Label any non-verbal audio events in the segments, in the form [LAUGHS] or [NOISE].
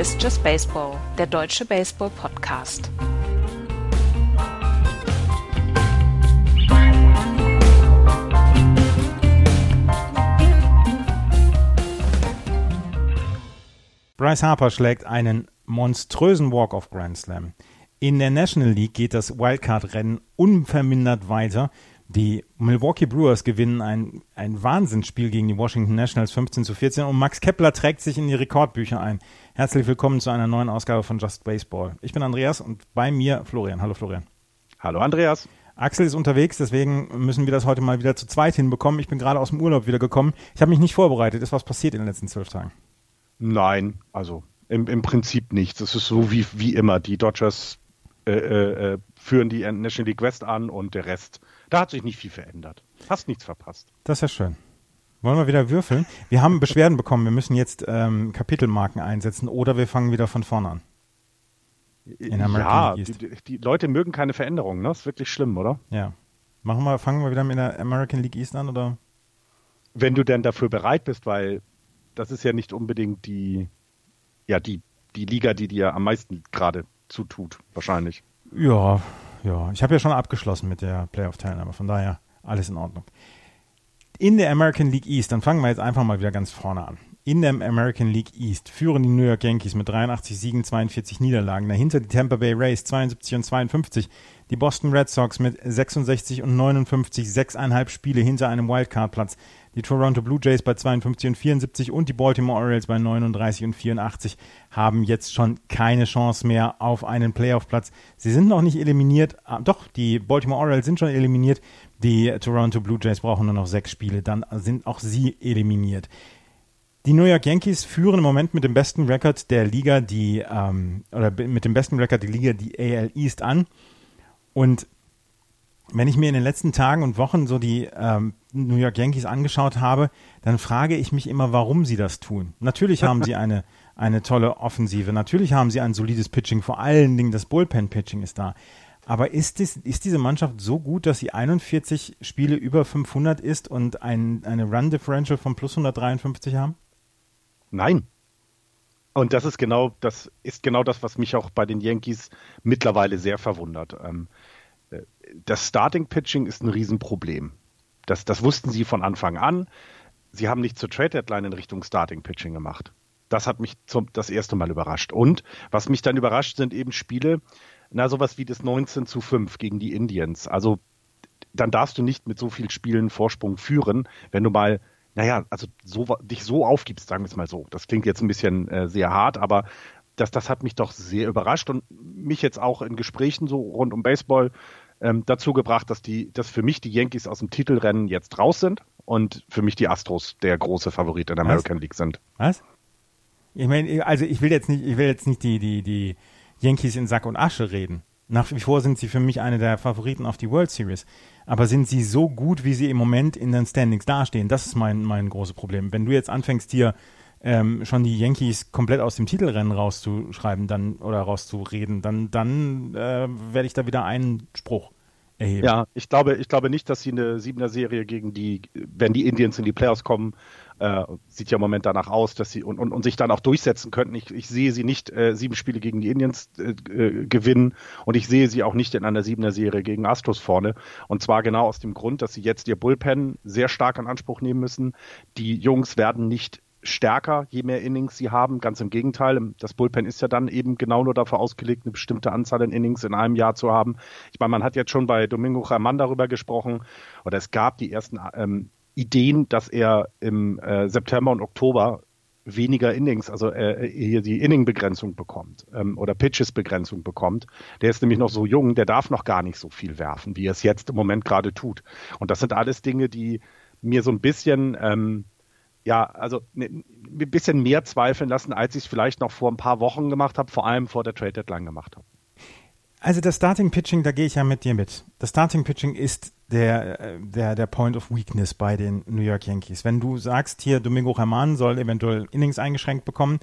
Ist Just Baseball, der deutsche Baseball-Podcast. Bryce Harper schlägt einen monströsen Walk-off Grand Slam. In der National League geht das Wildcard-Rennen unvermindert weiter. Die Milwaukee Brewers gewinnen ein, ein Wahnsinnsspiel gegen die Washington Nationals 15 zu 14 und Max Kepler trägt sich in die Rekordbücher ein. Herzlich willkommen zu einer neuen Ausgabe von Just Baseball. Ich bin Andreas und bei mir Florian. Hallo Florian. Hallo Andreas. Axel ist unterwegs, deswegen müssen wir das heute mal wieder zu zweit hinbekommen. Ich bin gerade aus dem Urlaub wieder gekommen. Ich habe mich nicht vorbereitet. Ist was passiert in den letzten zwölf Tagen? Nein, also im, im Prinzip nichts. Es ist so wie, wie immer. Die Dodgers äh, äh, äh führen die National League West an und der Rest da hat sich nicht viel verändert. Hast nichts verpasst. Das ist ja schön. Wollen wir wieder würfeln? Wir haben Beschwerden bekommen, wir müssen jetzt ähm, Kapitelmarken einsetzen oder wir fangen wieder von vorne an. ja, die, die, Leute mögen keine Veränderungen, ne? Das ist wirklich schlimm, oder? Ja. Machen wir, fangen wir wieder mit der American League East an, oder? Wenn du denn dafür bereit bist, weil das ist ja nicht unbedingt die, ja, die, die Liga, die dir am meisten gerade zutut, wahrscheinlich. Ja, ja, ich habe ja schon abgeschlossen mit der Playoff-Teilnahme, von daher alles in Ordnung. In der American League East, dann fangen wir jetzt einfach mal wieder ganz vorne an. In der American League East führen die New York Yankees mit 83 Siegen, 42 Niederlagen. Dahinter die Tampa Bay Rays 72 und 52. Die Boston Red Sox mit 66 und 59, sechseinhalb Spiele hinter einem Wildcard-Platz die Toronto Blue Jays bei 52 und 74 und die Baltimore Orioles bei 39 und 84 haben jetzt schon keine Chance mehr auf einen Playoff-Platz. Sie sind noch nicht eliminiert, ah, doch, die Baltimore Orioles sind schon eliminiert, die Toronto Blue Jays brauchen nur noch sechs Spiele, dann sind auch sie eliminiert. Die New York Yankees führen im Moment mit dem besten Rekord der Liga die, ähm, oder mit dem besten Rekord der Liga die AL East an. Und wenn ich mir in den letzten Tagen und Wochen so die ähm, New York Yankees angeschaut habe, dann frage ich mich immer, warum sie das tun. Natürlich haben sie [LAUGHS] eine, eine tolle Offensive, natürlich haben sie ein solides Pitching, vor allen Dingen das Bullpen-Pitching ist da. Aber ist, dies, ist diese Mannschaft so gut, dass sie 41 Spiele über 500 ist und ein, eine Run-Differential von plus 153 haben? Nein. Und das ist genau das ist genau das, was mich auch bei den Yankees mittlerweile sehr verwundert. Ähm, äh, das Starting Pitching ist ein Riesenproblem. Das, das wussten sie von Anfang an. Sie haben nicht zur Trade Deadline in Richtung Starting Pitching gemacht. Das hat mich zum, das erste Mal überrascht. Und was mich dann überrascht, sind eben Spiele, na, sowas wie das 19 zu 5 gegen die Indians. Also, dann darfst du nicht mit so vielen Spielen Vorsprung führen, wenn du mal, naja, also so, dich so aufgibst, sagen wir es mal so. Das klingt jetzt ein bisschen äh, sehr hart, aber das, das hat mich doch sehr überrascht und mich jetzt auch in Gesprächen so rund um Baseball ähm, dazu gebracht, dass die, dass für mich die Yankees aus dem Titelrennen jetzt raus sind und für mich die Astros der große Favorit in der American League sind. Was? Ich meine, also ich will jetzt nicht, ich will jetzt nicht die, die, die Yankees in Sack und Asche reden. Nach wie vor sind sie für mich eine der Favoriten auf die World Series. Aber sind sie so gut, wie sie im Moment in den Standings dastehen? Das ist mein, mein großes Problem. Wenn du jetzt anfängst, hier ähm, schon die Yankees komplett aus dem Titelrennen rauszuschreiben dann oder rauszureden, dann, dann äh, werde ich da wieder einen Spruch erheben. Ja, ich glaube, ich glaube nicht, dass sie eine siebener Serie gegen die, wenn die Indians in die Playoffs kommen, äh, sieht ja im Moment danach aus, dass sie und, und, und sich dann auch durchsetzen könnten. Ich, ich sehe sie nicht äh, sieben Spiele gegen die Indians äh, äh gewinnen und ich sehe sie auch nicht in einer siebener Serie gegen Astros vorne. Und zwar genau aus dem Grund, dass sie jetzt ihr Bullpen sehr stark in Anspruch nehmen müssen. Die Jungs werden nicht stärker, je mehr Innings sie haben. Ganz im Gegenteil, das Bullpen ist ja dann eben genau nur dafür ausgelegt, eine bestimmte Anzahl an Innings in einem Jahr zu haben. Ich meine, man hat jetzt schon bei Domingo Raman darüber gesprochen, oder es gab die ersten ähm, Ideen, dass er im äh, September und Oktober weniger Innings, also äh, hier die Inning-Begrenzung bekommt ähm, oder Pitches-Begrenzung bekommt. Der ist nämlich noch so jung, der darf noch gar nicht so viel werfen, wie er es jetzt im Moment gerade tut. Und das sind alles Dinge, die mir so ein bisschen ähm, ja, also ne, ein bisschen mehr zweifeln lassen, als ich es vielleicht noch vor ein paar Wochen gemacht habe, vor allem vor der Trade Deadline gemacht habe. Also das Starting Pitching, da gehe ich ja mit dir mit. Das Starting Pitching ist der, äh, der, der Point of Weakness bei den New York Yankees. Wenn du sagst, hier Domingo Herman soll eventuell Innings eingeschränkt bekommen,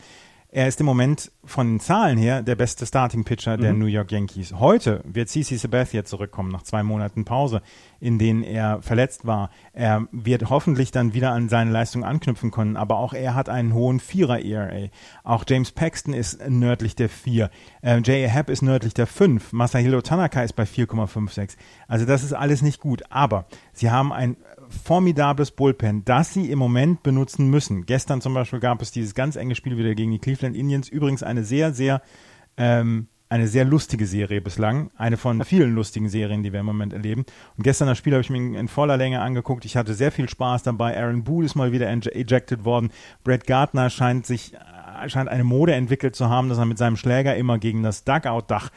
er ist im Moment von den Zahlen her der beste Starting Pitcher der mhm. New York Yankees. Heute wird CC Sabathia zurückkommen nach zwei Monaten Pause, in denen er verletzt war. Er wird hoffentlich dann wieder an seine Leistung anknüpfen können, aber auch er hat einen hohen Vierer ERA. Auch James Paxton ist nördlich der vier. Äh, J.A. Happ ist nördlich der fünf. Masahiro Tanaka ist bei 4,56. Also das ist alles nicht gut. Aber sie haben ein formidables Bullpen, das sie im Moment benutzen müssen. Gestern zum Beispiel gab es dieses ganz enge Spiel wieder gegen die Cleveland Indians. Übrigens eine sehr, sehr, ähm, eine sehr lustige Serie bislang. Eine von [LAUGHS] vielen lustigen Serien, die wir im Moment erleben. Und gestern das Spiel habe ich mir in voller Länge angeguckt. Ich hatte sehr viel Spaß dabei. Aaron Boone ist mal wieder ejected worden. Brett Gardner scheint sich, äh, scheint eine Mode entwickelt zu haben, dass er mit seinem Schläger immer gegen das Dugout-Dach äh,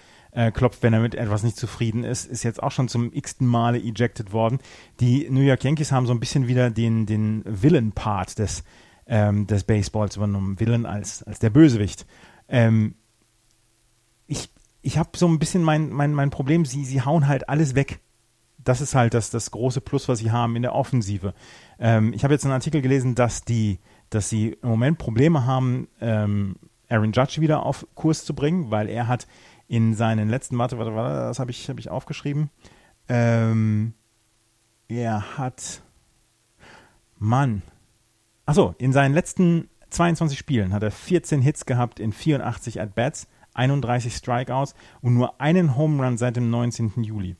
klopft, wenn er mit etwas nicht zufrieden ist, ist jetzt auch schon zum x-ten Male ejected worden. Die New York Yankees haben so ein bisschen wieder den, den Villain-Part des, ähm, des Baseballs übernommen. Villain als, als der Bösewicht. Ähm, ich ich habe so ein bisschen mein, mein, mein Problem, sie, sie hauen halt alles weg. Das ist halt das, das große Plus, was sie haben in der Offensive. Ähm, ich habe jetzt einen Artikel gelesen, dass die, dass sie im Moment Probleme haben, ähm, Aaron Judge wieder auf Kurs zu bringen, weil er hat in seinen letzten, warte, warte, warte, das habe ich, hab ich aufgeschrieben. Ähm, er hat, Mann, achso, in seinen letzten 22 Spielen hat er 14 Hits gehabt in 84 At-Bats, 31 Strikeouts und nur einen Home Run seit dem 19. Juli.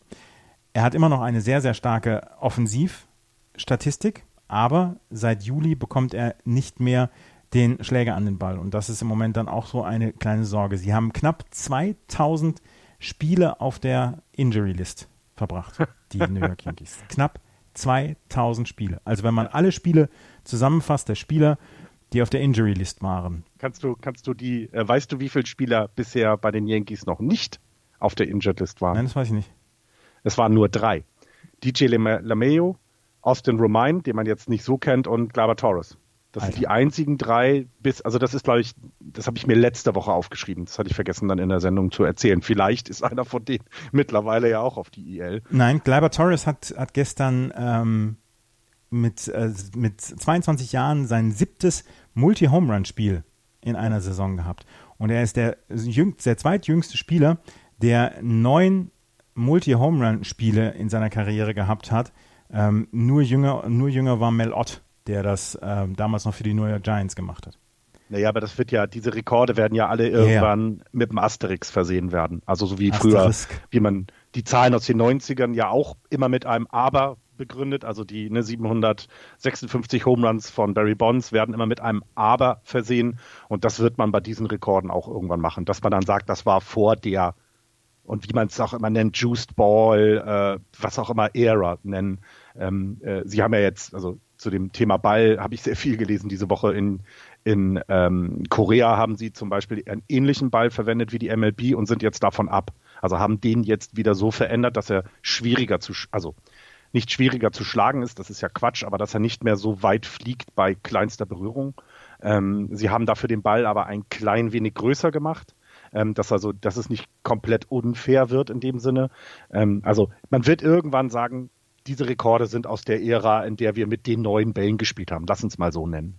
Er hat immer noch eine sehr, sehr starke Offensivstatistik, aber seit Juli bekommt er nicht mehr den Schläger an den Ball. Und das ist im Moment dann auch so eine kleine Sorge. Sie haben knapp 2000 Spiele auf der Injury List verbracht, die New York Yankees. [LAUGHS] Knapp 2000 Spiele. Also wenn man alle Spiele zusammenfasst, der Spieler, die auf der Injury List waren. Kannst du, kannst du die, äh, weißt du, wie viele Spieler bisher bei den Yankees noch nicht auf der Injured List waren? Nein, das weiß ich nicht. Es waren nur drei. DJ LeMayo, Austin Romine, den man jetzt nicht so kennt, und Glaber Torres. Das Alter. sind die einzigen drei bis, also das ist, glaube ich, das habe ich mir letzte Woche aufgeschrieben. Das hatte ich vergessen dann in der Sendung zu erzählen. Vielleicht ist einer von denen [LAUGHS] mittlerweile ja auch auf die IL. Nein, Gleiber Torres hat, hat gestern ähm, mit, äh, mit 22 Jahren sein siebtes Multi-Home-Run-Spiel in einer Saison gehabt. Und er ist der, der zweitjüngste Spieler, der neun Multi-Home-Run-Spiele in seiner Karriere gehabt hat. Ähm, nur, jünger, nur jünger war Mel Ott der das ähm, damals noch für die New York Giants gemacht hat. Naja, aber das wird ja, diese Rekorde werden ja alle irgendwann ja. mit dem Asterix versehen werden. Also so wie Asterisk. früher, wie man die Zahlen aus den 90ern ja auch immer mit einem Aber begründet. Also die ne, 756 Home Runs von Barry Bonds werden immer mit einem Aber versehen. Und das wird man bei diesen Rekorden auch irgendwann machen. Dass man dann sagt, das war vor der und wie man es auch immer nennt, Juiced Ball, äh, was auch immer Era nennen. Ähm, äh, sie haben ja jetzt, also zu dem Thema Ball habe ich sehr viel gelesen diese Woche. In, in ähm, Korea haben sie zum Beispiel einen ähnlichen Ball verwendet wie die MLB und sind jetzt davon ab. Also haben den jetzt wieder so verändert, dass er schwieriger zu, also nicht schwieriger zu schlagen ist, das ist ja Quatsch, aber dass er nicht mehr so weit fliegt bei kleinster Berührung. Ähm, sie haben dafür den Ball aber ein klein wenig größer gemacht. Ähm, dass also, dass es nicht komplett unfair wird in dem Sinne. Ähm, also man wird irgendwann sagen, diese Rekorde sind aus der Ära, in der wir mit den neuen Bällen gespielt haben. Lass uns mal so nennen.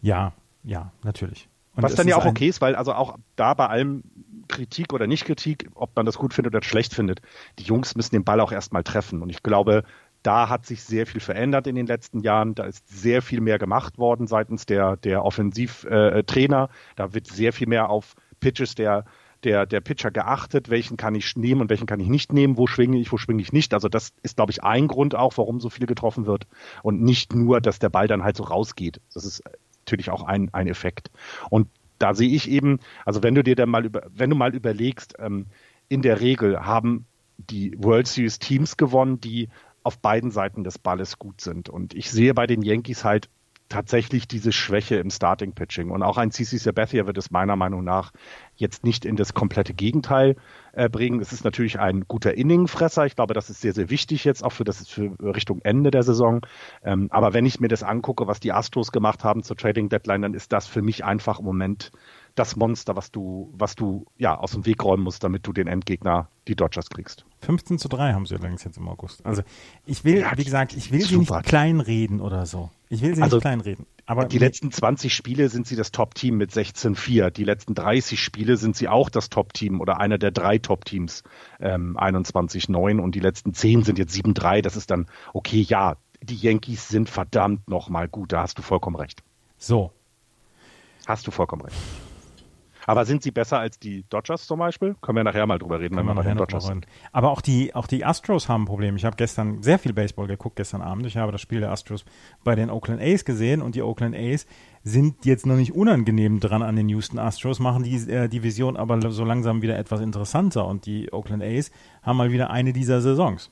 Ja, ja, natürlich. Und Was dann ja auch okay ist, weil also auch da bei allem Kritik oder nicht Kritik, ob man das gut findet oder schlecht findet, die Jungs müssen den Ball auch erstmal treffen. Und ich glaube, da hat sich sehr viel verändert in den letzten Jahren. Da ist sehr viel mehr gemacht worden seitens der, der Offensivtrainer. Äh, da wird sehr viel mehr auf Pitches der der, der Pitcher geachtet, welchen kann ich nehmen und welchen kann ich nicht nehmen, wo schwinge ich, wo schwinge ich nicht. Also das ist, glaube ich, ein Grund auch, warum so viel getroffen wird und nicht nur, dass der Ball dann halt so rausgeht. Das ist natürlich auch ein, ein Effekt. Und da sehe ich eben, also wenn du dir dann mal über, wenn du mal überlegst, ähm, in der Regel haben die World Series Teams gewonnen, die auf beiden Seiten des Balles gut sind. Und ich sehe bei den Yankees halt tatsächlich diese Schwäche im Starting Pitching. Und auch ein CC Sabathia wird es meiner Meinung nach jetzt nicht in das komplette Gegenteil äh, bringen. Es ist natürlich ein guter Inningfresser. Ich glaube, das ist sehr, sehr wichtig jetzt auch für das für Richtung Ende der Saison. Ähm, aber wenn ich mir das angucke, was die Astros gemacht haben zur Trading Deadline, dann ist das für mich einfach im Moment das Monster, was du, was du ja aus dem Weg räumen musst, damit du den Endgegner, die Dodgers, kriegst. 15 zu 3 haben sie übrigens jetzt im August. Also ich will, ja, wie gesagt, ich will sie nicht kleinreden oder so. Ich will sie also, nicht kleinreden. Aber die letzten 20 Spiele sind sie das Top-Team mit 16-4. Die letzten 30 Spiele sind sie auch das Top-Team oder einer der drei Top-Teams ähm, 21-9 und die letzten 10 sind jetzt 7-3. Das ist dann, okay, ja, die Yankees sind verdammt nochmal gut. Da hast du vollkommen recht. So. Hast du vollkommen recht. Aber sind sie besser als die Dodgers zum Beispiel? Können wir nachher mal drüber reden, wenn wir noch den Dodgers sind. Aber auch die, auch die Astros haben ein Problem. Ich habe gestern sehr viel Baseball geguckt, gestern Abend. Ich habe das Spiel der Astros bei den Oakland A's gesehen und die Oakland A's sind jetzt noch nicht unangenehm dran an den Houston Astros, machen die äh, Division aber so langsam wieder etwas interessanter und die Oakland A's haben mal wieder eine dieser Saisons.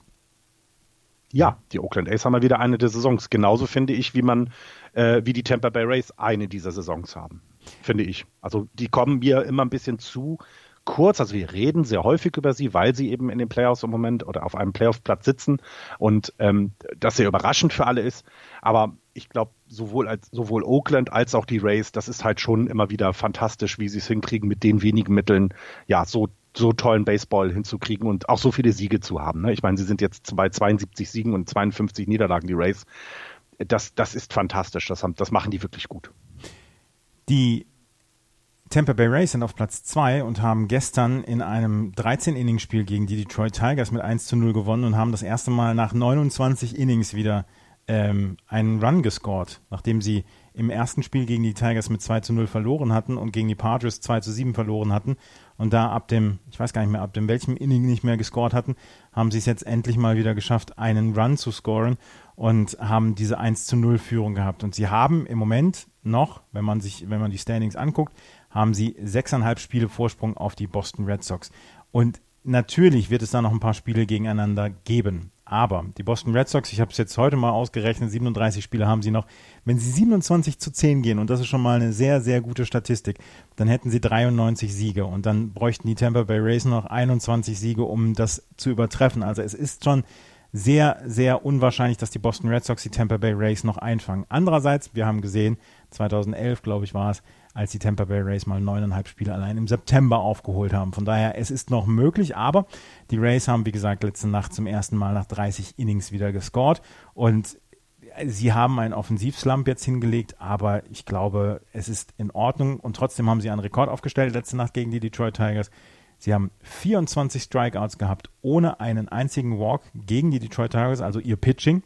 Ja, die Oakland A's haben mal wieder eine der Saisons. Genauso finde ich, wie man, äh, wie die Tampa Bay Rays eine dieser Saisons haben finde ich. Also die kommen mir immer ein bisschen zu kurz. Also wir reden sehr häufig über sie, weil sie eben in den Playoffs im Moment oder auf einem Playoff-Platz sitzen und ähm, das sehr überraschend für alle ist. Aber ich glaube, sowohl sowohl Oakland als auch die Rays, das ist halt schon immer wieder fantastisch, wie sie es hinkriegen, mit den wenigen Mitteln, ja, so so tollen Baseball hinzukriegen und auch so viele Siege zu haben. Ne? Ich meine, sie sind jetzt bei 72 Siegen und 52 Niederlagen, die Rays. Das, das ist fantastisch. Das, haben, das machen die wirklich gut. Die Tampa Bay Rays sind auf Platz 2 und haben gestern in einem 13-Inning-Spiel gegen die Detroit Tigers mit 1 zu 0 gewonnen und haben das erste Mal nach 29 Innings wieder ähm, einen Run gescored, nachdem sie im ersten Spiel gegen die Tigers mit 2 zu 0 verloren hatten und gegen die Padres 2 zu 7 verloren hatten und da ab dem, ich weiß gar nicht mehr, ab dem welchem Inning nicht mehr gescored hatten, haben sie es jetzt endlich mal wieder geschafft, einen Run zu scoren und haben diese 1 zu 0 Führung gehabt. Und sie haben im Moment noch, wenn man sich, wenn man die Standings anguckt, haben sie sechseinhalb Spiele Vorsprung auf die Boston Red Sox. Und natürlich wird es da noch ein paar Spiele gegeneinander geben. Aber die Boston Red Sox, ich habe es jetzt heute mal ausgerechnet, 37 Spiele haben sie noch. Wenn sie 27 zu 10 gehen, und das ist schon mal eine sehr, sehr gute Statistik, dann hätten sie 93 Siege und dann bräuchten die Tampa Bay Rays noch 21 Siege, um das zu übertreffen. Also es ist schon sehr, sehr unwahrscheinlich, dass die Boston Red Sox die Tampa Bay Rays noch einfangen. Andererseits, wir haben gesehen, 2011, glaube ich, war es, als die Tampa Bay Rays mal neuneinhalb Spiele allein im September aufgeholt haben. Von daher, es ist noch möglich, aber die Rays haben, wie gesagt, letzte Nacht zum ersten Mal nach 30 Innings wieder gescored und sie haben einen Offensivslump jetzt hingelegt, aber ich glaube, es ist in Ordnung und trotzdem haben sie einen Rekord aufgestellt letzte Nacht gegen die Detroit Tigers. Sie haben 24 Strikeouts gehabt, ohne einen einzigen Walk gegen die Detroit Tigers, also ihr Pitching.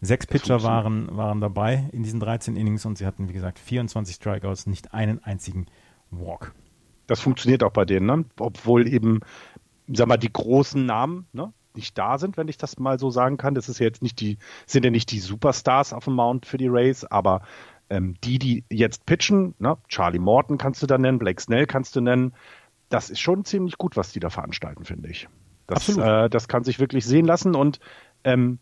Sechs Pitcher waren, waren dabei in diesen 13 Innings und sie hatten, wie gesagt, 24 Strikeouts, nicht einen einzigen Walk. Das funktioniert auch bei denen, ne? obwohl eben, sag mal, die großen Namen ne? nicht da sind, wenn ich das mal so sagen kann. Das ist ja jetzt nicht die, sind ja nicht die Superstars auf dem Mount für die Rays, aber ähm, die, die jetzt pitchen, ne? Charlie Morton kannst du da nennen, Blake Snell kannst du nennen, das ist schon ziemlich gut, was die da veranstalten, finde ich. Das, Absolut. Äh, das kann sich wirklich sehen lassen und ähm,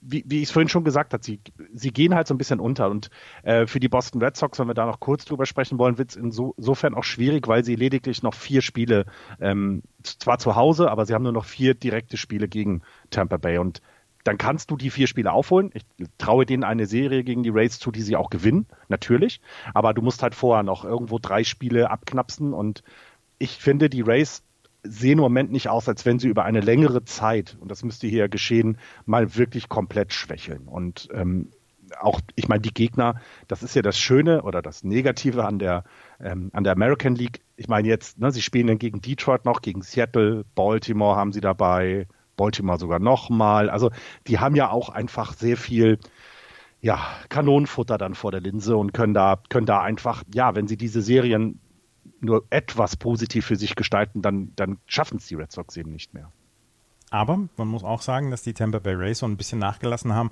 wie, wie ich es vorhin schon gesagt habe, sie, sie gehen halt so ein bisschen unter. Und äh, für die Boston Red Sox, wenn wir da noch kurz drüber sprechen wollen, wird es insofern auch schwierig, weil sie lediglich noch vier Spiele, ähm, zwar zu Hause, aber sie haben nur noch vier direkte Spiele gegen Tampa Bay. Und dann kannst du die vier Spiele aufholen. Ich traue denen eine Serie gegen die Rays zu, die sie auch gewinnen, natürlich. Aber du musst halt vorher noch irgendwo drei Spiele abknapsen und ich finde, die Rays sehen im Moment nicht aus, als wenn sie über eine längere Zeit, und das müsste hier geschehen, mal wirklich komplett schwächeln. Und ähm, auch, ich meine, die Gegner, das ist ja das Schöne oder das Negative an der, ähm, an der American League. Ich meine jetzt, ne, sie spielen dann gegen Detroit noch, gegen Seattle, Baltimore haben sie dabei, Baltimore sogar nochmal. Also die haben ja auch einfach sehr viel ja, Kanonenfutter dann vor der Linse und können da, können da einfach, ja, wenn sie diese Serien nur etwas positiv für sich gestalten, dann, dann schaffen es die Red Sox eben nicht mehr. Aber man muss auch sagen, dass die Tampa Bay Rays so ein bisschen nachgelassen haben,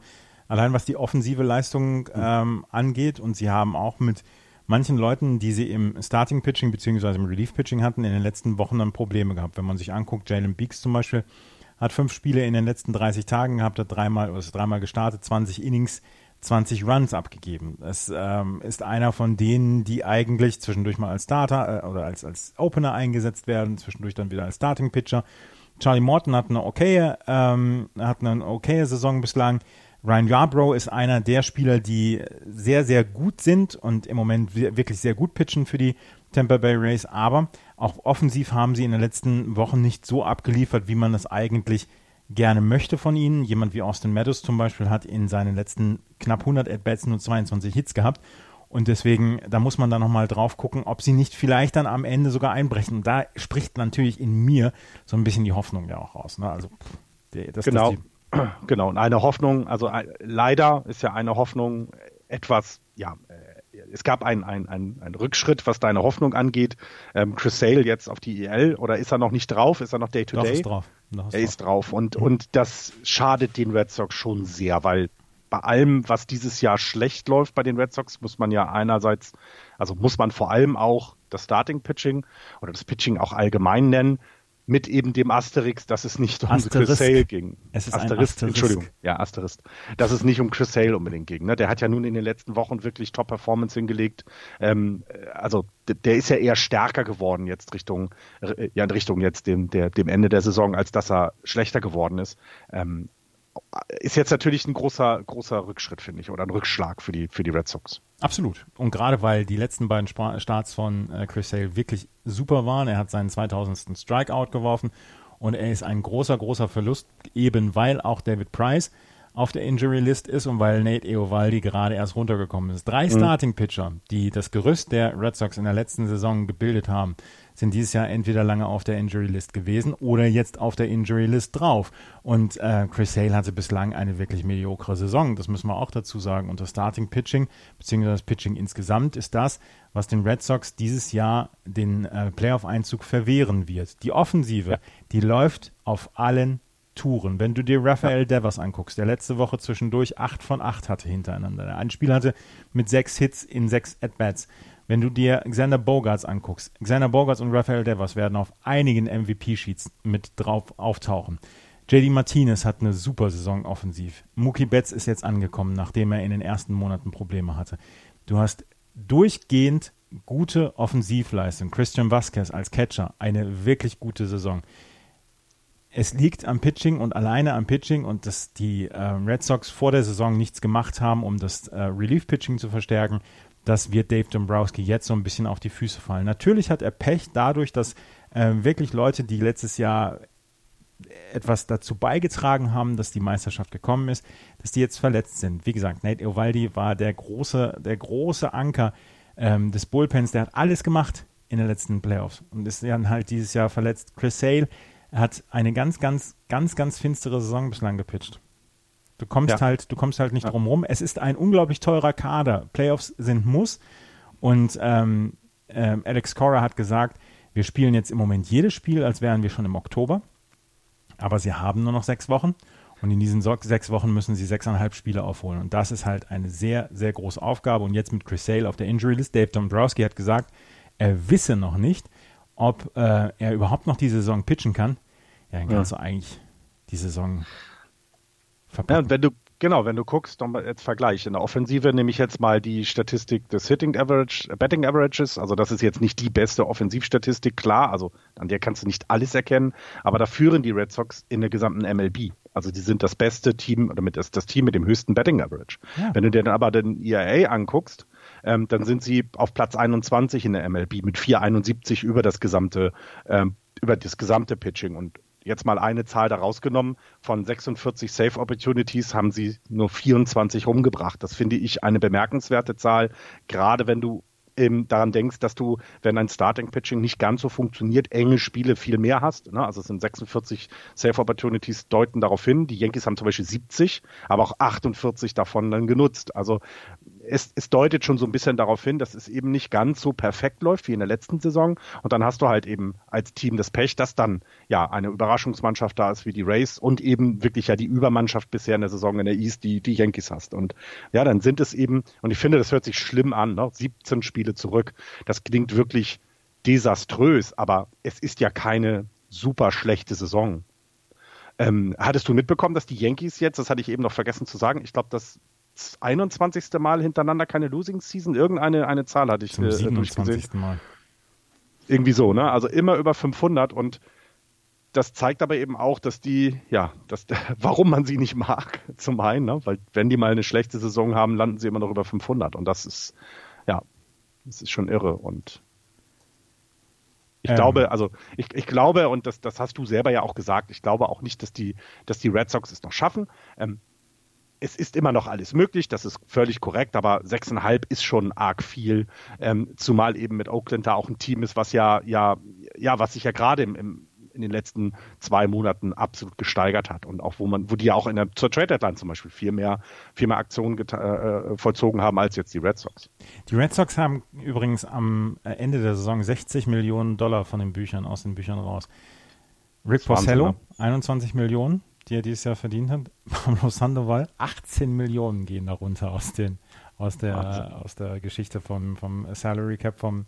allein was die offensive Leistung ähm, angeht. Und sie haben auch mit manchen Leuten, die sie im Starting Pitching bzw. im Relief Pitching hatten, in den letzten Wochen dann Probleme gehabt. Wenn man sich anguckt, Jalen Beeks zum Beispiel hat fünf Spiele in den letzten 30 Tagen gehabt, hat dreimal, oder ist dreimal gestartet, 20 Innings 20 Runs abgegeben. Das ähm, ist einer von denen, die eigentlich zwischendurch mal als Starter äh, oder als, als Opener eingesetzt werden, zwischendurch dann wieder als Starting Pitcher. Charlie Morton hat eine okaye, ähm, hat eine okaye Saison bislang. Ryan Yarbrough ist einer der Spieler, die sehr, sehr gut sind und im Moment wirklich sehr gut pitchen für die Tampa Bay Rays, aber auch offensiv haben sie in den letzten Wochen nicht so abgeliefert, wie man das eigentlich gerne möchte von ihnen. Jemand wie Austin Meadows zum Beispiel hat in seinen letzten knapp 100 At-Bats nur 22 Hits gehabt. Und deswegen, da muss man dann nochmal drauf gucken, ob sie nicht vielleicht dann am Ende sogar einbrechen. Und da spricht natürlich in mir so ein bisschen die Hoffnung ja auch raus. Ne? Also, das, genau. Das [CLEARS THROAT] genau. Und eine Hoffnung, also äh, leider ist ja eine Hoffnung etwas, ja, äh, es gab einen ein, ein Rückschritt, was deine Hoffnung angeht. Ähm, Chris Sale jetzt auf die EL oder ist er noch nicht drauf? Ist er noch Day-to-Day? -Day? Ist drauf. Er ist drauf. Und, mhm. und das schadet den Red Sox schon sehr, weil bei allem, was dieses Jahr schlecht läuft bei den Red Sox, muss man ja einerseits, also muss man vor allem auch das Starting Pitching oder das Pitching auch allgemein nennen, mit eben dem Asterix, dass es nicht um Asterisk. Chris Sale ging. Es ist Asterisk, ein Asterisk. Entschuldigung, ja, Asterisk. Dass es nicht um Chris Sale unbedingt ging. Ne? Der hat ja nun in den letzten Wochen wirklich Top-Performance hingelegt. Ähm, also der ist ja eher stärker geworden jetzt Richtung, äh, ja, in Richtung jetzt dem, der, dem Ende der Saison, als dass er schlechter geworden ist. Ähm, ist jetzt natürlich ein großer, großer Rückschritt, finde ich, oder ein Rückschlag für die, für die Red Sox. Absolut. Und gerade weil die letzten beiden Starts von äh, Chris Sale wirklich super waren. Er hat seinen 2000. Strikeout geworfen und er ist ein großer, großer Verlust, eben weil auch David Price auf der Injury List ist und weil Nate Eovaldi gerade erst runtergekommen ist. Drei mhm. Starting Pitcher, die das Gerüst der Red Sox in der letzten Saison gebildet haben, sind dieses Jahr entweder lange auf der Injury List gewesen oder jetzt auf der Injury List drauf. Und äh, Chris Hale hatte bislang eine wirklich mediokre Saison. Das müssen wir auch dazu sagen. Und das Starting Pitching, beziehungsweise das Pitching insgesamt, ist das, was den Red Sox dieses Jahr den äh, Playoff-Einzug verwehren wird. Die Offensive, ja. die läuft auf allen Touren. Wenn du dir Rafael Devers anguckst, der letzte Woche zwischendurch 8 von 8 hatte hintereinander. Ein Spiel hatte mit sechs Hits in sechs At-Bats. Wenn du dir Xander Bogarts anguckst, Xander Bogarts und Rafael Devers werden auf einigen MVP-Sheets mit drauf auftauchen. JD Martinez hat eine super Saison offensiv. Mookie Betts ist jetzt angekommen, nachdem er in den ersten Monaten Probleme hatte. Du hast durchgehend gute Offensivleistung. Christian Vasquez als Catcher, eine wirklich gute Saison. Es liegt am Pitching und alleine am Pitching und dass die äh, Red Sox vor der Saison nichts gemacht haben, um das äh, Relief-Pitching zu verstärken das wird Dave Dombrowski jetzt so ein bisschen auf die Füße fallen. Natürlich hat er Pech dadurch, dass äh, wirklich Leute, die letztes Jahr etwas dazu beigetragen haben, dass die Meisterschaft gekommen ist, dass die jetzt verletzt sind. Wie gesagt, Nate Ovaldi war der große, der große Anker ähm, des Bullpens, der hat alles gemacht in den letzten Playoffs und ist dann halt dieses Jahr verletzt. Chris Sale hat eine ganz, ganz, ganz, ganz finstere Saison bislang gepitcht. Du kommst ja. halt, du kommst halt nicht ja. drum rum. Es ist ein unglaublich teurer Kader. Playoffs sind Muss. Und ähm, äh, Alex Cora hat gesagt, wir spielen jetzt im Moment jedes Spiel, als wären wir schon im Oktober. Aber sie haben nur noch sechs Wochen. Und in diesen sechs Wochen müssen sie sechseinhalb Spiele aufholen. Und das ist halt eine sehr, sehr große Aufgabe. Und jetzt mit Chris Sale auf der Injury List. Dave Dombrowski hat gesagt, er wisse noch nicht, ob äh, er überhaupt noch die Saison pitchen kann. Ja, dann kannst ja. du eigentlich die Saison verpacken. Ja, wenn du, genau, wenn du guckst, dann jetzt Vergleich. In der Offensive nehme ich jetzt mal die Statistik des Hitting Average, äh, Betting Averages. Also das ist jetzt nicht die beste Offensivstatistik, klar. Also an der kannst du nicht alles erkennen. Aber da führen die Red Sox in der gesamten MLB. Also die sind das beste Team oder mit das, das Team mit dem höchsten Betting Average. Ja. Wenn du dir dann aber den ERA anguckst, ähm, dann sind sie auf Platz 21 in der MLB mit 4,71 über das gesamte ähm, über das gesamte Pitching und jetzt mal eine Zahl da rausgenommen, von 46 Safe Opportunities haben sie nur 24 rumgebracht. Das finde ich eine bemerkenswerte Zahl, gerade wenn du ähm, daran denkst, dass du, wenn ein Starting Pitching nicht ganz so funktioniert, enge Spiele viel mehr hast. Ne? Also es sind 46 Safe Opportunities deuten darauf hin. Die Yankees haben zum Beispiel 70, aber auch 48 davon dann genutzt. Also es, es deutet schon so ein bisschen darauf hin, dass es eben nicht ganz so perfekt läuft wie in der letzten Saison. Und dann hast du halt eben als Team das Pech, dass dann ja eine Überraschungsmannschaft da ist wie die Rays und eben wirklich ja die Übermannschaft bisher in der Saison in der East, die die Yankees hast. Und ja, dann sind es eben, und ich finde, das hört sich schlimm an, ne? 17 Spiele zurück. Das klingt wirklich desaströs, aber es ist ja keine super schlechte Saison. Ähm, hattest du mitbekommen, dass die Yankees jetzt, das hatte ich eben noch vergessen zu sagen, ich glaube, dass 21. Mal hintereinander keine Losing Season. Irgendeine eine Zahl hatte ich Zum äh, 27. Mal. Irgendwie so, ne? Also immer über 500 und das zeigt aber eben auch, dass die, ja, dass, [LAUGHS] warum man sie nicht mag, [LAUGHS] zum einen, ne? weil wenn die mal eine schlechte Saison haben, landen sie immer noch über 500 und das ist, ja, das ist schon irre und ich Ich ähm. glaube, also ich, ich glaube, und das, das hast du selber ja auch gesagt, ich glaube auch nicht, dass die, dass die Red Sox es noch schaffen. Ähm, es ist immer noch alles möglich, das ist völlig korrekt, aber sechseinhalb ist schon arg viel, ähm, zumal eben mit Oakland da auch ein Team ist, was ja, ja, ja, was sich ja gerade im, im in den letzten zwei Monaten absolut gesteigert hat und auch wo man, wo die ja auch in der, zur Trade Deadline zum Beispiel viel mehr, viel mehr Aktionen äh, vollzogen haben als jetzt die Red Sox. Die Red Sox haben übrigens am Ende der Saison 60 Millionen Dollar von den Büchern aus den Büchern raus. Rick Porcello, 21 ne? Millionen die er dieses Jahr verdient hat. [LAUGHS] Pablo Sandoval, 18 Millionen gehen darunter aus, den, aus, der, aus der Geschichte vom, vom Salary Cap vom,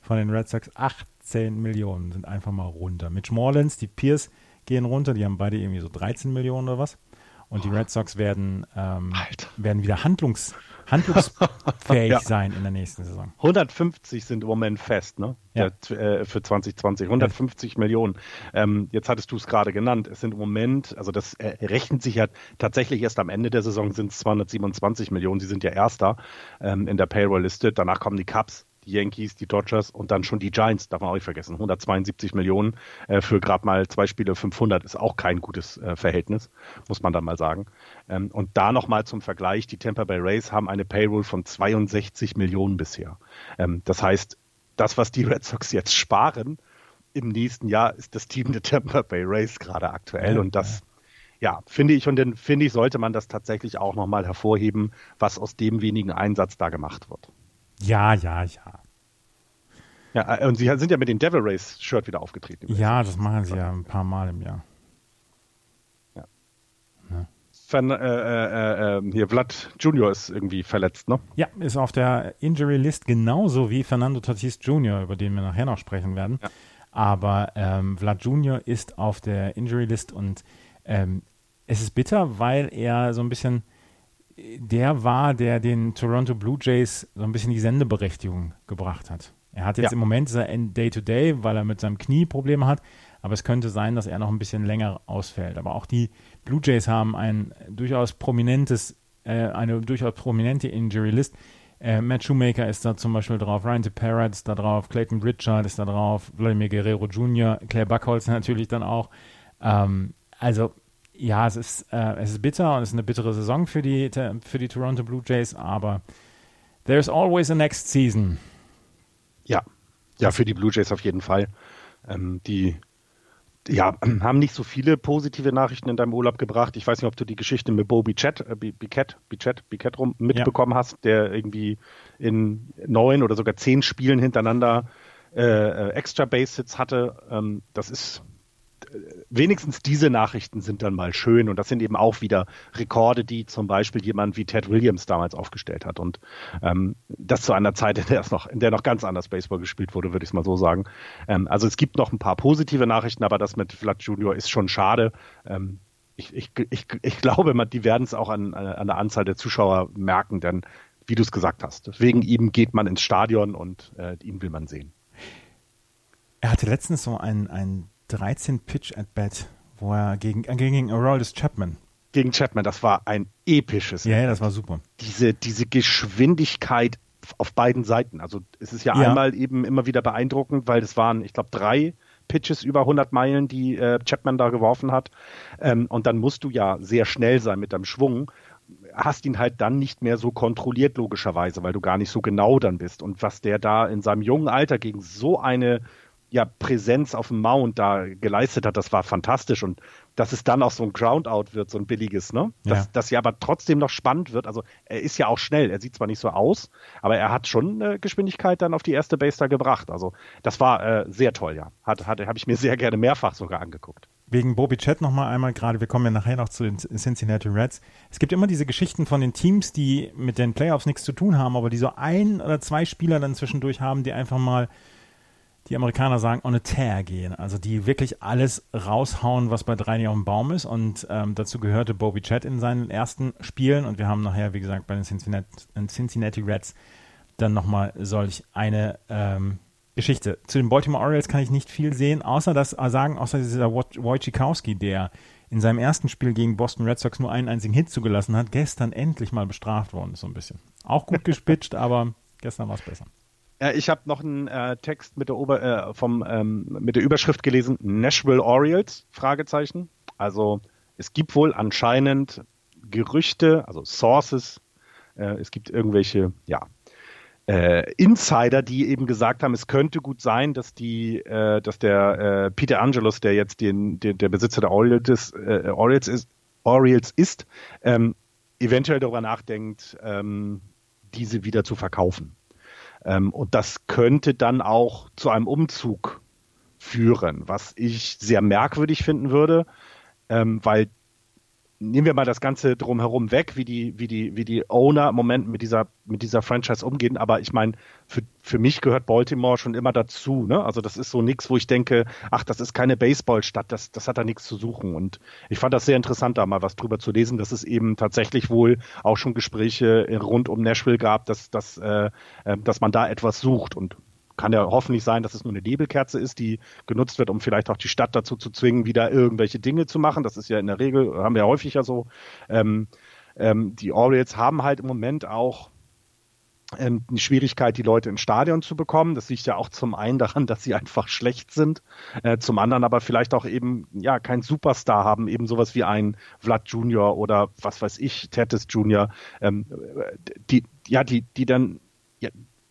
von den Red Sox. 18 Millionen sind einfach mal runter. Mitch Morlands, die Pierce gehen runter, die haben beide irgendwie so 13 Millionen oder was. Und die Red Sox werden, ähm, werden wieder handlungs, handlungsfähig [LAUGHS] ja. sein in der nächsten Saison. 150 sind im Moment fest, ne? Ja. Der, äh, für 2020. 150 ja. Millionen. Ähm, jetzt hattest du es gerade genannt. Es sind im Moment, also das äh, rechnet sich ja tatsächlich erst am Ende der Saison sind es 227 Millionen. Sie sind ja Erster ähm, in der Payroll-Liste. Danach kommen die Cups die Yankees, die Dodgers und dann schon die Giants, darf man auch nicht vergessen. 172 Millionen äh, für gerade mal zwei Spiele 500 ist auch kein gutes äh, Verhältnis, muss man dann mal sagen. Ähm, und da nochmal zum Vergleich, die Tampa Bay Rays haben eine Payroll von 62 Millionen bisher. Ähm, das heißt, das, was die Red Sox jetzt sparen, im nächsten Jahr ist das Team der Tampa Bay Rays gerade aktuell und das ja, finde ich, und dann finde ich, sollte man das tatsächlich auch nochmal hervorheben, was aus dem wenigen Einsatz da gemacht wird. Ja, ja, ja. Ja, äh, und sie sind ja mit dem Devil Race Shirt wieder aufgetreten. Ja, das machen sie ja ein paar Mal im Jahr. Ja. ja. Fan, äh, äh, äh, hier, Vlad Junior ist irgendwie verletzt, ne? Ja, ist auf der Injury List genauso wie Fernando Tatis Junior, über den wir nachher noch sprechen werden. Ja. Aber ähm, Vlad Junior ist auf der Injury List und ähm, es ist bitter, weil er so ein bisschen der war, der den Toronto Blue Jays so ein bisschen die Sendeberechtigung gebracht hat. Er hat jetzt ja. im Moment sein Day-to-Day, weil er mit seinem Knie Probleme hat, aber es könnte sein, dass er noch ein bisschen länger ausfällt. Aber auch die Blue Jays haben ein durchaus prominentes, äh, eine durchaus prominente Injury List. Äh, Matt Shoemaker ist da zum Beispiel drauf, Ryan Tepera ist da drauf, Clayton Richard ist da drauf, Vladimir Guerrero Jr., Claire Buckholz [LAUGHS] natürlich dann auch. Ähm, also ja, es ist, äh, es ist bitter und es ist eine bittere Saison für die, für die Toronto Blue Jays, aber there's always a next season. Ja, ja, für die Blue Jays auf jeden Fall. Ähm, die ja, [CLEARS THROAT] haben nicht so viele positive Nachrichten in deinem Urlaub gebracht. Ich weiß nicht, ob du die Geschichte mit Bo Bichette, äh, Bichette, Bichette, Bichette rum mitbekommen ja. hast, der irgendwie in neun oder sogar zehn Spielen hintereinander äh, äh extra Base Hits hatte. Ähm, das ist wenigstens diese Nachrichten sind dann mal schön und das sind eben auch wieder Rekorde, die zum Beispiel jemand wie Ted Williams damals aufgestellt hat und ähm, das zu einer Zeit, in der es noch, in der noch ganz anders Baseball gespielt wurde, würde ich es mal so sagen. Ähm, also es gibt noch ein paar positive Nachrichten, aber das mit Vlad Junior ist schon schade. Ähm, ich, ich, ich, ich glaube, die werden es auch an, an der Anzahl der Zuschauer merken, denn wie du es gesagt hast, wegen ihm geht man ins Stadion und äh, ihn will man sehen. Er hatte letztens so ein, ein 13 Pitch at Bat, wo er gegen, äh, gegen Aroldis Chapman. Gegen Chapman, das war ein episches. Ja, ja, das war super. Diese, diese Geschwindigkeit auf beiden Seiten. Also es ist ja, ja. einmal eben immer wieder beeindruckend, weil es waren, ich glaube, drei Pitches über 100 Meilen, die äh, Chapman da geworfen hat. Ähm, und dann musst du ja sehr schnell sein mit deinem Schwung. Hast ihn halt dann nicht mehr so kontrolliert, logischerweise, weil du gar nicht so genau dann bist. Und was der da in seinem jungen Alter gegen so eine ja, Präsenz auf dem Mount da geleistet hat, das war fantastisch. Und dass es dann auch so ein Groundout wird, so ein billiges, ne? Dass, ja. dass ja aber trotzdem noch spannend wird. Also er ist ja auch schnell, er sieht zwar nicht so aus, aber er hat schon äh, Geschwindigkeit dann auf die erste Base da gebracht. Also das war äh, sehr toll, ja. Hat, hat, habe ich mir sehr gerne mehrfach sogar angeguckt. Wegen Bobby Chat nochmal einmal gerade, wir kommen ja nachher noch zu den Cincinnati Reds. Es gibt immer diese Geschichten von den Teams, die mit den Playoffs nichts zu tun haben, aber die so ein oder zwei Spieler dann zwischendurch haben, die einfach mal die Amerikaner sagen, on a tear gehen. Also die wirklich alles raushauen, was bei drei nicht auf dem Baum ist. Und ähm, dazu gehörte Bobby Chat in seinen ersten Spielen. Und wir haben nachher, wie gesagt, bei den Cincinnati, Cincinnati Reds dann nochmal solch eine ähm, Geschichte. Zu den Baltimore Orioles kann ich nicht viel sehen, außer dass äh, sagen, außer dieser Wojciechowski, der in seinem ersten Spiel gegen Boston Red Sox nur einen einzigen Hit zugelassen hat, gestern endlich mal bestraft worden ist, so ein bisschen. Auch gut [LAUGHS] gespitcht, aber gestern war es besser. Äh, ich habe noch einen äh, Text mit der, Ober, äh, vom, ähm, mit der Überschrift gelesen, Nashville Orioles, Fragezeichen. Also es gibt wohl anscheinend Gerüchte, also Sources, äh, es gibt irgendwelche, ja, äh, Insider, die eben gesagt haben, es könnte gut sein, dass die, äh, dass der Peter Angelos, der jetzt den, den der Besitzer der Orioles, Orioles ist, Orioles ist ähm, eventuell darüber nachdenkt, ähm, diese wieder zu verkaufen. Ähm, und das könnte dann auch zu einem Umzug führen, was ich sehr merkwürdig finden würde, ähm, weil nehmen wir mal das Ganze drumherum weg, wie die, wie die, wie die Owner im Moment mit dieser, mit dieser Franchise umgehen. Aber ich meine, für, für mich gehört Baltimore schon immer dazu. Ne? Also das ist so nichts, wo ich denke, ach, das ist keine Baseballstadt, das, das hat da nichts zu suchen. Und ich fand das sehr interessant, da mal was drüber zu lesen, dass es eben tatsächlich wohl auch schon Gespräche rund um Nashville gab, dass, dass, äh, äh dass man da etwas sucht. Und kann ja hoffentlich sein, dass es nur eine Nebelkerze ist, die genutzt wird, um vielleicht auch die Stadt dazu zu zwingen, wieder irgendwelche Dinge zu machen. Das ist ja in der Regel, haben wir ja häufig ja so. Ähm, ähm, die Orioles haben halt im Moment auch ähm, eine Schwierigkeit, die Leute ins Stadion zu bekommen. Das liegt ja auch zum einen daran, [LAUGHS] dass sie einfach schlecht sind, äh, zum anderen aber vielleicht auch eben ja kein Superstar haben, eben sowas wie ein Vlad Junior oder was weiß ich, Tatis Junior, ähm, die ja die die dann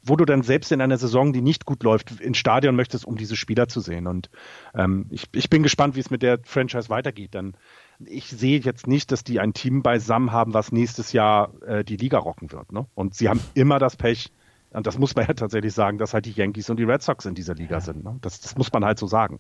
wo du dann selbst in einer Saison, die nicht gut läuft, ins Stadion möchtest, um diese Spieler zu sehen. Und ähm, ich, ich bin gespannt, wie es mit der Franchise weitergeht. Denn ich sehe jetzt nicht, dass die ein Team beisammen haben, was nächstes Jahr äh, die Liga rocken wird. Ne? Und sie haben immer das Pech, und das muss man [LAUGHS] ja tatsächlich sagen, dass halt die Yankees und die Red Sox in dieser Liga ja. sind. Ne? Das, das muss man halt so sagen.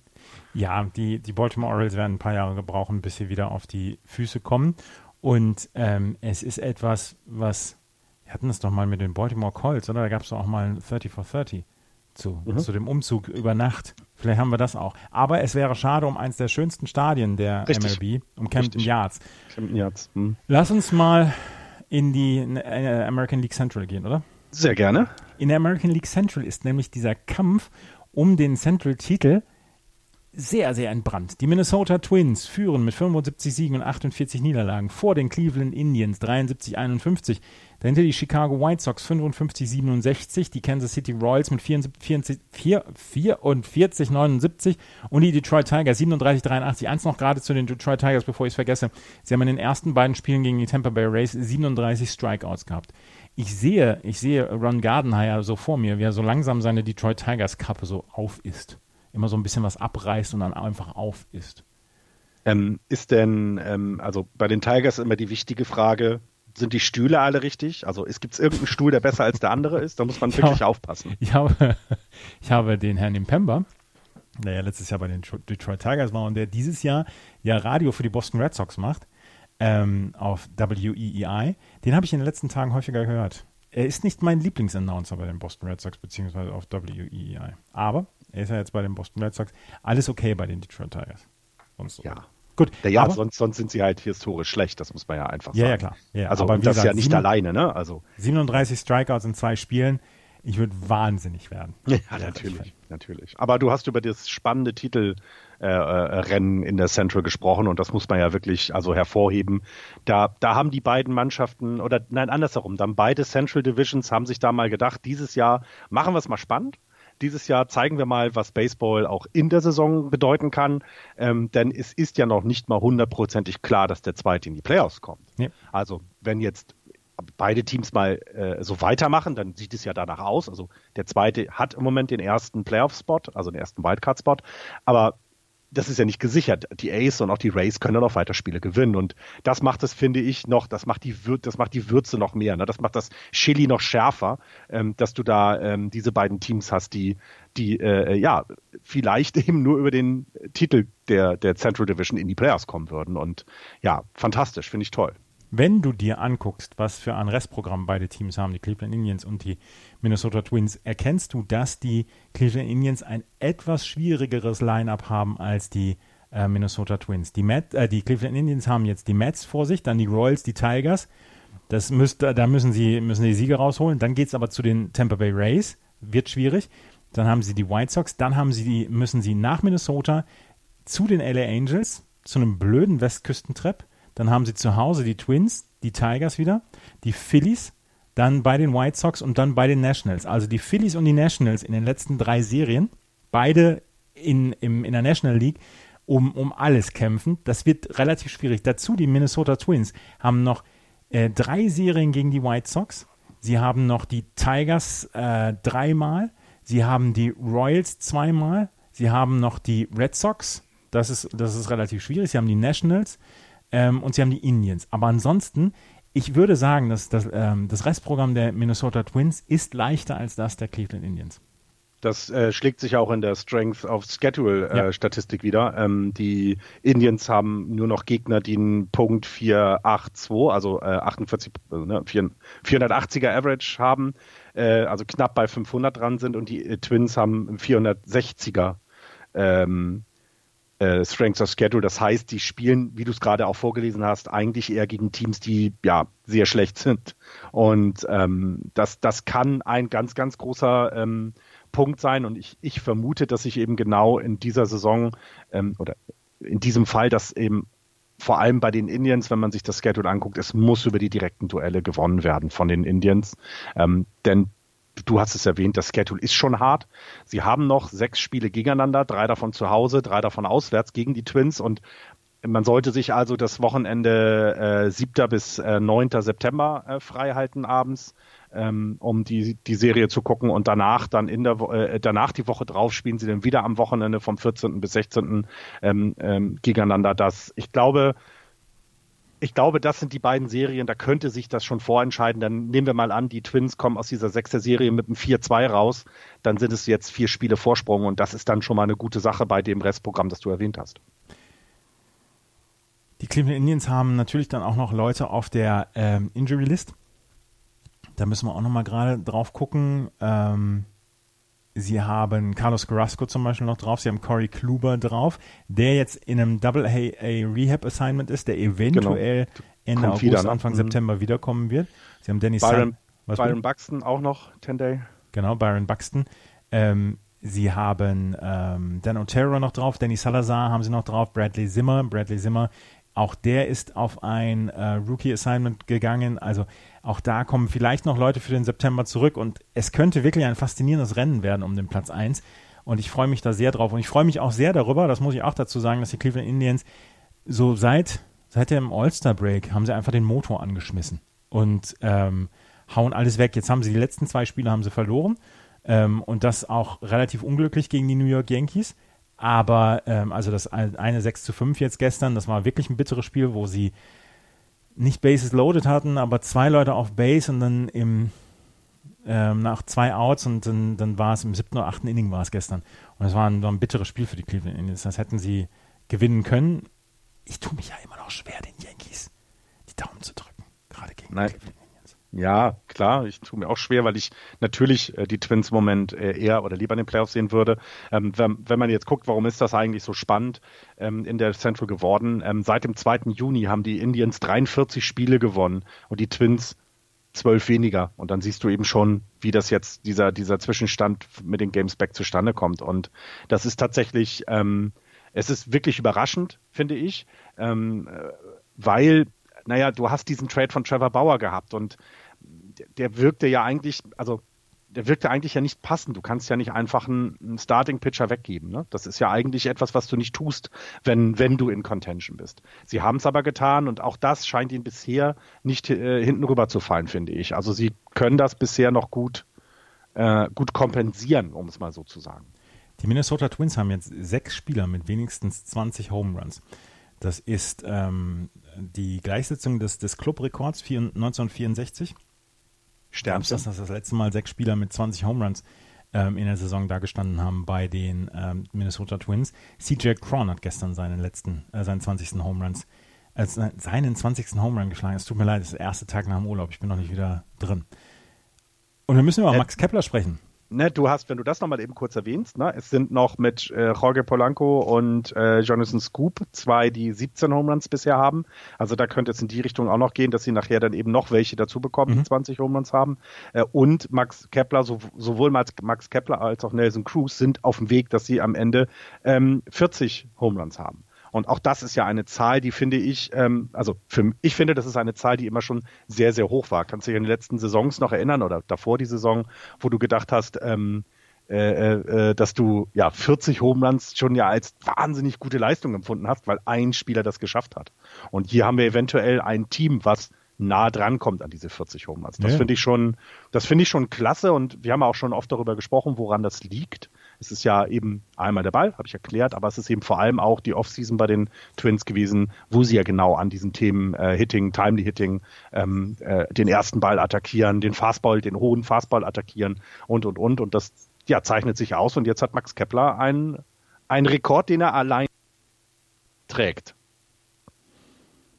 Ja, die, die Baltimore Orioles werden ein paar Jahre gebrauchen, bis sie wieder auf die Füße kommen. Und ähm, es ist etwas, was wir hatten es doch mal mit den Baltimore Colts, oder? Da gab es doch auch mal ein 30 for 30 zu, mhm. zu dem Umzug über Nacht. Vielleicht haben wir das auch. Aber es wäre schade um eins der schönsten Stadien der Richtig. MLB, um Camden Richtig. Yards. Camden Yards. Hm. Lass uns mal in die äh, American League Central gehen, oder? Sehr gerne. In der American League Central ist nämlich dieser Kampf um den Central-Titel sehr, sehr entbrannt. Die Minnesota Twins führen mit 75 Siegen und 48 Niederlagen vor den Cleveland Indians 73-51. Dahinter die Chicago White Sox 55-67, die Kansas City Royals mit 44-79 und die Detroit Tigers 37-83. Eins noch gerade zu den Detroit Tigers, bevor ich es vergesse. Sie haben in den ersten beiden Spielen gegen die Tampa Bay Rays 37 Strikeouts gehabt. Ich sehe, ich sehe Ron Gardenhire so vor mir, wie er so langsam seine Detroit Tigers Kappe so auf ist immer so ein bisschen was abreißt und dann einfach auf ist. Ähm, ist denn, ähm, also bei den Tigers immer die wichtige Frage, sind die Stühle alle richtig? Also gibt es irgendeinen Stuhl, der besser als der andere ist? Da muss man wirklich habe, aufpassen. [LAUGHS] Ich habe, ich habe den Herrn Impemba, der ja letztes Jahr bei den Detroit Tigers war und der dieses Jahr ja Radio für die Boston Red Sox macht, ähm, auf WEEI. Den habe ich in den letzten Tagen häufiger gehört. Er ist nicht mein Lieblingsannouncer bei den Boston Red Sox, beziehungsweise auf WEEI. Aber er ist ja jetzt bei den Boston Red Sox. Alles okay bei den Detroit Tigers. Sonst so. Ja. Gut, ja, aber, sonst, sonst sind sie halt historisch schlecht, das muss man ja einfach sagen. Ja, ja, klar. Ja, also aber das ist ja nicht 7, alleine, ne? Also 37 Strikeouts in zwei Spielen. Ich würde wahnsinnig werden. Ja, natürlich, natürlich. Aber du hast über das spannende Titelrennen äh, äh in der Central gesprochen und das muss man ja wirklich also hervorheben. Da, da haben die beiden Mannschaften oder nein andersherum, dann beide Central Divisions haben sich da mal gedacht, dieses Jahr machen wir es mal spannend dieses Jahr zeigen wir mal, was Baseball auch in der Saison bedeuten kann. Ähm, denn es ist ja noch nicht mal hundertprozentig klar, dass der Zweite in die Playoffs kommt. Ja. Also wenn jetzt beide Teams mal äh, so weitermachen, dann sieht es ja danach aus. Also der Zweite hat im Moment den ersten Playoff-Spot, also den ersten Wildcard-Spot. Aber das ist ja nicht gesichert. Die Ace und auch die Rays können dann auch weiter Spiele gewinnen. Und das macht es, finde ich, noch, das macht die, Wür das macht die Würze noch mehr. Ne? Das macht das Chili noch schärfer, ähm, dass du da ähm, diese beiden Teams hast, die, die äh, ja, vielleicht [LAUGHS] eben nur über den Titel der, der Central Division in die Playoffs kommen würden. Und ja, fantastisch, finde ich toll. Wenn du dir anguckst, was für ein Restprogramm beide Teams haben, die Cleveland Indians und die Minnesota Twins, erkennst du, dass die Cleveland Indians ein etwas schwierigeres Line-up haben als die äh, Minnesota Twins. Die, Met, äh, die Cleveland Indians haben jetzt die Mets vor sich, dann die Royals, die Tigers. Das müsste, da müssen sie, müssen die Siege rausholen. Dann geht es aber zu den Tampa Bay Rays. Wird schwierig. Dann haben sie die White Sox. Dann haben sie die, müssen sie nach Minnesota zu den LA Angels, zu einem blöden Westküstentrip dann haben sie zu Hause die Twins, die Tigers wieder, die Phillies, dann bei den White Sox und dann bei den Nationals. Also die Phillies und die Nationals in den letzten drei Serien, beide in, im, in der National League, um, um alles kämpfen. Das wird relativ schwierig. Dazu die Minnesota Twins haben noch äh, drei Serien gegen die White Sox. Sie haben noch die Tigers äh, dreimal. Sie haben die Royals zweimal. Sie haben noch die Red Sox. Das ist, das ist relativ schwierig. Sie haben die Nationals ähm, und sie haben die Indians. Aber ansonsten ich würde sagen, dass das, ähm, das Restprogramm der Minnesota Twins ist leichter als das der Cleveland Indians. Das äh, schlägt sich auch in der Strength of Schedule äh, ja. Statistik wieder. Ähm, die Indians haben nur noch Gegner, die einen Punkt 482, also äh, 48, äh, ne, 480er Average haben, äh, also knapp bei 500 dran sind und die äh, Twins haben 460er ähm, äh, Strengths of Schedule. Das heißt, die spielen, wie du es gerade auch vorgelesen hast, eigentlich eher gegen Teams, die ja sehr schlecht sind. Und ähm, das, das kann ein ganz, ganz großer ähm, Punkt sein. Und ich, ich vermute, dass sich eben genau in dieser Saison ähm, oder in diesem Fall, dass eben vor allem bei den Indians, wenn man sich das Schedule anguckt, es muss über die direkten Duelle gewonnen werden von den Indians. Ähm, denn du hast es erwähnt, das Schedule ist schon hart. Sie haben noch sechs Spiele gegeneinander, drei davon zu Hause, drei davon auswärts gegen die Twins und man sollte sich also das Wochenende äh, 7. bis äh, 9. September äh, frei halten abends, ähm, um die, die Serie zu gucken und danach dann in der äh, danach die Woche drauf spielen sie dann wieder am Wochenende vom 14. bis 16. Ähm, ähm, gegeneinander. Das, ich glaube, ich glaube, das sind die beiden Serien, da könnte sich das schon vorentscheiden. Dann nehmen wir mal an, die Twins kommen aus dieser sechster Serie mit einem 4-2 raus. Dann sind es jetzt vier Spiele Vorsprung und das ist dann schon mal eine gute Sache bei dem Restprogramm, das du erwähnt hast. Die Cleveland Indians haben natürlich dann auch noch Leute auf der ähm, Injury List. Da müssen wir auch noch mal gerade drauf gucken. Ähm, Sie haben Carlos Carrasco zum Beispiel noch drauf. Sie haben Corey Kluber drauf, der jetzt in einem Double A, A Rehab Assignment ist, der eventuell genau. Ende Kommt August, wieder, ne? Anfang mhm. September wiederkommen wird. Sie haben Dennis Byron, Sun, Byron Buxton auch noch, 10 Day. Genau, Byron Buxton. Ähm, sie haben ähm, Dan Otero noch drauf, Danny Salazar haben sie noch drauf, Bradley Zimmer. Bradley Zimmer, auch der ist auf ein äh, Rookie Assignment gegangen. Also auch da kommen vielleicht noch Leute für den September zurück und es könnte wirklich ein faszinierendes Rennen werden um den Platz 1. Und ich freue mich da sehr drauf. Und ich freue mich auch sehr darüber, das muss ich auch dazu sagen, dass die Cleveland Indians so seit, seit dem All-Star-Break haben sie einfach den Motor angeschmissen und ähm, hauen alles weg. Jetzt haben sie die letzten zwei Spiele haben sie verloren ähm, und das auch relativ unglücklich gegen die New York Yankees. Aber ähm, also das eine 6 zu 5 jetzt gestern, das war wirklich ein bitteres Spiel, wo sie nicht Bases loaded hatten, aber zwei Leute auf Base und dann im ähm, nach zwei Outs und dann, dann war es im siebten oder achten Inning war es gestern. Und es war ein, war ein bitteres Spiel für die Cleveland Indians. Das hätten sie gewinnen können. Ich tue mich ja immer noch schwer, den Yankees die Daumen zu drücken. Gerade gegen Nein. Cleveland. Ja, klar, ich tue mir auch schwer, weil ich natürlich äh, die Twins im Moment äh, eher oder lieber in den Playoffs sehen würde. Ähm, wenn, wenn, man jetzt guckt, warum ist das eigentlich so spannend ähm, in der Central geworden? Ähm, seit dem 2. Juni haben die Indians 43 Spiele gewonnen und die Twins zwölf weniger. Und dann siehst du eben schon, wie das jetzt, dieser, dieser Zwischenstand mit den Games Back zustande kommt. Und das ist tatsächlich, ähm, es ist wirklich überraschend, finde ich, ähm, äh, weil naja, du hast diesen Trade von Trevor Bauer gehabt und der wirkte ja eigentlich, also der wirkte eigentlich ja nicht passend. Du kannst ja nicht einfach einen, Starting-Pitcher weggeben. Ne? Das ist ja eigentlich etwas, was du nicht tust, wenn, wenn du in Contention bist. Sie haben es aber getan und auch das scheint ihnen bisher nicht äh, hinten rüber zu fallen, finde ich. Also sie können das bisher noch gut, äh, gut kompensieren, um es mal so zu sagen. Die Minnesota Twins haben jetzt sechs Spieler mit wenigstens 20 Home Runs. Das ist ähm, die Gleichsetzung des, des Clubrekords 1964 Stärmste. Dass das letzte Mal sechs Spieler mit 20 Home Runs ähm, in der Saison dagestanden haben bei den ähm, Minnesota Twins. CJ Cron hat gestern seinen letzten, äh, seinen 20. Home Runs, äh, seinen 20. Home Run geschlagen. Es tut mir leid, das ist der erste Tag nach dem Urlaub. Ich bin noch nicht wieder drin. Und wir müssen über äh, Max Kepler sprechen ne, du hast, wenn du das nochmal eben kurz erwähnst, ne, es sind noch mit äh, Jorge Polanco und äh, Jonathan Scoop zwei, die 17 Home Runs bisher haben. Also da könnte es in die Richtung auch noch gehen, dass sie nachher dann eben noch welche dazu bekommen, mhm. die 20 Home Runs haben. Äh, und Max Kepler, so, sowohl Max Kepler als auch Nelson Cruz sind auf dem Weg, dass sie am Ende ähm, 40 Home Runs haben. Und auch das ist ja eine Zahl, die finde ich, ähm, also für, ich finde, das ist eine Zahl, die immer schon sehr, sehr hoch war. Kannst du dich an die letzten Saisons noch erinnern oder davor die Saison, wo du gedacht hast, ähm, äh, äh, äh dass du ja 40 Home Runs schon ja als wahnsinnig gute Leistung empfunden hast, weil ein Spieler das geschafft hat. Und hier haben wir eventuell ein Team, was nah dran kommt an diese 40 Home Runs. Das ja. finde ich schon, das finde ich schon klasse und wir haben auch schon oft darüber gesprochen, woran das liegt. Es ist ja eben einmal der Ball, habe ich erklärt, aber es ist eben vor allem auch die Offseason bei den Twins gewesen, wo sie ja genau an diesen Themen äh, Hitting, Timely Hitting, ähm, äh, den ersten Ball attackieren, den Fastball, den hohen Fastball attackieren und und und und das ja zeichnet sich aus und jetzt hat Max Kepler einen, einen Rekord, den er allein trägt.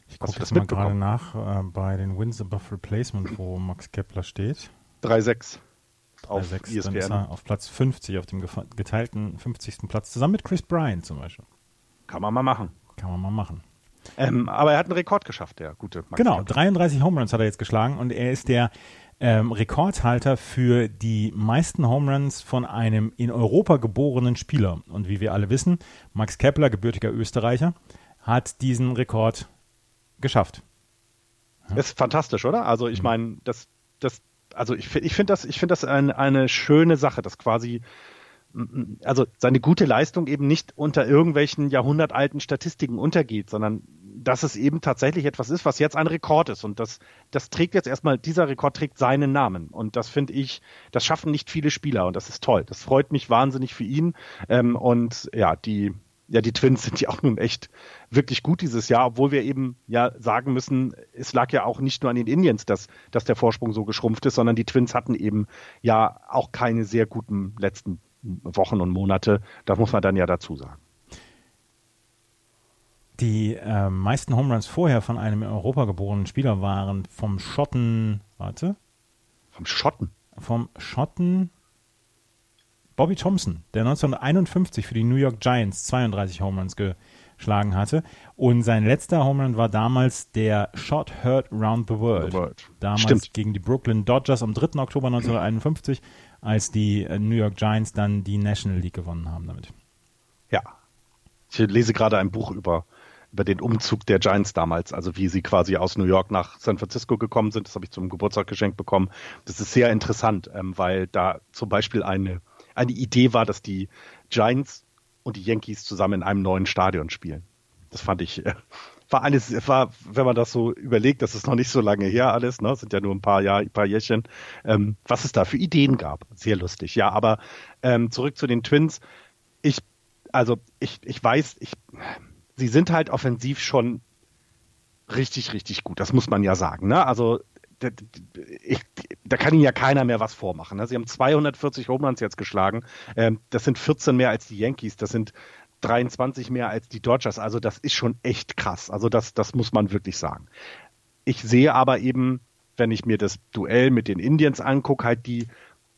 Ich gucke das mal gerade nach äh, bei den Wins above Replacement, wo Max Kepler steht. 3-6 auf 6, ESPN. Ist er auf Platz 50, auf dem geteilten 50. Platz, zusammen mit Chris Bryant zum Beispiel. Kann man mal machen. Kann man mal machen. Ähm, aber er hat einen Rekord geschafft, der gute Max Genau, Kepler. 33 Home Runs hat er jetzt geschlagen und er ist der ähm, Rekordhalter für die meisten Home Runs von einem in Europa geborenen Spieler. Und wie wir alle wissen, Max Kepler, gebürtiger Österreicher, hat diesen Rekord geschafft. Ja. Ist fantastisch, oder? Also ich mhm. meine, das, das, also ich, ich finde das, ich finde das ein, eine schöne Sache, dass quasi also seine gute Leistung eben nicht unter irgendwelchen jahrhundertalten Statistiken untergeht, sondern dass es eben tatsächlich etwas ist, was jetzt ein Rekord ist. Und das, das trägt jetzt erstmal, dieser Rekord trägt seinen Namen. Und das finde ich, das schaffen nicht viele Spieler und das ist toll. Das freut mich wahnsinnig für ihn. Ähm, und ja, die, ja, die Twins sind ja auch nun echt wirklich gut dieses Jahr, obwohl wir eben ja sagen müssen, es lag ja auch nicht nur an den Indians, dass, dass der Vorsprung so geschrumpft ist, sondern die Twins hatten eben ja auch keine sehr guten letzten Wochen und Monate. Das muss man dann ja dazu sagen. Die äh, meisten Home Runs vorher von einem in Europa geborenen Spieler waren vom Schotten, warte. Vom Schotten? Vom Schotten Bobby Thompson, der 1951 für die New York Giants 32 Home Runs geschlagen hatte. Und sein letzter Home Run war damals der Shot Heard Round the World. The world. Damals Stimmt. gegen die Brooklyn Dodgers am 3. Oktober 1951, als die äh, New York Giants dann die National League gewonnen haben damit. Ja. Ich lese gerade ein Buch über über den Umzug der Giants damals, also wie sie quasi aus New York nach San Francisco gekommen sind. Das habe ich zum Geburtstag geschenkt bekommen. Das ist sehr interessant, ähm, weil da zum Beispiel eine eine Idee war, dass die Giants und die Yankees zusammen in einem neuen Stadion spielen. Das fand ich, äh, war alles, war, wenn man das so überlegt, das ist noch nicht so lange her alles, ne, sind ja nur ein paar Jahr, ein paar Jährchen, ähm, was es da für Ideen gab. Sehr lustig. Ja, aber ähm, zurück zu den Twins. Ich, also ich, ich weiß, ich, sie sind halt offensiv schon richtig, richtig gut. Das muss man ja sagen. Ne? Also ich, da kann Ihnen ja keiner mehr was vormachen. Ne? Sie haben 240 Homeruns jetzt geschlagen. Ähm, das sind 14 mehr als die Yankees. Das sind 23 mehr als die Dodgers. Also das ist schon echt krass. Also das, das muss man wirklich sagen. Ich sehe aber eben, wenn ich mir das Duell mit den Indians angucke, halt die,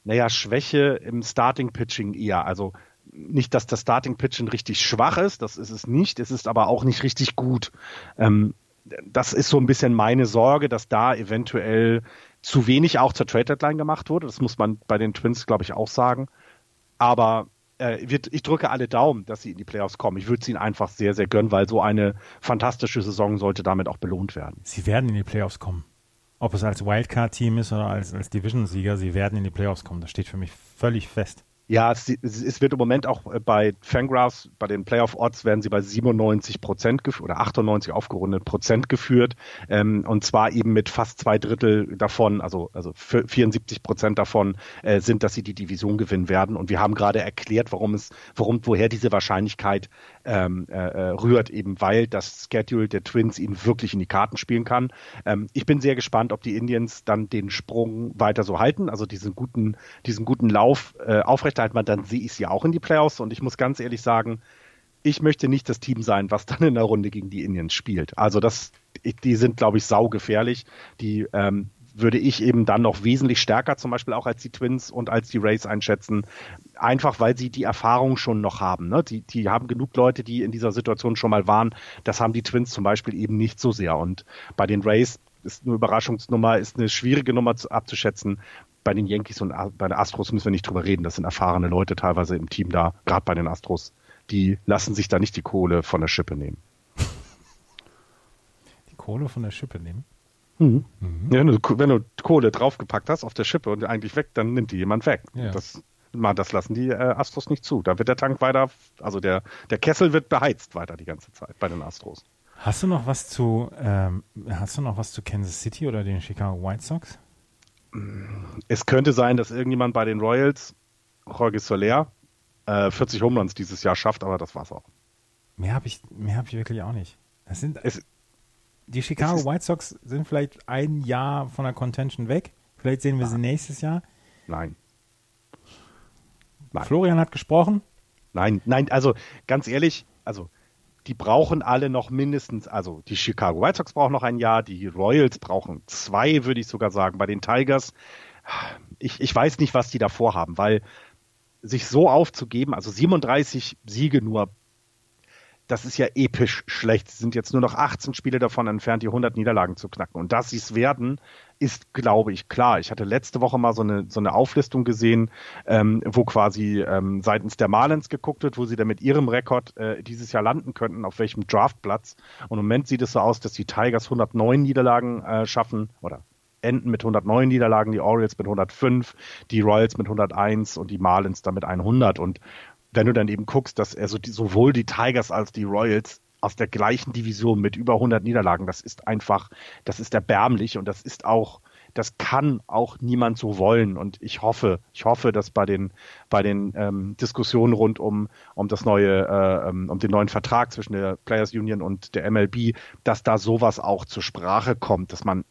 naja, Schwäche im Starting Pitching eher. Also nicht, dass das Starting Pitching richtig schwach ist, das ist es nicht. Es ist aber auch nicht richtig gut. Ähm, das ist so ein bisschen meine Sorge, dass da eventuell zu wenig auch zur Trade Deadline gemacht wurde. Das muss man bei den Twins, glaube ich, auch sagen. Aber äh, ich drücke alle Daumen, dass sie in die Playoffs kommen. Ich würde es ihnen einfach sehr, sehr gönnen, weil so eine fantastische Saison sollte damit auch belohnt werden. Sie werden in die Playoffs kommen. Ob es als Wildcard-Team ist oder als, als Division-Sieger, sie werden in die Playoffs kommen. Das steht für mich völlig fest. Ja, es, es, wird im Moment auch äh, bei Fangraphs, bei den Playoff-Odds werden sie bei 97 Prozent oder 98 aufgerundet Prozent geführt. Ähm, und zwar eben mit fast zwei Drittel davon, also, also 74 Prozent davon äh, sind, dass sie die Division gewinnen werden. Und wir haben gerade erklärt, warum es, warum, woher diese Wahrscheinlichkeit ähm, äh, äh, rührt, eben weil das Schedule der Twins ihnen wirklich in die Karten spielen kann. Ähm, ich bin sehr gespannt, ob die Indians dann den Sprung weiter so halten, also diesen guten, diesen guten Lauf äh, aufrechterhalten, dann sehe ich sie auch in die Playoffs. Und ich muss ganz ehrlich sagen, ich möchte nicht das Team sein, was dann in der Runde gegen die Indians spielt. Also das, die sind, glaube ich, saugefährlich. Die ähm, würde ich eben dann noch wesentlich stärker zum Beispiel auch als die Twins und als die Rays einschätzen. Einfach weil sie die Erfahrung schon noch haben. Ne? Die, die haben genug Leute, die in dieser Situation schon mal waren. Das haben die Twins zum Beispiel eben nicht so sehr. Und bei den Rays ist eine Überraschungsnummer, ist eine schwierige Nummer zu, abzuschätzen. Bei den Yankees und bei den Astros müssen wir nicht drüber reden. Das sind erfahrene Leute teilweise im Team da, gerade bei den Astros. die lassen sich da nicht die Kohle von der Schippe nehmen. Die Kohle von der Schippe nehmen? Mhm. Mhm. Ja, wenn, du, wenn, du, Kohle draufgepackt hast auf der Schippe und eigentlich weg, dann nimmt die jemand weg. Ja. Das, das lassen die äh, Astros nicht zu. Da wird der Tank weiter, also der, der Kessel wird beheizt weiter die ganze Zeit bei den Astros. Hast du noch was zu, ähm, hast du noch was zu Kansas City oder den Chicago White Sox? Es könnte sein, dass irgendjemand bei den Royals, Jorge Soler, äh, 40 Home Runs dieses Jahr schafft, aber das war's auch. Mehr habe ich, mehr ich wirklich auch nicht. Das sind, es, die Chicago White Sox sind vielleicht ein Jahr von der Contention weg. Vielleicht sehen wir sie nächstes Jahr. Nein. Nein. Florian hat gesprochen. Nein, nein, also ganz ehrlich, also die brauchen alle noch mindestens, also die Chicago White Sox brauchen noch ein Jahr, die Royals brauchen zwei, würde ich sogar sagen. Bei den Tigers, ich, ich weiß nicht, was die da vorhaben, weil sich so aufzugeben, also 37 Siege nur das ist ja episch schlecht. Sie sind jetzt nur noch 18 Spiele davon entfernt, die 100 Niederlagen zu knacken. Und dass sie es werden, ist, glaube ich, klar. Ich hatte letzte Woche mal so eine, so eine Auflistung gesehen, ähm, wo quasi ähm, seitens der Marlins geguckt wird, wo sie dann mit ihrem Rekord äh, dieses Jahr landen könnten, auf welchem Draftplatz. Und im Moment sieht es so aus, dass die Tigers 109 Niederlagen äh, schaffen oder enden mit 109 Niederlagen, die Orioles mit 105, die Royals mit 101 und die Marlins damit 100. Und wenn du dann eben guckst, dass er so die, sowohl die Tigers als die Royals aus der gleichen Division mit über 100 Niederlagen, das ist einfach, das ist erbärmlich und das ist auch, das kann auch niemand so wollen. Und ich hoffe, ich hoffe, dass bei den bei den ähm, Diskussionen rund um um das neue äh, ähm, um den neuen Vertrag zwischen der Players Union und der MLB, dass da sowas auch zur Sprache kommt, dass man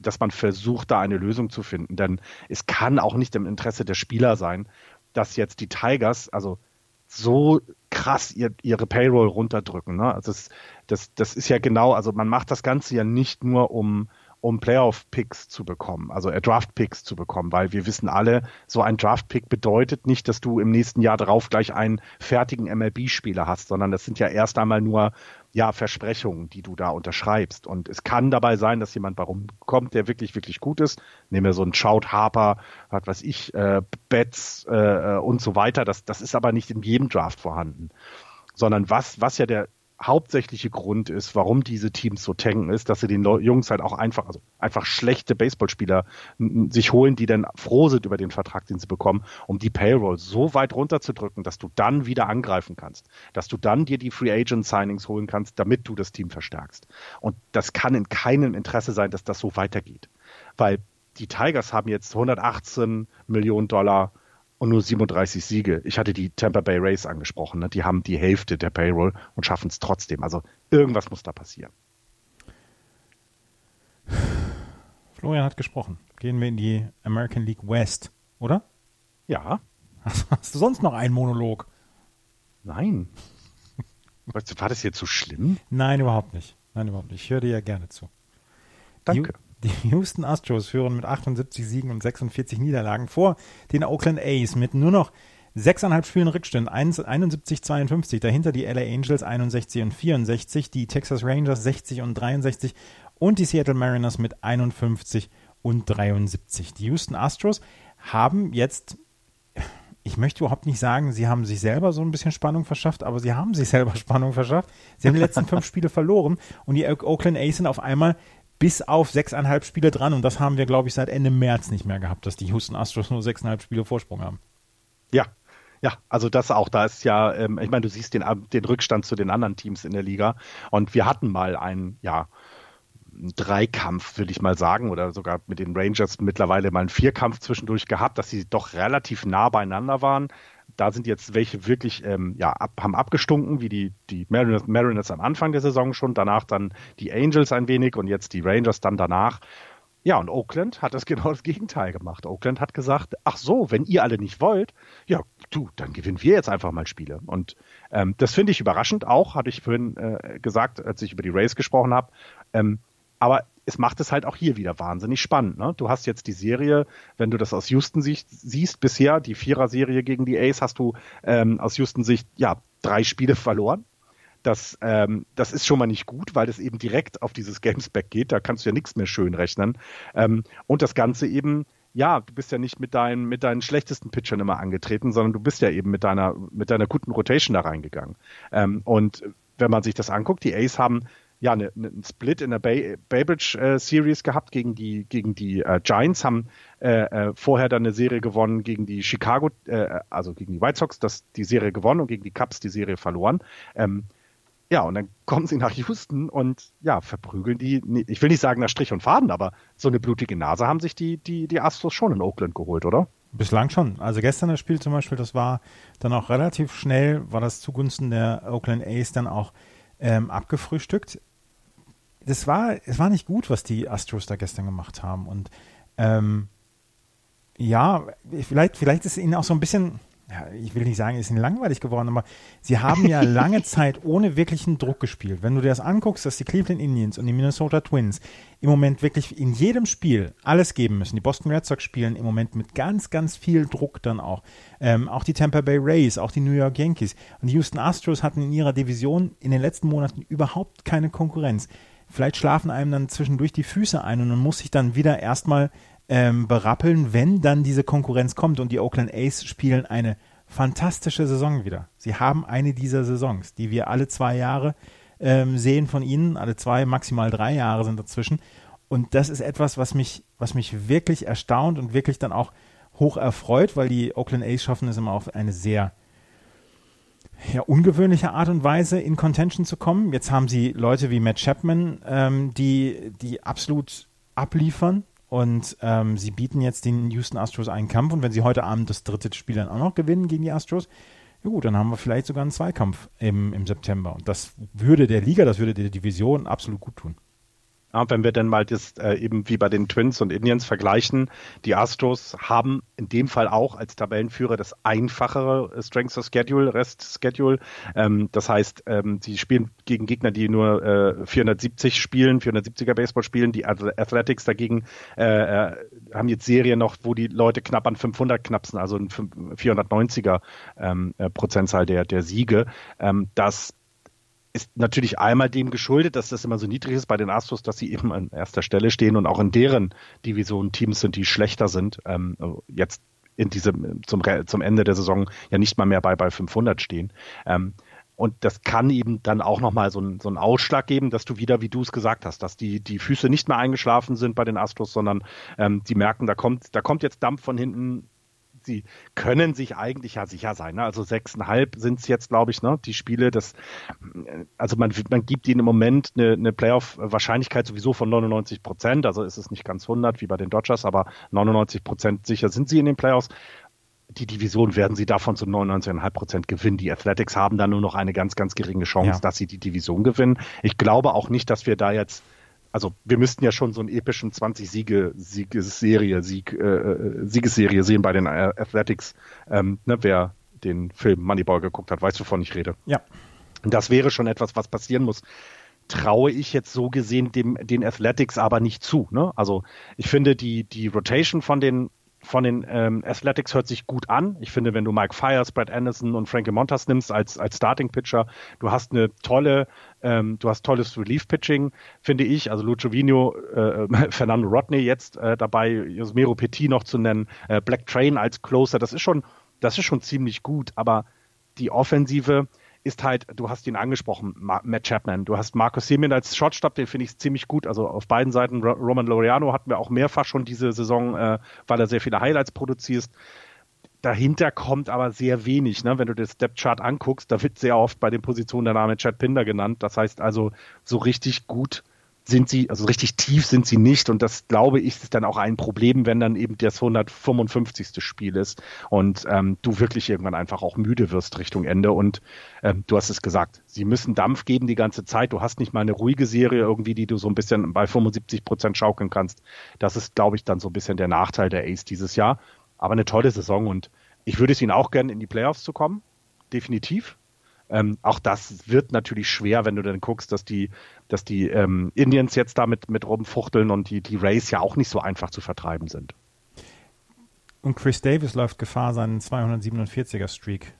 dass man versucht, da eine Lösung zu finden. Denn es kann auch nicht im Interesse der Spieler sein, dass jetzt die Tigers, also so krass ihr, ihre Payroll runterdrücken. Ne? Also das, das, das ist ja genau, also man macht das Ganze ja nicht nur um, um Playoff-Picks zu bekommen, also äh, Draft-Picks zu bekommen, weil wir wissen alle, so ein Draft-Pick bedeutet nicht, dass du im nächsten Jahr darauf gleich einen fertigen MLB-Spieler hast, sondern das sind ja erst einmal nur ja, Versprechungen, die du da unterschreibst. Und es kann dabei sein, dass jemand warum kommt, der wirklich, wirklich gut ist. Nehmen wir so einen Shout Harper, was weiß ich, äh, Betts äh, äh, und so weiter. Das, das ist aber nicht in jedem Draft vorhanden. Sondern was, was ja der hauptsächliche Grund ist, warum diese Teams so tanken, ist, dass sie den Jungs halt auch einfach, also einfach schlechte Baseballspieler sich holen, die dann froh sind über den Vertrag, den sie bekommen, um die Payroll so weit runterzudrücken, dass du dann wieder angreifen kannst, dass du dann dir die Free Agent Signings holen kannst, damit du das Team verstärkst. Und das kann in keinem Interesse sein, dass das so weitergeht. Weil die Tigers haben jetzt 118 Millionen Dollar und nur 37 Siege. Ich hatte die Tampa Bay Rays angesprochen. Ne? Die haben die Hälfte der Payroll und schaffen es trotzdem. Also irgendwas muss da passieren. Florian hat gesprochen. Gehen wir in die American League West, oder? Ja. [LAUGHS] Hast du sonst noch einen Monolog? Nein. War das jetzt so schlimm? Nein, überhaupt nicht. Nein, überhaupt nicht. Ich höre dir ja gerne zu. Danke. Die Houston Astros führen mit 78 Siegen und 46 Niederlagen vor den Oakland A's mit nur noch sechseinhalb Spielen Rückstand, 71-52. Dahinter die LA Angels 61 und 64, die Texas Rangers 60 und 63 und die Seattle Mariners mit 51 und 73. Die Houston Astros haben jetzt ich möchte überhaupt nicht sagen, sie haben sich selber so ein bisschen Spannung verschafft, aber sie haben sich selber [LAUGHS] Spannung verschafft. Sie haben die letzten fünf Spiele verloren und die Oakland A's sind auf einmal bis auf sechseinhalb Spiele dran. Und das haben wir, glaube ich, seit Ende März nicht mehr gehabt, dass die Houston Astros nur sechseinhalb Spiele Vorsprung haben. Ja, ja, also das auch. Da ist ja, ähm, ich meine, du siehst den, den Rückstand zu den anderen Teams in der Liga. Und wir hatten mal einen, ja, Dreikampf, würde ich mal sagen, oder sogar mit den Rangers mittlerweile mal einen Vierkampf zwischendurch gehabt, dass sie doch relativ nah beieinander waren da sind jetzt welche wirklich ähm, ja, ab, haben abgestunken, wie die, die Mariners, Mariners am Anfang der Saison schon, danach dann die Angels ein wenig und jetzt die Rangers dann danach. Ja, und Oakland hat das [LAUGHS] genau das Gegenteil gemacht. Oakland hat gesagt, ach so, wenn ihr alle nicht wollt, ja, du, dann gewinnen wir jetzt einfach mal Spiele. Und ähm, das finde ich überraschend auch, hatte ich vorhin äh, gesagt, als ich über die Race gesprochen habe. Ähm, aber es macht es halt auch hier wieder wahnsinnig spannend. Ne? Du hast jetzt die Serie, wenn du das aus Houston-Sicht siehst, bisher die Vierer-Serie gegen die Ace, hast du ähm, aus Houston-Sicht ja drei Spiele verloren. Das, ähm, das ist schon mal nicht gut, weil das eben direkt auf dieses Gamesback geht. Da kannst du ja nichts mehr schön rechnen. Ähm, und das Ganze eben ja, du bist ja nicht mit deinen, mit deinen schlechtesten Pitchern immer angetreten, sondern du bist ja eben mit deiner, mit deiner guten Rotation da reingegangen. Ähm, und wenn man sich das anguckt, die Ace haben ja eine, einen Split in der Bay, Baybridge äh, Series gehabt gegen die gegen die äh, Giants, haben äh, äh, vorher dann eine Serie gewonnen gegen die Chicago, äh, also gegen die White Sox, das die Serie gewonnen und gegen die Cubs die Serie verloren. Ähm, ja, und dann [LAUGHS] kommen sie nach Houston und ja, verprügeln die, ich will nicht sagen nach Strich und Faden, aber so eine blutige Nase haben sich die, die, die Astros schon in Oakland geholt, oder? Bislang schon. Also gestern das Spiel zum Beispiel, das war dann auch relativ schnell, war das zugunsten der Oakland A's dann auch ähm, abgefrühstückt. Das war, es war nicht gut, was die Astros da gestern gemacht haben. Und ähm, ja, vielleicht, vielleicht ist ihnen auch so ein bisschen, ja, ich will nicht sagen, ist ihnen langweilig geworden, aber sie haben ja [LAUGHS] lange Zeit ohne wirklichen Druck gespielt. Wenn du dir das anguckst, dass die Cleveland Indians und die Minnesota Twins im Moment wirklich in jedem Spiel alles geben müssen. Die Boston Red Sox spielen im Moment mit ganz, ganz viel Druck dann auch. Ähm, auch die Tampa Bay Rays, auch die New York Yankees. Und die Houston Astros hatten in ihrer Division in den letzten Monaten überhaupt keine Konkurrenz. Vielleicht schlafen einem dann zwischendurch die Füße ein und man muss sich dann wieder erstmal ähm, berappeln, wenn dann diese Konkurrenz kommt und die Oakland A's spielen eine fantastische Saison wieder. Sie haben eine dieser Saisons, die wir alle zwei Jahre ähm, sehen von ihnen. Alle zwei, maximal drei Jahre sind dazwischen. Und das ist etwas, was mich, was mich wirklich erstaunt und wirklich dann auch hoch erfreut, weil die Oakland A's schaffen es immer auf eine sehr ja, ungewöhnliche Art und Weise in Contention zu kommen. Jetzt haben sie Leute wie Matt Chapman, ähm, die, die absolut abliefern und ähm, sie bieten jetzt den Houston Astros einen Kampf. Und wenn sie heute Abend das dritte Spiel dann auch noch gewinnen gegen die Astros, ja gut, dann haben wir vielleicht sogar einen Zweikampf im, im September. Und das würde der Liga, das würde der Division absolut gut tun. Ja, wenn wir dann mal das äh, eben wie bei den Twins und Indians vergleichen, die Astros haben in dem Fall auch als Tabellenführer das einfachere Strength of Schedule, Rest Schedule. Ähm, das heißt, ähm, sie spielen gegen Gegner, die nur äh, 470 spielen, 470er Baseball spielen. Die Athletics dagegen äh, äh, haben jetzt Serien noch, wo die Leute knapp an 500 knapsen, also ein 490er ähm, äh, Prozentzahl der, der Siege. Ähm, das ist natürlich einmal dem geschuldet, dass das immer so niedrig ist bei den Astros, dass sie eben an erster Stelle stehen und auch in deren Division Teams sind, die schlechter sind. Ähm, jetzt in diesem zum, zum Ende der Saison ja nicht mal mehr bei bei 500 stehen. Ähm, und das kann eben dann auch nochmal so, so einen Ausschlag geben, dass du wieder, wie du es gesagt hast, dass die, die Füße nicht mehr eingeschlafen sind bei den Astros, sondern ähm, die merken, da kommt, da kommt jetzt Dampf von hinten, sie können sich eigentlich ja sicher sein. Ne? Also sechseinhalb sind es jetzt, glaube ich, ne? die Spiele. Das, also man, man gibt ihnen im Moment eine, eine Playoff-Wahrscheinlichkeit sowieso von 99 Prozent. Also ist es nicht ganz 100 wie bei den Dodgers, aber 99 Prozent sicher sind sie in den Playoffs die Division werden sie davon zu 99,5 Prozent gewinnen. Die Athletics haben da nur noch eine ganz, ganz geringe Chance, ja. dass sie die Division gewinnen. Ich glaube auch nicht, dass wir da jetzt also wir müssten ja schon so einen epischen 20 Siege Siegesserie Sieg äh, äh, Siegesserie sehen bei den Athletics. Ähm, ne, wer den Film Moneyball geguckt hat, weiß wovon ich rede. Ja. Das wäre schon etwas, was passieren muss. Traue ich jetzt so gesehen dem den Athletics aber nicht zu. Ne? Also ich finde die die Rotation von den von den ähm, Athletics hört sich gut an. Ich finde, wenn du Mike Fires, Brad Anderson und Frankie Montas nimmst als, als Starting Pitcher, du hast eine tolle, ähm, du hast tolles Relief Pitching, finde ich. Also Lucio Vino, äh, [LAUGHS] Fernando Rodney jetzt äh, dabei, Josmero Petit noch zu nennen, äh, Black Train als Closer, das ist schon, das ist schon ziemlich gut. Aber die Offensive, ist halt, du hast ihn angesprochen, Matt Chapman. Du hast Marcus Semien als Shotstop, den finde ich ziemlich gut. Also auf beiden Seiten. Roman Laureano hatten wir auch mehrfach schon diese Saison, äh, weil er sehr viele Highlights produziert. Dahinter kommt aber sehr wenig. Ne? Wenn du das Step Chart anguckst, da wird sehr oft bei den Positionen der Name Chad Pinder genannt. Das heißt also, so richtig gut sind sie, also richtig tief sind sie nicht. Und das, glaube ich, ist dann auch ein Problem, wenn dann eben das 155. Spiel ist und ähm, du wirklich irgendwann einfach auch müde wirst Richtung Ende. Und ähm, du hast es gesagt, sie müssen Dampf geben die ganze Zeit. Du hast nicht mal eine ruhige Serie irgendwie, die du so ein bisschen bei 75 Prozent schaukeln kannst. Das ist, glaube ich, dann so ein bisschen der Nachteil der Ace dieses Jahr. Aber eine tolle Saison und ich würde es ihnen auch gerne in die Playoffs zu kommen. Definitiv. Ähm, auch das wird natürlich schwer, wenn du dann guckst, dass die, dass die ähm, Indians jetzt damit mit rumfuchteln und die, die Rays ja auch nicht so einfach zu vertreiben sind. Und Chris Davis läuft Gefahr, seinen 247er Streak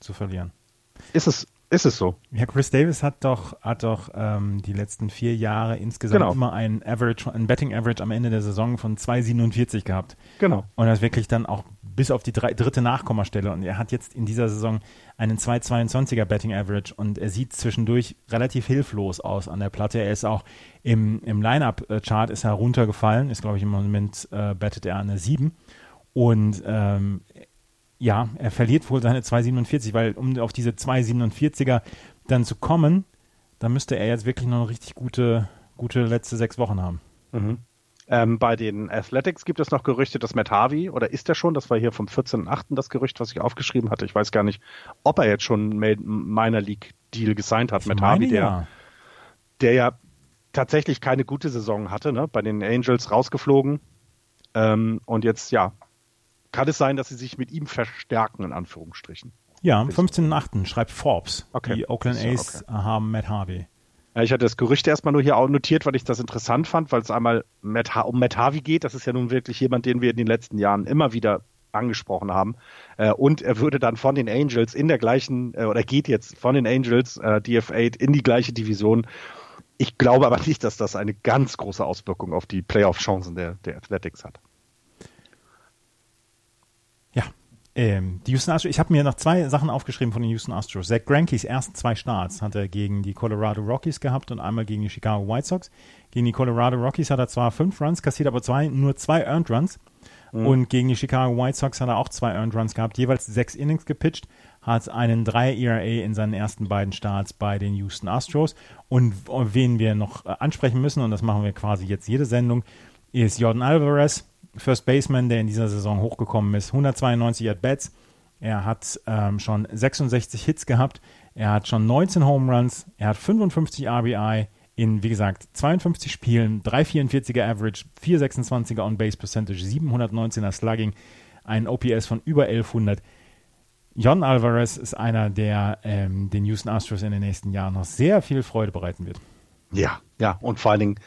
zu verlieren. Ist es, Ist es so? Ja, Chris Davis hat doch, hat doch ähm, die letzten vier Jahre insgesamt Genau. immer ein Average, ein Betting Average am Ende der Saison von 2,47 gehabt. Genau. Und das wirklich dann auch bis auf die drei, dritte Nachkommastelle. Und er hat jetzt in dieser Saison einen 2,22er Betting Average und er sieht zwischendurch relativ hilflos aus an der Platte. Er ist auch im, im Line-Up-Chart ist er runtergefallen, ist glaube ich im Moment äh, bettet er eine 7. Und ähm, ja, er verliert wohl seine 2,47, weil um auf diese 2,47er dann zu kommen, da müsste er jetzt wirklich noch eine richtig gute, gute letzte sechs Wochen haben. Ähm, bei den Athletics gibt es noch Gerüchte, dass Matt Harvey, oder ist er schon, das war hier vom 14.8. das Gerücht, was ich aufgeschrieben hatte. Ich weiß gar nicht, ob er jetzt schon einen Minor League Deal gesigned hat. Ich Matt Harvey, der, ja. der ja tatsächlich keine gute Saison hatte, ne? bei den Angels rausgeflogen. Ähm, und jetzt, ja, kann es sein, dass sie sich mit ihm verstärken, in Anführungsstrichen. Ja, am 15.8. schreibt Forbes. Okay. Die Oakland A's haben Matt Harvey. Ich hatte das Gerücht erstmal nur hier auch notiert, weil ich das interessant fand, weil es einmal um Matt Harvey geht. Das ist ja nun wirklich jemand, den wir in den letzten Jahren immer wieder angesprochen haben. Äh, und er würde dann von den Angels in der gleichen, äh, oder geht jetzt von den Angels äh, DF8 in die gleiche Division. Ich glaube aber nicht, dass das eine ganz große Auswirkung auf die Playoff-Chancen der, der Athletics hat. Ja. Ähm, die Houston Astros, ich habe mir noch zwei Sachen aufgeschrieben von den Houston Astros. Zach Grankys ersten zwei Starts hat er gegen die Colorado Rockies gehabt und einmal gegen die Chicago White Sox. Gegen die Colorado Rockies hat er zwar fünf Runs kassiert, aber zwei, nur zwei Earned Runs. Und gegen die Chicago White Sox hat er auch zwei Earned Runs gehabt, jeweils sechs Innings gepitcht, hat einen 3 ERA in seinen ersten beiden Starts bei den Houston Astros. Und wen wir noch äh, ansprechen müssen, und das machen wir quasi jetzt jede Sendung, ist Jordan Alvarez, First Baseman, der in dieser Saison hochgekommen ist. 192 At-Bats. Er hat ähm, schon 66 Hits gehabt. Er hat schon 19 Home Runs. Er hat 55 RBI in, wie gesagt, 52 Spielen, 3,44er Average, 4,26er On-Base Percentage, 719er Slugging, ein OPS von über 1100. Jon Alvarez ist einer, der ähm, den Houston Astros in den nächsten Jahren noch sehr viel Freude bereiten wird. Ja, ja, und vor allen Dingen,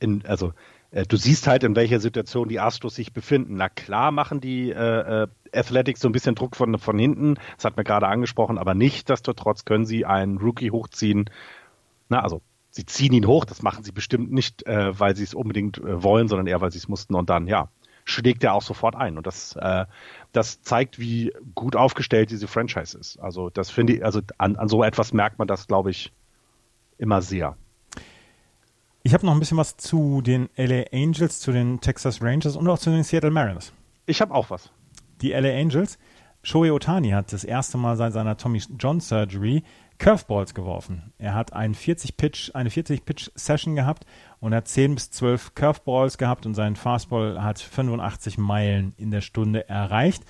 in, also äh, du siehst halt, in welcher Situation die Astros sich befinden. Na klar machen die äh, äh, Athletics so ein bisschen Druck von, von hinten, das hat mir gerade angesprochen, aber nichtsdestotrotz können sie einen Rookie hochziehen. Na, also sie ziehen ihn hoch, das machen sie bestimmt nicht, äh, weil sie es unbedingt äh, wollen, sondern eher, weil sie es mussten und dann, ja, schlägt er auch sofort ein. Und das, äh, das zeigt, wie gut aufgestellt diese Franchise ist. Also das finde ich, also an, an so etwas merkt man das, glaube ich, immer sehr. Ich habe noch ein bisschen was zu den LA Angels, zu den Texas Rangers und auch zu den Seattle Mariners. Ich habe auch was. Die LA Angels, Shohei Otani hat das erste Mal seit seiner Tommy John Surgery Curveballs geworfen. Er hat einen 40 -Pitch, eine 40-Pitch-Session gehabt und hat 10 bis 12 Curveballs gehabt und sein Fastball hat 85 Meilen in der Stunde erreicht.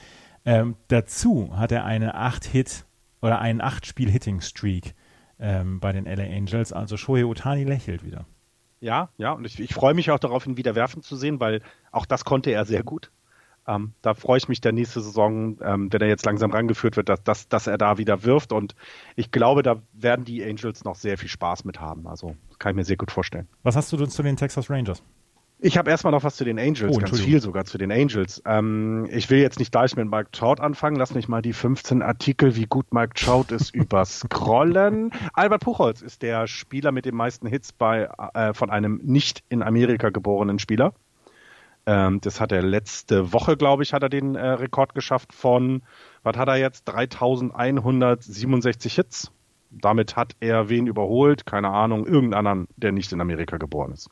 Ähm, dazu hat er eine 8-Hit oder einen 8-Spiel-Hitting-Streak ähm, bei den LA Angels. Also Shohei Otani lächelt wieder. Ja, ja, und ich, ich freue mich auch darauf, ihn wieder werfen zu sehen, weil auch das konnte er sehr gut. Ähm, da freue ich mich der nächste Saison, ähm, wenn er jetzt langsam rangeführt wird, dass, dass, dass er da wieder wirft. Und ich glaube, da werden die Angels noch sehr viel Spaß mit haben. Also kann ich mir sehr gut vorstellen. Was hast du denn zu den Texas Rangers? Ich habe erstmal noch was zu den Angels, Oh, ganz viel sogar zu den Angels. Ähm, ich will jetzt nicht gleich mit Mike Trout anfangen. Lass mich mal die 15 Artikel, wie gut Mike Trout ist, [LAUGHS] überscrollen. Albert Puchholz ist der Spieler mit den meisten Hits bei, äh, von einem nicht in Amerika geborenen Spieler. Ähm, das hat er letzte Woche, glaube ich, hat er den äh, Rekord geschafft von, was hat er jetzt? 3167 Hits. Damit hat er wen überholt? Keine Ahnung, irgendeinen der nicht in Amerika geboren ist.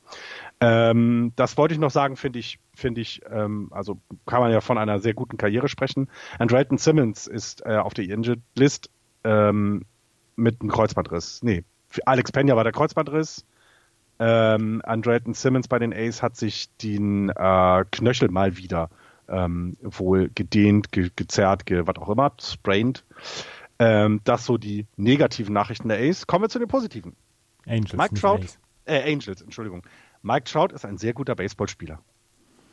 Ähm, das wollte ich noch sagen, finde ich, finde ich, ähm, also kann man ja von einer sehr guten Karriere sprechen. Andrelton Simmons ist äh, auf der Injured List ähm, mit einem Kreuzbandriss. Nee, für Alex Pena war der Kreuzbandriss. Ähm, Andrelton Simmons bei den A's hat sich den äh, Knöchel mal wieder ähm, wohl gedehnt, ge gezerrt, ge was auch immer, sprained. Ähm, das so die negativen Nachrichten der A's. Kommen wir zu den positiven. Angels. Mike Trout, äh, Angels, Entschuldigung. Mike Trout ist ein sehr guter Baseballspieler.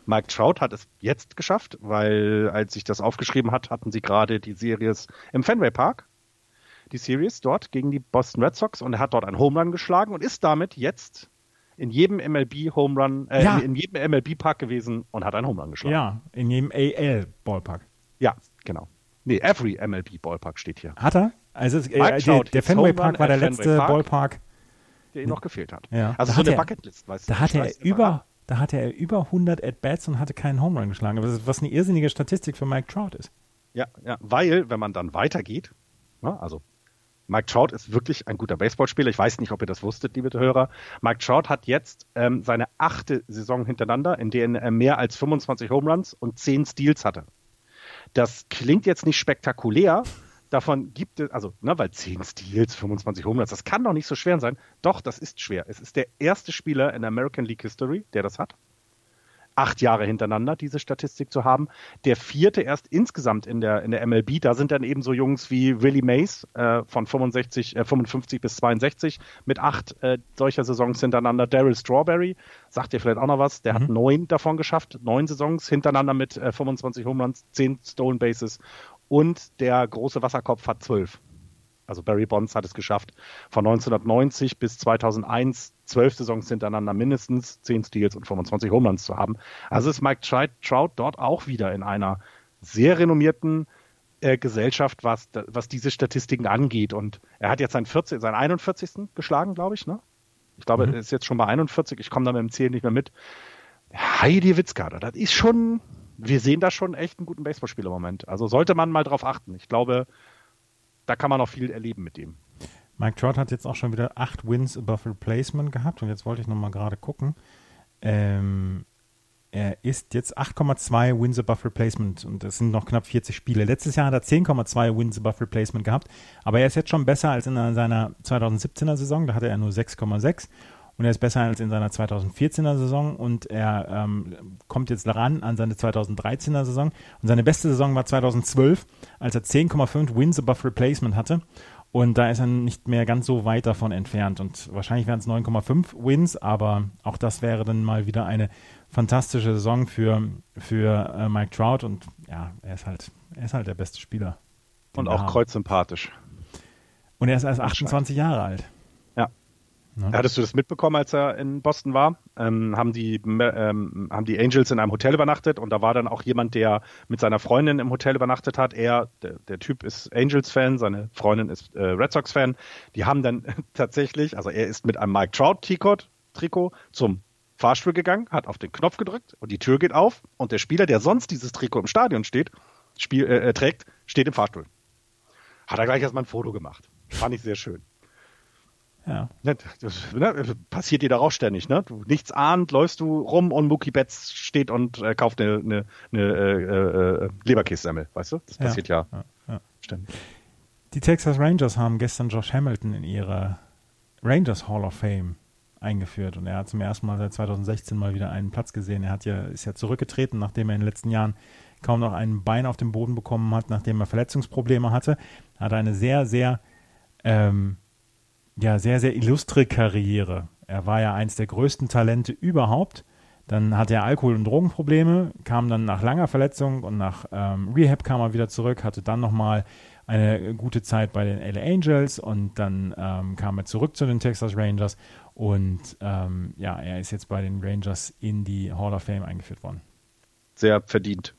Mike Trout hat es jetzt geschafft, weil als sich das aufgeschrieben hat, hatten sie gerade die Series im Fenway Park. Die Series dort gegen die Boston Red Sox und er hat dort einen Home Run geschlagen und ist damit jetzt in jedem MLB Home Run, äh, Ja. in jedem MLB Park gewesen und hat einen Home Run geschlagen. Ja, in jedem AL-Ballpark. Ja, genau. Nee, every MLB Ballpark steht hier. Hat er? Also äh, der, der Fenway Park war der letzte Ballpark, der ihm noch gefehlt hat. Ja. Also Da so hat eine er- Bucketlist, weißt du. Da hatte er Schmeißt über, da hatte er über 100 At-Bats und hatte keinen Home Run geschlagen. Was, eine irrsinnige Statistik für Mike Trout ist. Ja, ja, weil, wenn man dann weitergeht, ne, also Mike Trout ist wirklich ein guter Baseballspieler. Ich weiß nicht, ob ihr das wusstet, liebe Hörer. Mike Trout hat jetzt ähm, seine achte Saison hintereinander, in der er mehr als 25 Home Runs und 10 Steals hatte. Das klingt jetzt nicht spektakulär. Davon gibt es, also, ne, weil 10 Steals, 25 Home Runs, das kann doch nicht so schwer sein. Doch, das ist schwer. Es ist der erste Spieler in American League History, der das hat acht Jahre hintereinander diese Statistik zu haben. Der vierte erst insgesamt in der, in der MLB. Da sind dann eben so Jungs wie Willie Mays äh, von 65, äh, 55 bis 62 mit acht äh, solcher Saisons hintereinander. Daryl Strawberry, sagt ihr vielleicht auch noch was, der hat neun davon geschafft. Neun Saisons hintereinander mit äh, 25 Home Runs, 10 Stolen Bases. Und der große Wasserkopf hat zwölf. Also Barry Bonds hat es geschafft, von 1990 bis 2001 zwölf Saisons hintereinander mindestens 10 Steals und 25 Home Runs zu haben. Also ist Mike Trout, dort auch wieder in einer sehr renommierten äh, Gesellschaft, was, was diese Statistiken angeht. Und er hat jetzt seinen, 40, seinen 41. geschlagen, glaube ich. Ne? Ich glaube, er ist jetzt schon bei 41. Ich komme da mit dem Zählen nicht mehr mit. Heidi Witzkader, das ist schon, wir sehen da schon echt einen guten Baseballspieler im Moment. Also sollte man mal drauf achten. Ich glaube, da kann man noch viel erleben mit dem. Mike Trout hat jetzt auch schon wieder acht Wins above Replacement gehabt und jetzt wollte ich nochmal gerade gucken. Ähm, er ist jetzt 8,2 Wins above Replacement und es sind noch knapp 40 Spiele. Letztes Jahr hat er 10,2 Wins above Replacement gehabt, aber er ist jetzt schon besser als in seiner 2017er Saison, da hatte er nur 6,6 und er ist besser als in seiner 2014er Saison und er ähm, kommt jetzt ran an seine 2013er Saison und seine beste Saison war 2012, als er 10,5 Wins above Replacement hatte und da ist er nicht mehr ganz so weit davon entfernt. Und wahrscheinlich wären es 9,5 Wins, aber auch das wäre dann mal wieder eine fantastische Saison für, für äh, Mike Trout. Und ja, er ist halt, er ist halt der beste Spieler. Und auch kreuzsympathisch. Und er ist erst 28 Jahre alt. Ne? Hattest du das mitbekommen, als er in Boston war? Ähm, haben, die, ähm, haben die Angels in einem Hotel übernachtet und da war dann auch jemand, der mit seiner Freundin im Hotel übernachtet hat. Er, der, der Typ ist Angels-Fan, seine Freundin ist äh, Red Sox-Fan. Die haben dann [LAUGHS] tatsächlich, also er ist mit einem Mike Trout-Trikot zum Fahrstuhl gegangen, hat auf den Knopf gedrückt und die Tür geht auf und der Spieler, der sonst dieses Trikot im Stadion steht, spiel, äh, trägt, steht im Fahrstuhl. Hat er gleich erstmal ein Foto gemacht. Fand ich sehr schön. Ja. Ne, das, ne, passiert dir da auch ständig, ne? Du nichts ahnt, läufst du rum und Mookie Betts steht und äh, kauft eine, eine, eine äh, äh, Leberkässemmel, weißt du? Das Ja. passiert ja, Ja, ja. ständig. Die Texas Rangers haben gestern Josh Hamilton in ihre Rangers Hall of Fame eingeführt und er hat zum ersten Mal seit 2016 mal wieder einen Platz gesehen. Er hat ja, ist ja zurückgetreten, nachdem er in den letzten Jahren kaum noch ein Bein auf dem Boden bekommen hat, nachdem er Verletzungsprobleme hatte. Er hatte eine sehr, sehr, ähm, ja, sehr, sehr illustre Karriere. Er war ja eins der größten Talente überhaupt. Dann hatte er Alkohol- und Drogenprobleme, kam dann nach langer Verletzung und nach ähm, Rehab kam er wieder zurück, hatte dann nochmal eine gute Zeit bei den LA Angels und dann ähm, kam er zurück zu den Texas Rangers und ähm, ja, er ist jetzt bei den Rangers in die Hall of Fame eingeführt worden. Sehr verdient.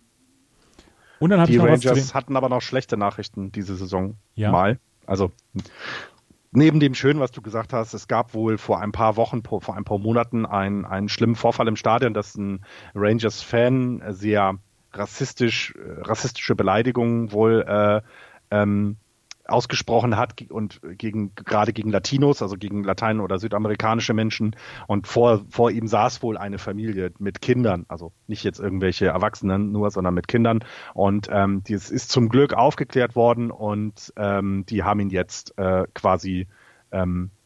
Und dann Die Rangers hatten aber noch schlechte Nachrichten diese Saison Ja. mal. Also neben dem Schönen, was du gesagt hast, es gab wohl vor ein paar Wochen, vor ein paar Monaten einen, einen schlimmen Vorfall im Stadion, dass ein Rangers-Fan sehr rassistisch, äh, rassistische Beleidigungen wohl äh, ähm, ausgesprochen hat und gegen gerade gegen Latinos, also gegen Latein- oder südamerikanische Menschen. Und vor, vor ihm saß wohl eine Familie mit Kindern, also nicht jetzt irgendwelche Erwachsenen nur, sondern mit Kindern. Und ähm, das ist zum Glück aufgeklärt worden und ähm, die haben ihn jetzt äh, quasi ähm, äh,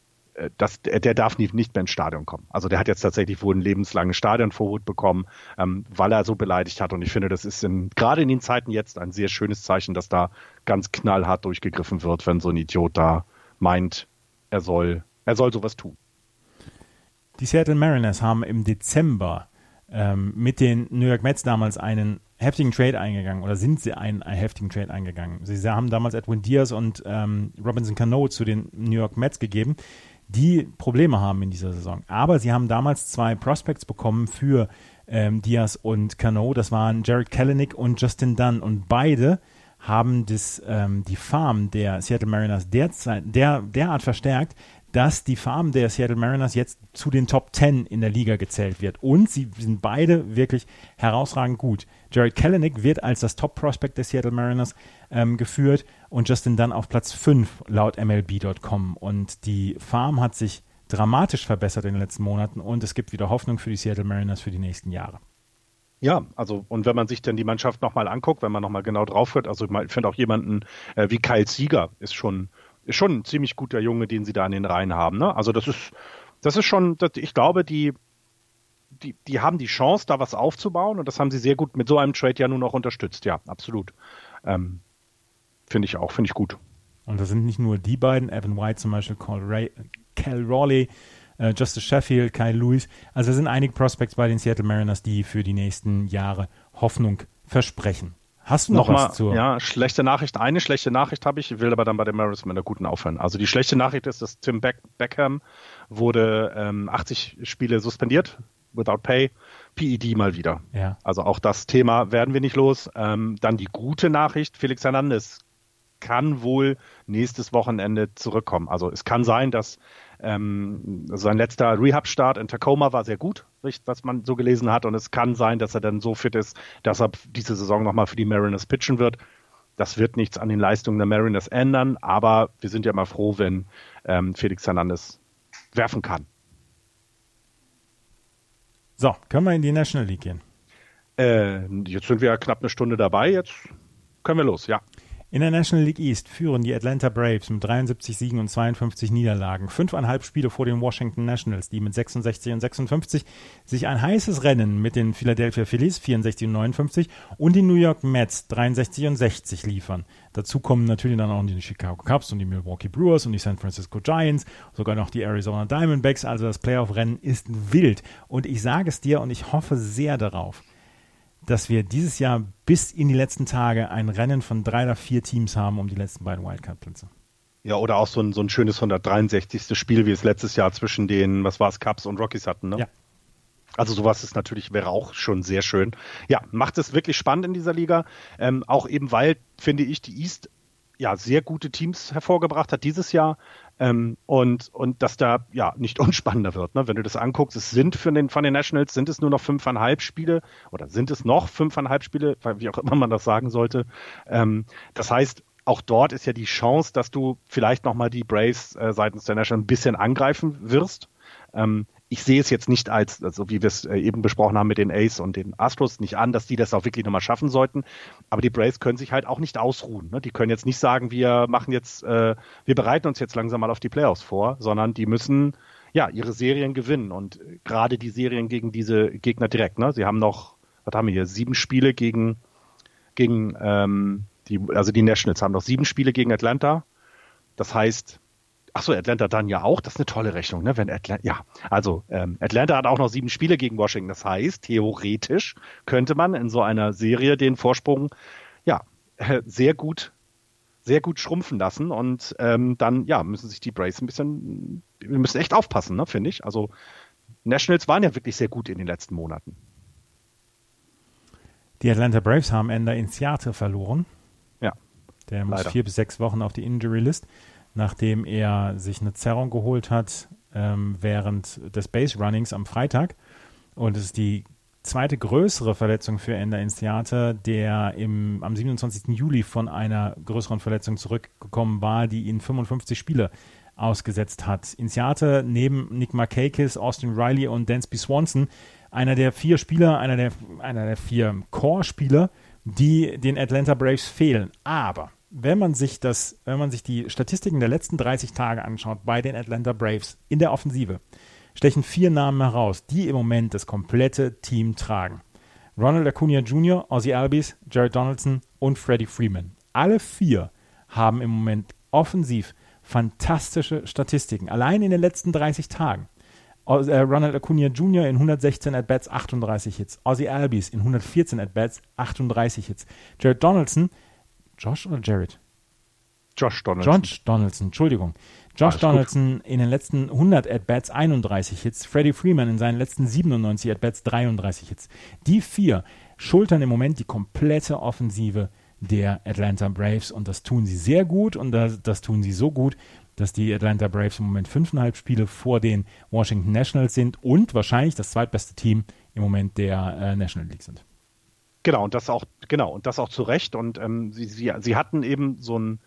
das, der darf nie, nicht mehr ins Stadion kommen. Also der hat jetzt tatsächlich wohl ein lebenslanges Stadionverbot bekommen, ähm, weil er so beleidigt hat. Und ich finde, das ist in, gerade in den Zeiten jetzt ein sehr schönes Zeichen, dass da ganz knallhart durchgegriffen wird, wenn so ein Idiot da meint, er soll, er soll sowas tun. Die Seattle Mariners haben im Dezember ähm, mit den New York Mets damals einen heftigen Trade eingegangen oder sind sie einen, einen heftigen Trade eingegangen. Sie, sie haben damals Edwin Diaz und ähm, Robinson Cano zu den New York Mets gegeben, die Probleme haben in dieser Saison. Aber sie haben damals zwei Prospects bekommen für ähm, Diaz und Cano. Das waren Jared Kalenic und Justin Dunn und beide haben das, ähm, die Farm der Seattle Mariners derzeit, der, derart verstärkt, dass die Farm der Seattle Mariners jetzt zu den Top 10 in der Liga gezählt wird. Und sie sind beide wirklich herausragend gut. Jared Kellenick wird als das Top-Prospect der Seattle Mariners ähm, geführt und Justin Dunn auf Platz 5 laut MLB.com. Und die Farm hat sich dramatisch verbessert in den letzten Monaten und es gibt wieder Hoffnung für die Seattle Mariners für die nächsten Jahre. Ja, also und wenn man sich dann die Mannschaft nochmal anguckt, wenn man nochmal genau drauf hört, also ich finde auch jemanden äh, wie Kyle Sieger ist schon, ist schon ein ziemlich guter Junge, den sie da in den Reihen haben. Ne? Also das ist, das ist schon, das, ich glaube, die, die, die haben die Chance, da was aufzubauen und das haben sie sehr gut mit so einem Trade ja nun auch unterstützt. Ja, absolut. Ähm, finde ich auch, finde ich gut. Und das sind nicht nur die beiden, Evan White zum Beispiel, Cal Raleigh, äh, Justice Sheffield, Kyle Lewis. Also es sind einige Prospects bei den Seattle Mariners, die für die nächsten Jahre Hoffnung versprechen. Hast du noch Nochmal, was zur? Ja, schlechte Nachricht. Eine schlechte Nachricht habe ich, ich will aber dann bei den Mariners mit einer guten aufhören. Also die schlechte Nachricht ist, dass Tim Beck Beckham wurde ähm, 80 Spiele suspendiert, without pay. PED mal wieder. Ja. Also auch das Thema werden wir nicht los. Ähm, dann die gute Nachricht, Felix Hernandez kann wohl nächstes Wochenende zurückkommen. Also es kann sein, dass ähm, sein letzter Rehab-Start in Tacoma war sehr gut, was man so gelesen hat. Und es kann sein, dass er dann so fit ist, dass er diese Saison nochmal für die Mariners pitchen wird. Das wird nichts an den Leistungen der Mariners ändern, aber wir sind ja mal froh, wenn ähm, Felix Hernandez werfen kann. So, können wir in die National League gehen? Äh, jetzt sind wir ja knapp eine Stunde dabei, jetzt können wir los, ja. In der National League East führen die Atlanta Braves mit 73 Siegen und 52 Niederlagen. Fünfeinhalb Spiele vor den Washington Nationals, die mit 66 und 56 sich ein heißes Rennen mit den Philadelphia Phillies 64 und 59 und den New York Mets 63 und 60 liefern. Dazu kommen natürlich dann auch die Chicago Cubs und die Milwaukee Brewers und die San Francisco Giants, sogar noch die Arizona Diamondbacks. Also das Playoff-Rennen ist wild. Und ich sage es dir und ich hoffe sehr darauf, dass wir dieses Jahr bis in die letzten Tage ein Rennen von drei oder vier Teams haben um die letzten beiden Wildcard-Plätze. Ja, oder auch so ein, so ein schönes 163. Spiel, wie es letztes Jahr zwischen den, was war es, Cubs und Rockies hatten, ne? Ja. Also sowas ist natürlich, wäre auch schon sehr schön. Ja, macht es wirklich spannend in dieser Liga. Ähm, auch eben, weil, finde ich, die East ja sehr gute Teams hervorgebracht hat dieses Jahr. Ähm, und, und dass da ja nicht [LAUGHS] unspannender wird. Ne? Wenn du das anguckst, es sind für den, von den Nationals sind es nur noch fünfeinhalb Spiele oder sind es noch fünfeinhalb Spiele, wie auch immer man das sagen sollte. Ähm, das heißt, auch dort ist ja die Chance, dass du vielleicht nochmal die Braves äh, seitens der Nationals ein bisschen angreifen wirst. Ähm, ich sehe es jetzt nicht als, also wie wir es äh, eben besprochen haben mit den Ace und den Astros, nicht an, dass die das auch wirklich nochmal schaffen sollten. Aber die Braves können sich halt auch nicht ausruhen. Ne? Die können jetzt nicht sagen, wir machen jetzt, äh, wir bereiten uns jetzt langsam mal auf die Playoffs vor, sondern die müssen ja ihre Serien gewinnen und gerade die Serien gegen diese Gegner direkt. Ne? Sie haben noch, was haben wir hier, sieben Spiele gegen, gegen ähm, die, also die Nationals haben noch sieben Spiele gegen Atlanta. Das heißt, Achso, Atlanta dann ja auch. Das ist eine tolle Rechnung, ne? Wenn Atlanta, ja, also ähm, Atlanta hat auch noch sieben Spiele gegen Washington. Das heißt, theoretisch könnte man in so einer Serie den Vorsprung ja äh, sehr gut, sehr gut schrumpfen lassen und ähm, dann ja müssen sich die Braves ein bisschen, wir müssen echt aufpassen, ne? Finde ich. Also Nationals waren ja wirklich sehr gut in den letzten Monaten. Die Atlanta Braves haben Ender in Seattle verloren. Ja. Der muss vier bis sechs Wochen auf die Injury List nachdem er sich eine Zerrung geholt hat ähm, während des Base Runnings am Freitag. Und es ist die zweite größere Verletzung für Ender Theater, der im, am 27. Juli von einer größeren Verletzung zurückgekommen war, die ihn 55 Spiele ausgesetzt hat. Insiate neben Nick Markakis, Austin Riley und Dansby Swanson einer der vier Spieler, einer der, einer der vier Core-Spieler, die den Atlanta Braves fehlen. Aber wenn man sich das, wenn man sich die Statistiken der letzten 30 Tage anschaut bei den Atlanta Braves in der Offensive, stechen vier Namen heraus, die im Moment das komplette Team tragen. Ronald Acuna Jr., Ozzy Albies, Jared Donaldson und Freddie Freeman. Alle vier haben im Moment offensiv fantastische Statistiken. Allein in den letzten 30 Tagen. Äh, Ronald Acuna Jr. in 116 At-Bats 38 Hits. Ozzy Albies in 114 At-Bats 38 Hits. Jared Donaldson Josh oder Jared? Josh Donaldson. Josh Donaldson, Entschuldigung. Josh Alles Donaldson gut. in den letzten 100 At-Bats 31 Hits, Freddie Freeman in seinen letzten 97 At-Bats 33 Hits. Die vier schultern im Moment die komplette Offensive der Atlanta Braves und das tun sie sehr gut und das, das tun sie so gut, dass die Atlanta Braves im Moment fünfeinhalb Spiele vor den Washington Nationals sind und wahrscheinlich das zweitbeste Team im Moment der äh, National League sind. Genau, und das auch, genau, und das auch zu Recht. Und ähm, sie, sie, sie hatten eben so ein,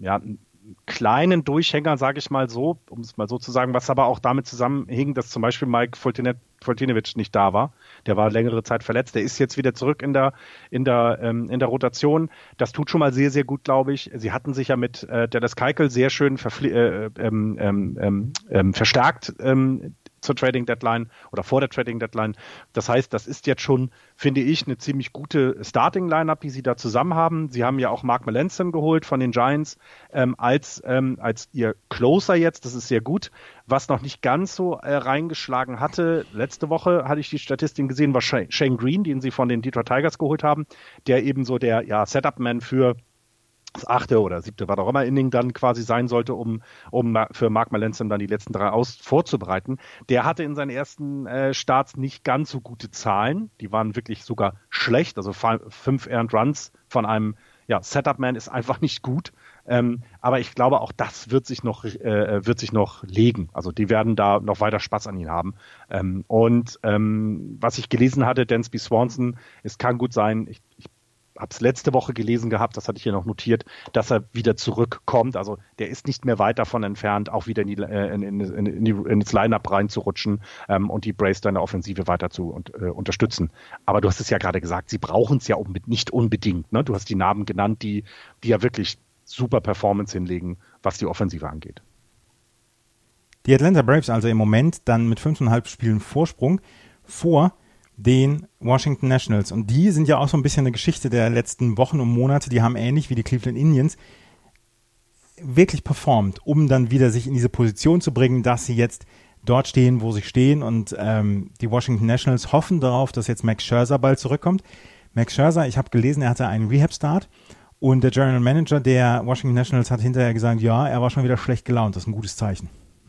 ja, einen kleinen Durchhänger, sage ich mal so, um es mal so zu sagen, was aber auch damit zusammenhing, dass zum Beispiel Mike Fultinevic nicht da war. Der war längere Zeit verletzt. Der ist jetzt wieder zurück in der, in der, ähm, in der Rotation. Das tut schon mal sehr, sehr gut, glaube ich. Sie hatten sich ja mit äh, Dallas Keikel sehr schön äh, ähm, ähm, ähm, ähm, verstärkt ähm, zur Trading Deadline oder vor der Trading Deadline. Das heißt, das ist jetzt schon, finde ich, eine ziemlich gute Starting Lineup, die sie da zusammen haben. Sie haben ja auch Mark Melanson geholt von den Giants ähm, als ähm, als ihr Closer jetzt. Das ist sehr gut. Was noch nicht ganz so äh, reingeschlagen hatte, letzte Woche hatte ich die Statistik gesehen, war Shane Green, den sie von den Detroit Tigers geholt haben, der eben so der ja Setup-Man für das achte oder siebte, was auch immer Inning dann quasi sein sollte, um, um für Mark Melanson dann die letzten drei aus vorzubereiten. Der hatte in seinen ersten äh, Starts nicht ganz so gute Zahlen. Die waren wirklich sogar schlecht. Also fünf Earned Runs von einem ja, Setup-Man ist einfach nicht gut. Ähm, aber ich glaube, auch das wird sich noch, äh, wird sich noch legen. Also die werden da noch weiter Spaß an ihn haben. Ähm, und ähm, was ich gelesen hatte, Dansby Swanson, es kann gut sein, ich, ich habe es letzte Woche gelesen gehabt, das hatte ich hier noch notiert, dass er wieder zurückkommt. Also der ist nicht mehr weit davon entfernt, auch wieder in, die, äh, in, in, in, die, ins Line-Up reinzurutschen ähm, und die Brace deine Offensive weiter zu und, äh, unterstützen. Aber du hast es ja gerade gesagt, sie brauchen es ja nicht unbedingt. Ne? Du hast die Namen genannt, die, die ja wirklich super Performance hinlegen, was die Offensive angeht. Die Atlanta Braves also im Moment dann mit fünfeinhalb Spielen Vorsprung vor den Washington Nationals. Und die sind ja auch so ein bisschen eine Geschichte der letzten Wochen und Monate. Die haben ähnlich wie die Cleveland Indians wirklich performt, um dann wieder sich in diese Position zu bringen, dass sie jetzt dort stehen, wo sie stehen. Und ähm, die Washington Nationals hoffen darauf, dass jetzt Max Scherzer bald zurückkommt. Max Scherzer, ich habe gelesen, er hatte einen Rehab-Start. Und der General Manager der Washington Nationals hat hinterher gesagt, ja, er war schon wieder schlecht gelaunt. Das ist ein gutes Zeichen.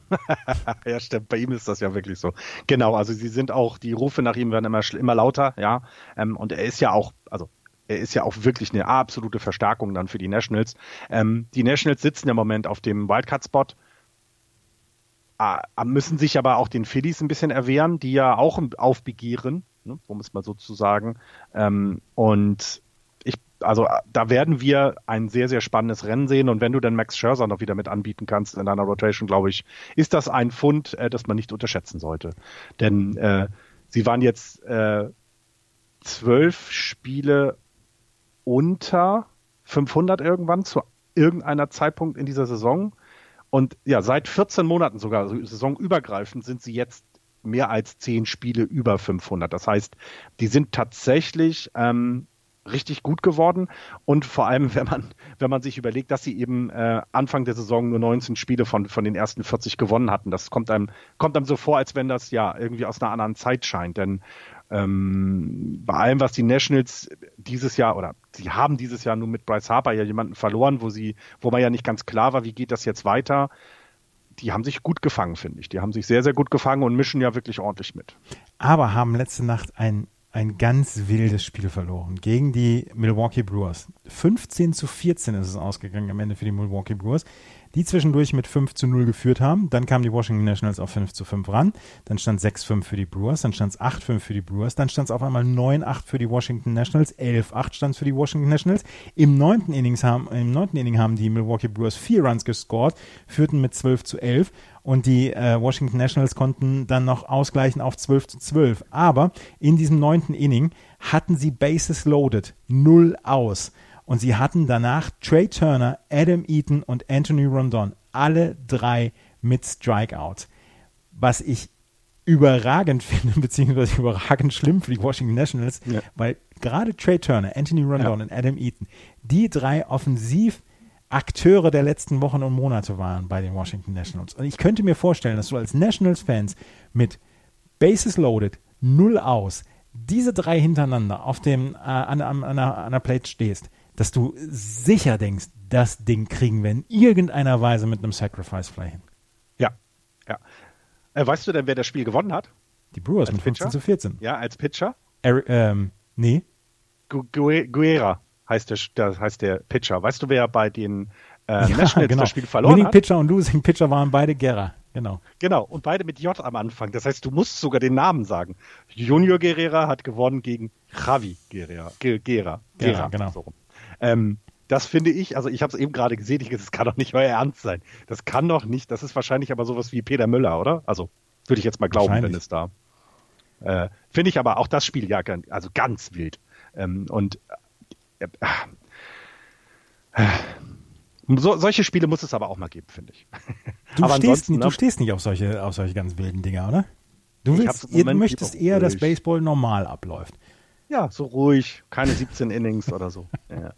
[LAUGHS] ja, stimmt. Bei ihm ist das ja wirklich so. Genau, also sie sind auch, die Rufe nach ihm werden immer, immer lauter, ja. Ähm, und er ist ja auch, also er ist ja auch wirklich eine absolute Verstärkung dann für die Nationals. Ähm, die Nationals sitzen im Moment auf dem Wildcard-Spot, äh, müssen sich aber auch den Phillies ein bisschen erwehren, die ja auch aufbegehren, ne, um es mal so zu sagen. Ähm, und also da werden wir ein sehr, sehr spannendes Rennen sehen. Und wenn du dann Max Scherzer noch wieder mit anbieten kannst in deiner Rotation, glaube ich, ist das ein Fund, äh, das man nicht unterschätzen sollte. Denn äh, sie waren jetzt äh, zwölf Spiele unter 500 irgendwann zu irgendeiner Zeitpunkt in dieser Saison. Und ja, seit 14 Monaten sogar, also saisonübergreifend, sind sie jetzt mehr als zehn Spiele über 500. Das heißt, die sind tatsächlich ähm, richtig gut geworden. Und vor allem, wenn man, wenn man sich überlegt, dass sie eben äh, Anfang der Saison nur 19 Spiele von, von den ersten 40 gewonnen hatten. Das kommt einem, kommt einem so vor, als wenn das ja irgendwie aus einer anderen Zeit scheint. Denn ähm, bei allem, was die Nationals dieses Jahr oder sie haben dieses Jahr nur mit Bryce Harper ja jemanden verloren, wo sie, wo man ja nicht ganz klar war, wie geht das jetzt weiter. Die haben sich gut gefangen, finde ich. Die haben sich sehr, sehr gut gefangen und mischen ja wirklich ordentlich mit. Aber haben letzte Nacht ein ein ganz wildes Spiel verloren gegen die Milwaukee Brewers. 15 zu 14 ist es ausgegangen am Ende für die Milwaukee Brewers die zwischendurch mit 5 zu 0 geführt haben. Dann kamen die Washington Nationals auf 5 zu 5 ran. Dann stand 6-5 für die Brewers, dann stand es 8-5 für die Brewers, dann stand es auf einmal 9-8 für die Washington Nationals, 11-8 stand es für die Washington Nationals. Im neunten, Inning haben die Milwaukee Brewers vier Runs gescored, führten mit 12 zu 11 und die äh, Washington Nationals konnten dann noch ausgleichen auf 12 zu 12. Aber in diesem neunten Inning hatten sie Bases loaded, null aus. Und sie hatten danach Trey Turner, Adam Eaton und Anthony Rondon, alle drei mit Strikeout. Was ich überragend [LAUGHS] finde, beziehungsweise überragend schlimm für die Washington Nationals, ja. weil gerade Trey Turner, Anthony Rondon ja. und Adam Eaton, die drei offensiv Akteure der letzten Wochen und Monate waren bei den Washington Nationals. Und ich könnte mir vorstellen, dass du als Nationals-Fans mit Bases loaded, null aus, diese drei hintereinander auf dem, äh, an, an, an, an der Plate stehst dass du sicher denkst, das Ding kriegen wir in irgendeiner Weise mit einem Sacrifice Fly hin. Ja, ja. Äh, weißt du denn, wer das Spiel gewonnen hat? Die Brewers als mit 15 Pitcher? zu 14. Ja, als Pitcher? Er, ähm, nee. Gu Guerra heißt der, der, heißt der Pitcher. Weißt du, wer bei den äh, ja, Nationals genau. das Spiel verloren Winning hat? Pitcher und Losing Pitcher waren beide Gera. Genau. Genau. Und beide mit J am Anfang. Das heißt, du musst sogar den Namen sagen. Junior Guerrera hat gewonnen gegen Javi Guerrera. Gera. Gera, Gera genau. So. Ähm, das finde ich, also ich habe es eben gerade gesehen, ich, das kann doch nicht euer Ernst sein. Das kann doch nicht, das ist wahrscheinlich aber sowas wie Peter Müller, oder? Also würde ich jetzt mal glauben, wenn es da. Äh, finde ich aber auch das Spiel ja also ganz wild. Ähm, und so, solche Spiele muss es aber auch mal geben, finde ich. [LAUGHS] Du, stehst, ne? du stehst nicht auf solche, auf solche ganz wilden Dinger, oder? Du, willst, ihr möchtest eher, dass Baseball normal abläuft. Ja, so ruhig, keine 17 Innings oder so. [LAUGHS] Ja.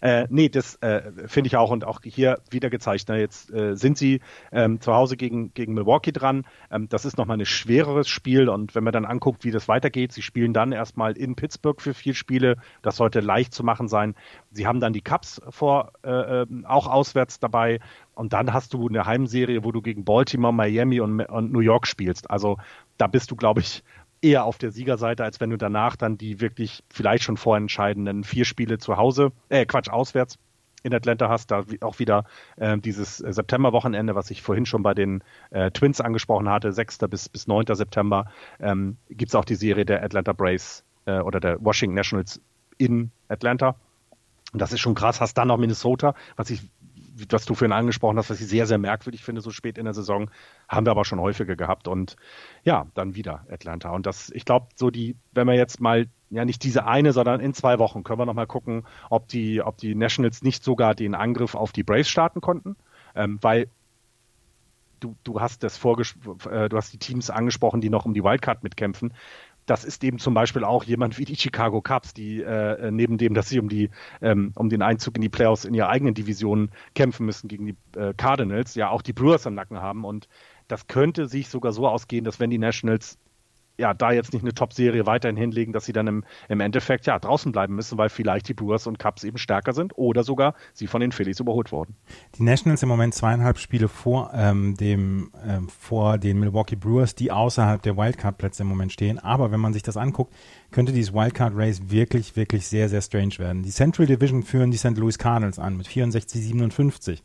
Äh, nee, das äh, finde ich auch und auch hier wieder gezeigt. Ne, jetzt äh, sind sie ähm, zu Hause gegen, gegen Milwaukee dran. Ähm, das ist nochmal ein schwereres Spiel und wenn man dann anguckt, wie das weitergeht, sie spielen dann erstmal in Pittsburgh für vier Spiele. Das sollte leicht zu machen sein. Sie haben dann die Cups vor, äh, ähm, auch auswärts dabei. Und dann hast du eine Heimserie, wo du gegen Baltimore, Miami und, und New York spielst. Also da bist du, glaube ich, eher auf der Siegerseite, als wenn du danach dann die wirklich vielleicht schon vorentscheidenden vier Spiele zu Hause, äh, Quatsch, auswärts in Atlanta hast, da auch wieder äh, dieses Septemberwochenende, was ich vorhin schon bei den äh, Twins angesprochen hatte, 6. bis, bis 9. September, ähm, gibt es auch die Serie der Atlanta Braves äh, oder der Washington Nationals in Atlanta. Und das ist schon krass. Hast dann noch Minnesota, was ich was du vorhin angesprochen hast, was ich sehr, sehr merkwürdig finde, so spät in der Saison, haben wir aber schon häufiger gehabt. Und ja, dann wieder Atlanta. Und das, ich glaube, so die, wenn wir jetzt mal, ja nicht diese eine, sondern in zwei Wochen können wir nochmal gucken, ob die, ob die Nationals nicht sogar den Angriff auf die Braves starten konnten. Ähm, weil du, du hast das vorges äh, du hast die Teams angesprochen, die noch um die Wildcard mitkämpfen das ist eben zum Beispiel auch jemand wie die Chicago Cubs, die äh, neben dem, dass sie um die ähm, um den Einzug in die Playoffs in ihrer eigenen Division kämpfen müssen gegen die äh, Cardinals, ja auch die Brewers am Nacken haben. Und das könnte sich sogar so ausgehen, dass wenn die Nationals ja, da jetzt nicht eine Top-Serie weiterhin hinlegen, dass sie dann im, im Endeffekt ja draußen bleiben müssen, weil vielleicht die Brewers und Cubs eben stärker sind oder sogar sie von den Phillies überholt wurden. Die Nationals im Moment zweieinhalb Spiele vor ähm, dem ähm, vor den Milwaukee Brewers, die außerhalb der Wildcard-Plätze im Moment stehen. Aber wenn man sich das anguckt, könnte dieses Wildcard-Race wirklich, wirklich sehr, sehr strange werden. Die Central Division führen die St. Louis Cardinals an mit 64, 57.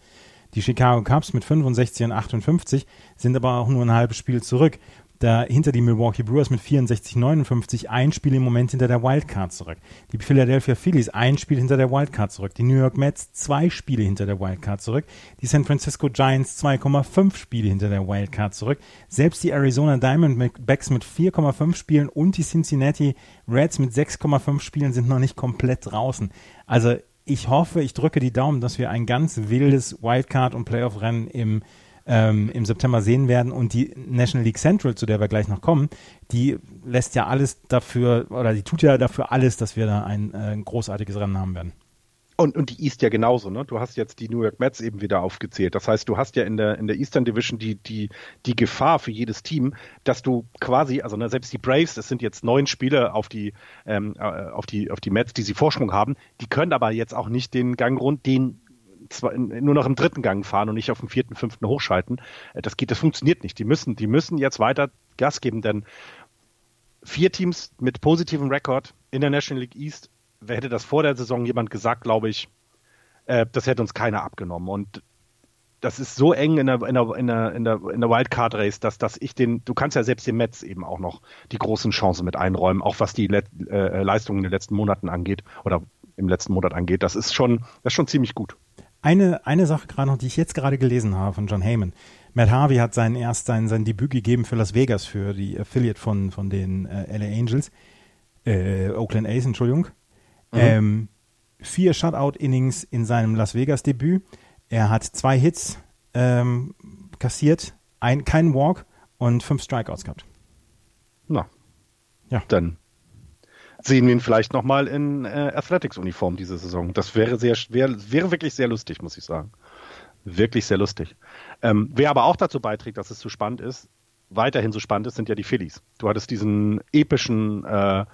Die Chicago Cubs mit 65 und 58 sind aber auch nur ein halbes Spiel zurück dahinter die Milwaukee Brewers mit 64, 59, ein Spiel im Moment hinter der Wildcard zurück. Die Philadelphia Phillies ein Spiel hinter der Wildcard zurück. Die New York Mets zwei Spiele hinter der Wildcard zurück. Die San Francisco Giants 2,5 Spiele hinter der Wildcard zurück. Selbst die Arizona Diamondbacks mit 4,5 Spielen und die Cincinnati Reds mit 6,5 Spielen sind noch nicht komplett draußen. Also ich hoffe, ich drücke die Daumen, dass wir ein ganz wildes Wildcard- und Playoff-Rennen im ähm, im September sehen werden. Und die National League Central, zu der wir gleich noch kommen, die lässt ja alles dafür, oder die tut ja dafür alles, dass wir da ein, äh, ein großartiges Rennen haben werden. Und, und die East ja genauso, ne? Du hast jetzt die New York Mets eben wieder aufgezählt. Das heißt, du hast ja in der, in der Eastern Division die, die, die Gefahr für jedes Team, dass du quasi, also ne, selbst die Braves, das sind jetzt neun Spiele auf die, ähm, äh, auf die, auf die Mets, die sie Vorsprung haben, die können aber jetzt auch nicht den Gang rund, den nur noch im dritten Gang fahren und nicht auf dem vierten, fünften hochschalten. Äh, das geht, das funktioniert nicht. Die müssen, die müssen jetzt weiter Gas geben, denn vier Teams mit positivem Rekord in der National League East, wer hätte das vor der Saison jemand gesagt, glaube ich, äh, das hätte uns keiner abgenommen. Und das ist so eng in der, in der, in der, in der, in der Wildcard Race, dass, dass ich den, du kannst ja selbst den Mets eben auch noch die großen Chancen mit einräumen, auch was die Let, äh, Leistungen in den letzten Monaten angeht oder im letzten Monat angeht. Das ist schon, das ist schon ziemlich gut. Eine, eine Sache gerade noch, die ich jetzt gerade gelesen habe von John Heyman. Matt Harvey hat sein erst sein, sein Debüt gegeben für Las Vegas, für die Affiliate von, von den äh, LA Angels, äh, Oakland A's, Entschuldigung. Mhm. Ähm, vier Shutout-Innings in seinem Las Vegas-Debüt. Er hat zwei Hits ähm, kassiert, ein, keinen Walk und fünf Strikeouts gehabt. Na, ja. Dann sehen wir ihn vielleicht nochmal in äh, Athletics-Uniform diese Saison. Das wäre sehr, wär, wäre wirklich sehr lustig, muss ich sagen. Wirklich sehr lustig. Ähm, wer aber auch dazu beiträgt, dass es so spannend ist, weiterhin so spannend ist, sind ja die Phillies. Du hattest diesen epischen äh,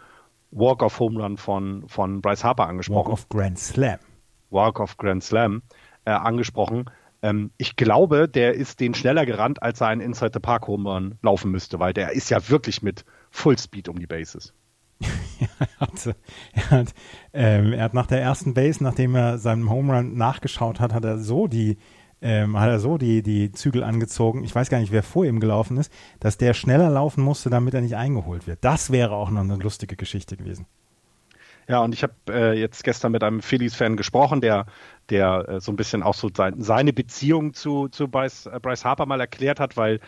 Walk-of-Home Run von, von Bryce Harper angesprochen. Walk of Grand Slam. Walk of Grand Slam äh, angesprochen. Ähm, ich glaube, der ist den schneller gerannt, als er einen Inside the Park Home Run laufen müsste, weil der ist ja wirklich mit Full Speed um die Bases. [LAUGHS] er, hatte, er, hat, ähm, er hat nach der ersten Base, nachdem er seinem Home Run nachgeschaut hat, hat er so die ähm, hat er so die, die Zügel angezogen, ich weiß gar nicht, wer vor ihm gelaufen ist, dass der schneller laufen musste, damit er nicht eingeholt wird. Das wäre auch noch eine lustige Geschichte gewesen. Ja, und ich habe äh, jetzt gestern mit einem Phillies-Fan gesprochen, der, der äh, so ein bisschen auch so sein, seine Beziehung zu, zu Bryce, äh, Bryce Harper mal erklärt hat, weil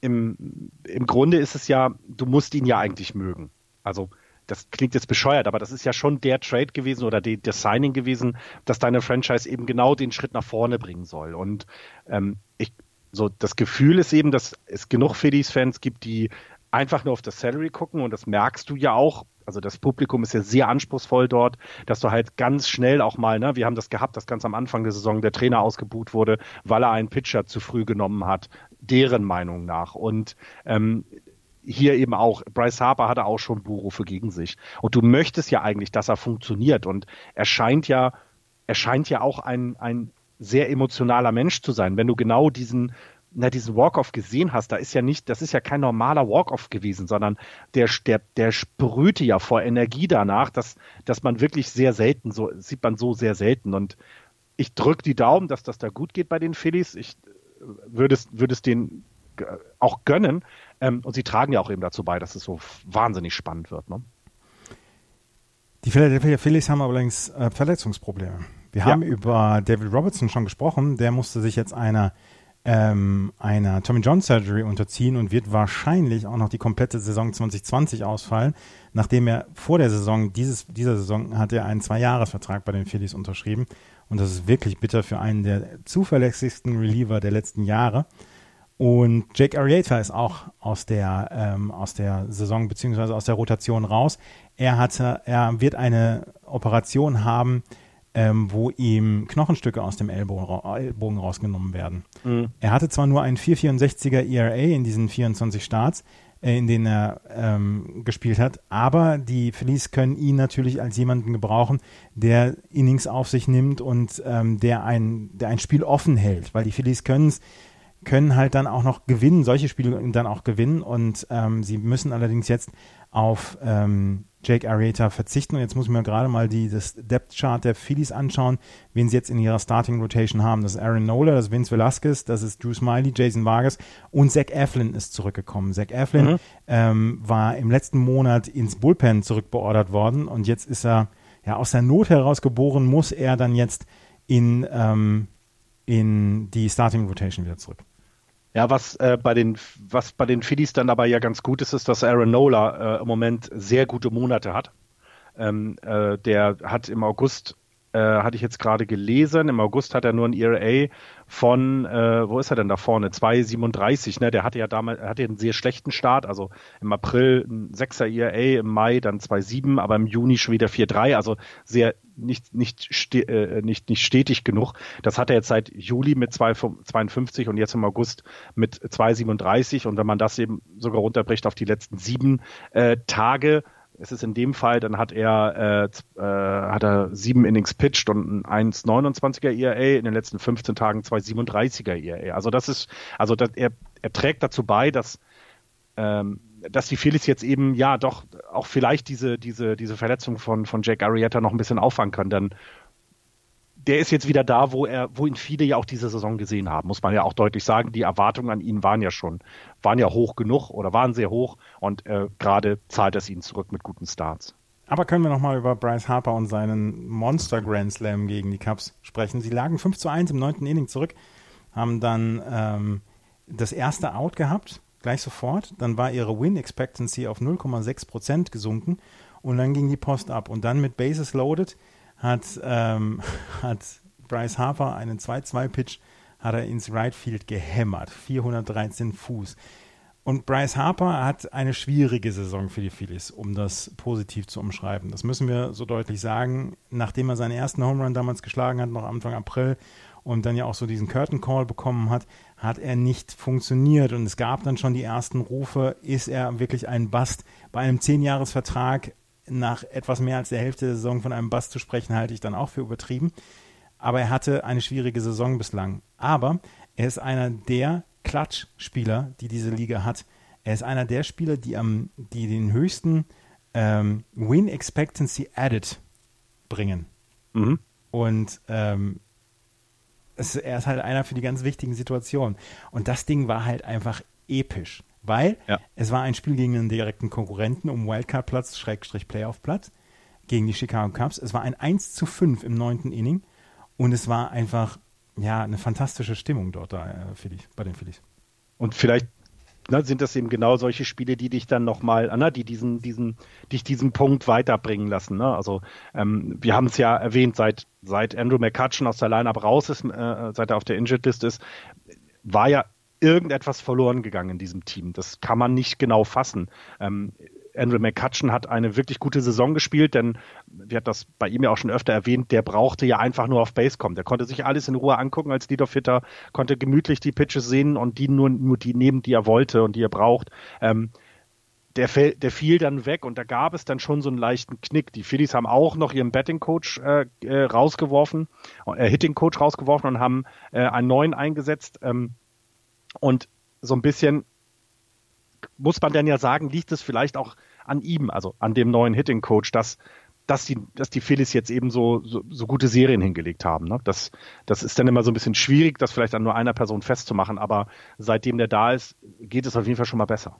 im, im Grunde ist es ja, du musst ihn ja eigentlich mögen. Also das klingt jetzt bescheuert, aber das ist ja schon der Trade gewesen oder die, das Signing gewesen, dass deine Franchise eben genau den Schritt nach vorne bringen soll. Und ähm, ich, so das Gefühl ist eben, dass es genug Phillies-Fans gibt, die einfach nur auf das Salary gucken und das merkst du ja auch. Also das Publikum ist ja sehr anspruchsvoll dort, dass du halt ganz schnell auch mal, ne, wir haben das gehabt, dass ganz am Anfang der Saison der Trainer ausgebuht wurde, weil er einen Pitcher zu früh genommen hat, deren Meinung nach. Und ähm, hier eben auch, Bryce Harper hatte auch schon Buhrufe gegen sich. Und du möchtest ja eigentlich, dass er funktioniert. Und er scheint ja, er scheint ja auch ein, ein sehr emotionaler Mensch zu sein. Wenn du genau diesen, na, diesen Walk-Off gesehen hast, da ist ja nicht, das ist ja kein normaler Walk-Off gewesen, sondern der, der, der sprühte ja vor Energie danach, dass, dass man wirklich sehr selten, so, sieht man so sehr selten. Und ich drücke die Daumen, dass das da gut geht bei den Phillies. Ich würde es, würde es denen auch gönnen. Ähm, und sie tragen ja auch eben dazu bei, dass es so wahnsinnig spannend wird. Ne? Die Philadelphia Phillies haben allerdings äh, Verletzungsprobleme. Wir ja. haben über David Robertson schon gesprochen. Der musste sich jetzt einer, ähm, einer Tommy John Surgery unterziehen und wird wahrscheinlich auch noch die komplette Saison 2020 ausfallen, nachdem er vor der Saison, dieses, dieser Saison, hat er einen Zwei-Jahres-Vertrag bei den Phillies unterschrieben. Und das ist wirklich bitter für einen der zuverlässigsten Reliever der letzten Jahre. Und Jake Arrieta ist auch aus der, ähm, aus der Saison beziehungsweise aus der Rotation raus. Er hatte, er wird eine Operation haben, ähm, wo ihm Knochenstücke aus dem Ellbogen, rausgenommen werden. Mhm. Er hatte zwar nur einen 464er ERA in diesen 24 Starts, äh, in denen er ähm, gespielt hat, aber die Phillies können ihn natürlich als jemanden gebrauchen, der Innings auf sich nimmt und ähm, der, ein, der ein Spiel offen hält, weil die Phillies können es können halt dann auch noch gewinnen, solche Spiele dann auch gewinnen und ähm, sie müssen allerdings jetzt auf ähm, Jake Arrieta verzichten und jetzt muss ich mir gerade mal die, das Depth Chart der Phillies anschauen, wen sie jetzt in ihrer Starting Rotation haben. Das ist Aaron Nola, das ist Vince Velasquez, das ist Drew Smiley, Jason Vargas und Zach Eflin ist zurückgekommen. Zach Eflin mhm. ähm, war im letzten Monat ins Bullpen zurückbeordert worden und jetzt ist er ja aus der Not heraus geboren, muss er dann jetzt in, ähm, in die Starting Rotation wieder zurück. Ja, was äh, bei den was bei den Phillies dann aber ja ganz gut ist, ist, dass Aaron Nola äh, im Moment sehr gute Monate hat. Ähm, äh, der hat im August äh, hatte ich jetzt gerade gelesen. Im August hat er nur ein ERA von, äh, wo ist er denn da vorne? 2,37. Ne? Der hatte ja damals, hatte einen sehr schlechten Start. Also im April ein 6er ERA, im Mai dann 2,7, aber im Juni schon wieder 4,3. Also sehr nicht, nicht, äh, nicht, nicht stetig genug. Das hat er jetzt seit Juli mit 2,52 und jetzt im August mit 2,37. Und wenn man das eben sogar runterbricht auf die letzten sieben äh, Tage, es ist in dem Fall, dann hat er, äh, äh, hat er sieben Innings pitched und ein 1,29er ERA, in den letzten 15 Tagen zwei 37er ERA. Also das ist, also das, er, er trägt dazu bei, dass, ähm, dass die Phillies jetzt eben, ja, doch auch vielleicht diese, diese, diese Verletzung von, von Jack Arrieta noch ein bisschen auffangen können, denn der ist jetzt wieder da, wo er, wo ihn viele ja auch diese Saison gesehen haben, muss man ja auch deutlich sagen. Die Erwartungen an ihn waren ja schon, waren ja hoch genug oder waren sehr hoch und äh, gerade zahlt es ihn zurück mit guten Starts. Aber können wir nochmal über Bryce Harper und seinen Monster Grand Slam gegen die Cubs sprechen? Sie lagen 5 zu 1 im neunten Inning zurück, haben dann ähm, das erste Out gehabt, gleich sofort. Dann war ihre Win Expectancy auf 0,6 Prozent gesunken und dann ging die Post ab. Und dann mit Bases loaded hat, ähm, [LAUGHS] hat Bryce Harper einen 2-2-Pitch hat er ins Right Field gehämmert. 413 Fuß. Und Bryce Harper hat eine schwierige Saison für die Phillies, um das positiv zu umschreiben. Das müssen wir so deutlich sagen. Nachdem er seinen ersten Home Run damals geschlagen hat, noch Anfang April, und dann ja auch so diesen Curtain Call bekommen hat, hat er nicht funktioniert. Und es gab dann schon die ersten Rufe, ist er wirklich ein Bust? Bei einem 10-Jahres-Vertrag nach etwas mehr als der Hälfte der Saison von einem Bass zu sprechen, halte ich dann auch für übertrieben. Aber er hatte eine schwierige Saison bislang. Aber er ist einer der Klatschspieler, die diese Liga hat. Er ist einer der Spieler, die, am, die den höchsten ähm, Win Expectancy Added bringen. Mhm. Und ähm, es, er ist halt einer für die ganz wichtigen Situationen. Und das Ding war halt einfach episch, weil Ja. es war ein Spiel gegen einen direkten Konkurrenten um Wildcard-Platz, Schrägstrich Playoff-Platz, gegen die Chicago Cubs. Es war ein 1 zu 5 im neunten Inning und es war einfach, ja, eine fantastische Stimmung dort da, äh, Phillies, bei den Phillies. Und vielleicht ne, sind das eben genau solche Spiele, die dich dann nochmal, ne, die diesen, diesen, dich diesen Punkt weiterbringen lassen. Ne? Also ähm, wir haben es ja erwähnt, seit, seit Andrew McCutcheon aus der Lineup raus ist, äh, seit er auf der Injured List ist, war ja irgendetwas verloren gegangen in diesem Team. Das kann man nicht genau fassen. Ähm, Andrew McCutcheon hat eine wirklich gute Saison gespielt, denn wir hat das bei ihm ja auch schon öfter erwähnt, der brauchte ja einfach nur auf Base kommen. Der konnte sich alles in Ruhe angucken als Leadoff-Hitter, konnte gemütlich die Pitches sehen und die nur, nur die nehmen, die er wollte und die er braucht. Ähm, der, der fiel dann weg und da gab es dann schon so einen leichten Knick. Die Phillies haben auch noch ihren Betting-Coach äh, äh, rausgeworfen, äh, Hitting-Coach rausgeworfen und haben äh, einen neuen eingesetzt. Ähm, und so ein bisschen muss man dann ja sagen, liegt es vielleicht auch an ihm, also an dem neuen Hitting-Coach, dass, dass, die, dass die Phillies jetzt eben so, so, so gute Serien hingelegt haben. Ne? Das, das ist dann immer so ein bisschen schwierig, das vielleicht an nur einer Person festzumachen, aber seitdem der da ist, geht es auf jeden Fall schon mal besser.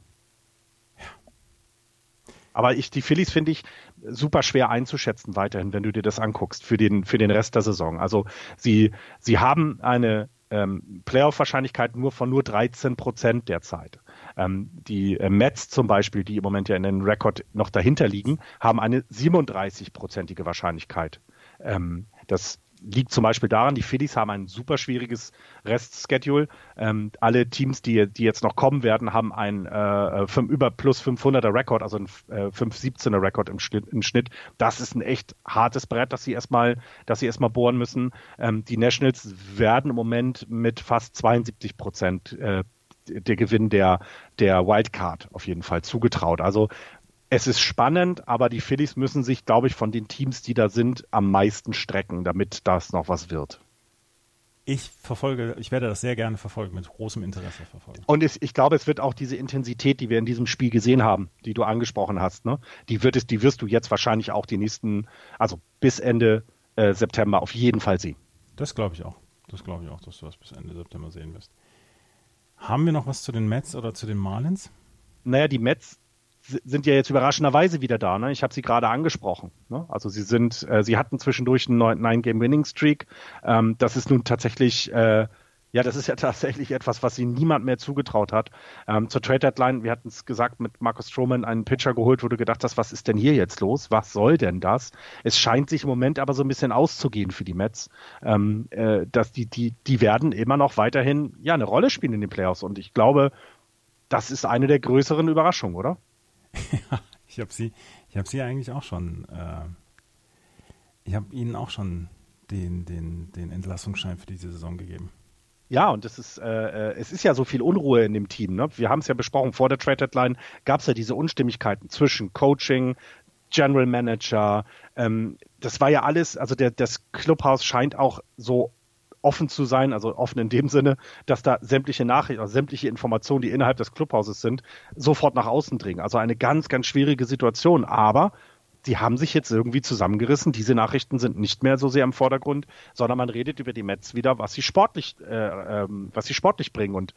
Aber ich, die Phillies finde ich super schwer einzuschätzen weiterhin, wenn du dir das anguckst für den, für den Rest der Saison. Also sie, sie haben eine ähm, Playoff-Wahrscheinlichkeit nur von nur 13 Prozent derzeit. Ähm, die äh, Mets zum Beispiel, die im Moment ja in den Rekord noch dahinter liegen, haben eine 37-prozentige Wahrscheinlichkeit. Ähm, das liegt zum Beispiel daran, die Phillies haben ein super schwieriges Restschedule. Ähm, alle Teams, die, die jetzt noch kommen werden, haben ein äh, fünf, über plus 500er Rekord, also ein äh, 517er Rekord im Schnitt, im Schnitt. Das ist ein echt hartes Brett, das sie erstmal, dass sie erstmal bohren müssen. Ähm, die Nationals werden im Moment mit fast 72 Prozent äh, der Gewinn der, der Wildcard auf jeden Fall zugetraut. Also es ist spannend, aber die Phillies müssen sich, glaube ich, von den Teams, die da sind, am meisten strecken, damit das noch was wird. Ich verfolge, ich werde das sehr gerne verfolgen, mit großem Interesse verfolgen. Und es, ich glaube, es wird auch diese Intensität, die wir in diesem Spiel gesehen haben, die du angesprochen hast, ne, die wird es, die wirst du jetzt wahrscheinlich auch die nächsten, also bis Ende äh, September auf jeden Fall sehen. Das glaube ich auch. Das glaube ich auch, dass du das bis Ende September sehen wirst. Haben wir noch was zu den Mets oder zu den Marlins? Naja, die Mets sind ja jetzt überraschenderweise wieder da. Ne? Ich habe sie gerade angesprochen. Ne? Also sie sind, äh, sie hatten zwischendurch einen Nine-Game-Winning-Streak. Ähm, das ist nun tatsächlich, äh, ja, das ist ja [LAUGHS] tatsächlich etwas, was ihnen niemand mehr zugetraut hat. Ähm, zur Trade-Deadline, wir hatten es gesagt, mit Marcus Stroman einen Pitcher geholt, du gedacht hast, was ist denn hier jetzt los? Was soll denn das? Es scheint sich im Moment aber so ein bisschen auszugehen für die Mets. Ähm, äh, dass die, die, die werden immer noch weiterhin ja eine Rolle spielen in den Playoffs. Und ich glaube, das ist eine der größeren Überraschungen, oder? [LAUGHS] Ja, ich habe sie, ich habe sie eigentlich auch schon, äh, ich habe ihnen auch schon den, den, den Entlassungsschein für diese Saison gegeben. Ja, und es ist, äh, es ist ja so viel Unruhe in dem Team. Ne? Wir haben es ja besprochen, vor der Trade Deadline gab es ja diese Unstimmigkeiten zwischen Coaching, General Manager. Ähm, das war ja alles, also der, das Clubhaus scheint auch so offen zu sein, also offen in dem Sinne, dass da sämtliche Nachrichten, also sämtliche Informationen, die innerhalb des Clubhauses sind, sofort nach außen dringen. Also eine ganz, ganz schwierige Situation. Aber die haben sich jetzt irgendwie zusammengerissen. Diese Nachrichten sind nicht mehr so sehr im Vordergrund, sondern man redet über die Mets wieder, was sie sportlich, äh, ähm, was sie sportlich bringen. Und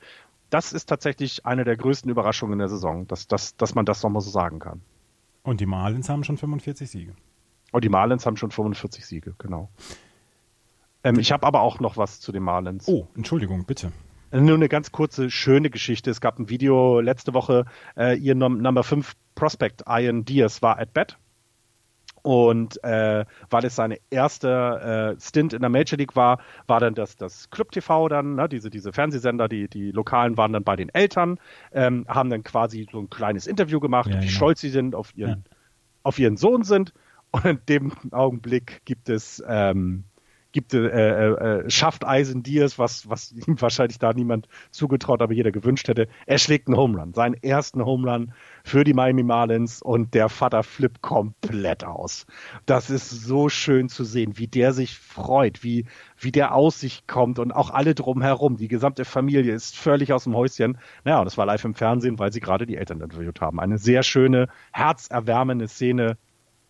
das ist tatsächlich eine der größten Überraschungen in der Saison, dass, dass, dass man das nochmal so sagen kann. Und die Marlins haben schon 45 Siege. Und die Marlins haben schon 45 Siege, genau. Ähm, ich habe aber auch noch was zu den Marlins. Oh, Entschuldigung, bitte. Nur eine ganz kurze, schöne Geschichte. Es gab ein Video letzte Woche, äh, ihr Num Number 5 Prospect, Ian Diaz, war at bat. Und äh, weil es seine erste äh, Stint in der Major League war, war dann das, das Club TV dann, ne, diese, diese Fernsehsender, die, die Lokalen waren dann bei den Eltern, ähm, haben dann quasi so ein kleines Interview gemacht, Ja, wie genau. stolz sie sind auf ihren, auf ihren Sohn sind. Und in dem Augenblick gibt es, ähm, gibt, äh, äh, äh, schafft Eisen Diaz, was, was [LAUGHS] ihm wahrscheinlich da niemand zugetraut, aber jeder gewünscht hätte. Er schlägt einen Home Run, seinen ersten Home Run für die Miami Marlins und der Vater flippt komplett aus. Das ist so schön zu sehen, wie der sich freut, wie, wie der aus sich kommt und auch alle drumherum. Die gesamte Familie ist völlig aus dem Häuschen. Naja, und das war live im Fernsehen, weil sie gerade die Eltern interviewt haben. Eine sehr schöne, herzerwärmende Szene,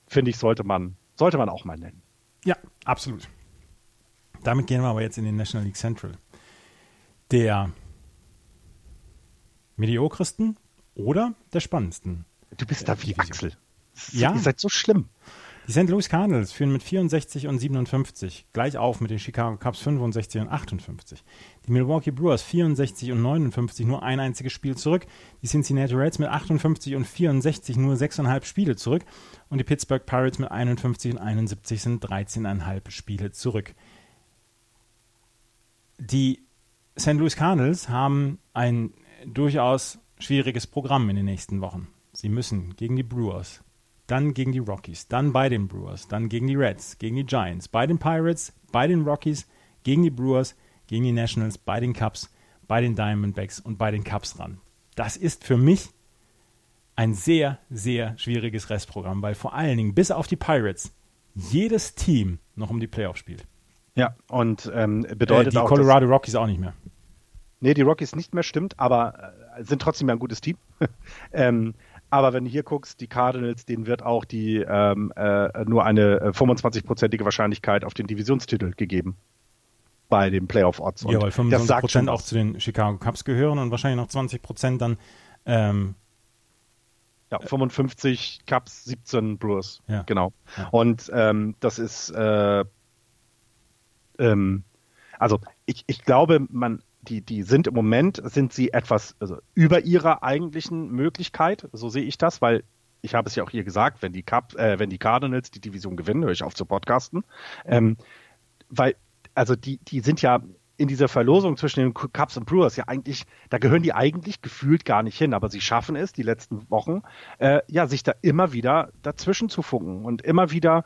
finde ich, sollte man, sollte man auch mal nennen. Ja, absolut. Damit gehen wir aber jetzt in den National League Central. Der mediokresten oder der spannendsten. Du bist da wie Axel. Ja. Ihr seid so schlimm. Die St. Louis Cardinals führen mit 64 und 57 gleich auf mit den Chicago Cubs 65 und 58. Die Milwaukee Brewers 64 und 59 nur ein einziges Spiel zurück. Die Cincinnati Reds mit 58 und 64 nur 6,5 Spiele zurück. Und die Pittsburgh Pirates mit 51 und 71 sind 13,5 Spiele zurück. Die St. Louis Cardinals haben ein durchaus schwieriges Programm in den nächsten Wochen. Sie müssen gegen die Brewers, dann gegen die Rockies, dann bei den Brewers, dann gegen die Reds, gegen die Giants, bei den Pirates, bei den Rockies, gegen die Brewers, gegen die Nationals, bei den Cubs, bei den Diamondbacks und bei den Cubs ran. Das ist für mich ein sehr, sehr schwieriges Restprogramm, weil vor allen Dingen bis auf die Pirates jedes Team noch um die Playoffs spielt. Ja, und ähm, bedeutet äh, die auch. Colorado Rockies auch nicht mehr. Nee, die Rockies nicht mehr, stimmt, aber äh, sind trotzdem ja ein gutes Team. [LAUGHS] ähm, aber wenn du hier guckst, die Cardinals, denen wird auch die ähm, äh, nur eine 25-prozentige Wahrscheinlichkeit auf den Divisionstitel gegeben bei den Playoff-Odds. Ja, weil 25 Prozent auch zu den Chicago Cubs gehören und wahrscheinlich noch 20 Prozent dann ähm, ja, 55 Cubs, 17 Brewers. Ja. Genau. Ja. Und ähm, das ist äh, ähm, also ich, ich glaube, man, die, die sind im Moment, sind sie etwas also über ihrer eigentlichen Möglichkeit, so sehe ich das, weil ich habe es ja auch hier gesagt, wenn die Cup, äh, wenn die Cardinals die Division gewinnen, höre ich auf zu podcasten. Ähm, weil, also die, die sind ja in dieser Verlosung zwischen den Cubs und Brewers ja eigentlich, da gehören die eigentlich gefühlt gar nicht hin, aber sie schaffen es, die letzten Wochen, äh, ja, sich da immer wieder dazwischen zu funken und immer wieder,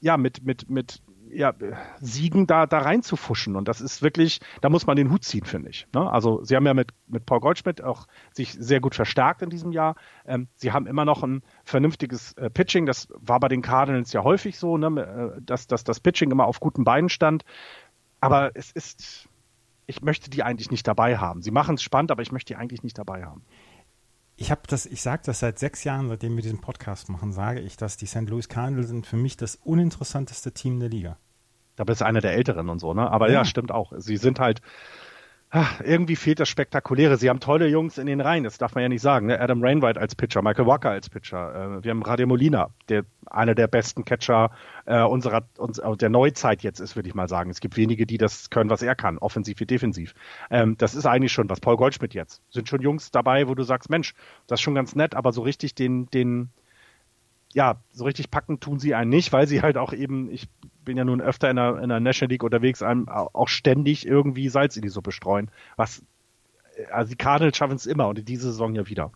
ja, mit, mit, mit ja, Siegen da, da reinzufuschen. Und das ist wirklich, da muss man den Hut ziehen, finde ich. Ne? Also sie haben ja mit, mit Paul Goldschmidt auch sich sehr gut verstärkt in diesem Jahr. Ähm, sie haben immer noch ein vernünftiges äh, Pitching. Das war bei den Cardinals ja häufig so, ne? Äh, dass, dass das Pitching immer auf guten Beinen stand. Aber es ist, ich möchte die eigentlich nicht dabei haben. Sie machen es spannend, aber ich möchte die eigentlich nicht dabei haben. Ich habe das, ich sage das seit sechs Jahren, seitdem wir diesen Podcast machen, sage ich, dass die St. Louis Cardinals sind für mich das uninteressanteste Team der Liga. Da bist du einer der Älteren und so, ne? Aber ja, ja stimmt auch. Sie sind halt, ach, irgendwie fehlt das Spektakuläre. Sie haben tolle Jungs in den Reihen, das darf man ja nicht sagen. Ne? Adam Rainwright als Pitcher, Michael Walker als Pitcher. Äh, wir haben Radio Molina, der einer der besten Catcher äh, unserer uns, der Neuzeit jetzt ist, würde ich mal sagen. Es gibt wenige, die das können, was er kann, offensiv wie defensiv. Ähm, das ist eigentlich schon was. Paul Goldschmidt jetzt. Sind schon Jungs dabei, wo du sagst, Mensch, das ist schon ganz nett, aber so richtig den, den, ja, so richtig packen tun sie einen nicht, weil sie halt auch eben, ich bin ja nun öfter in der, in der National League unterwegs, einem auch ständig irgendwie Salz in die Suppe streuen. Was, also die Cardinals schaffen es immer und in dieser Saison ja wieder.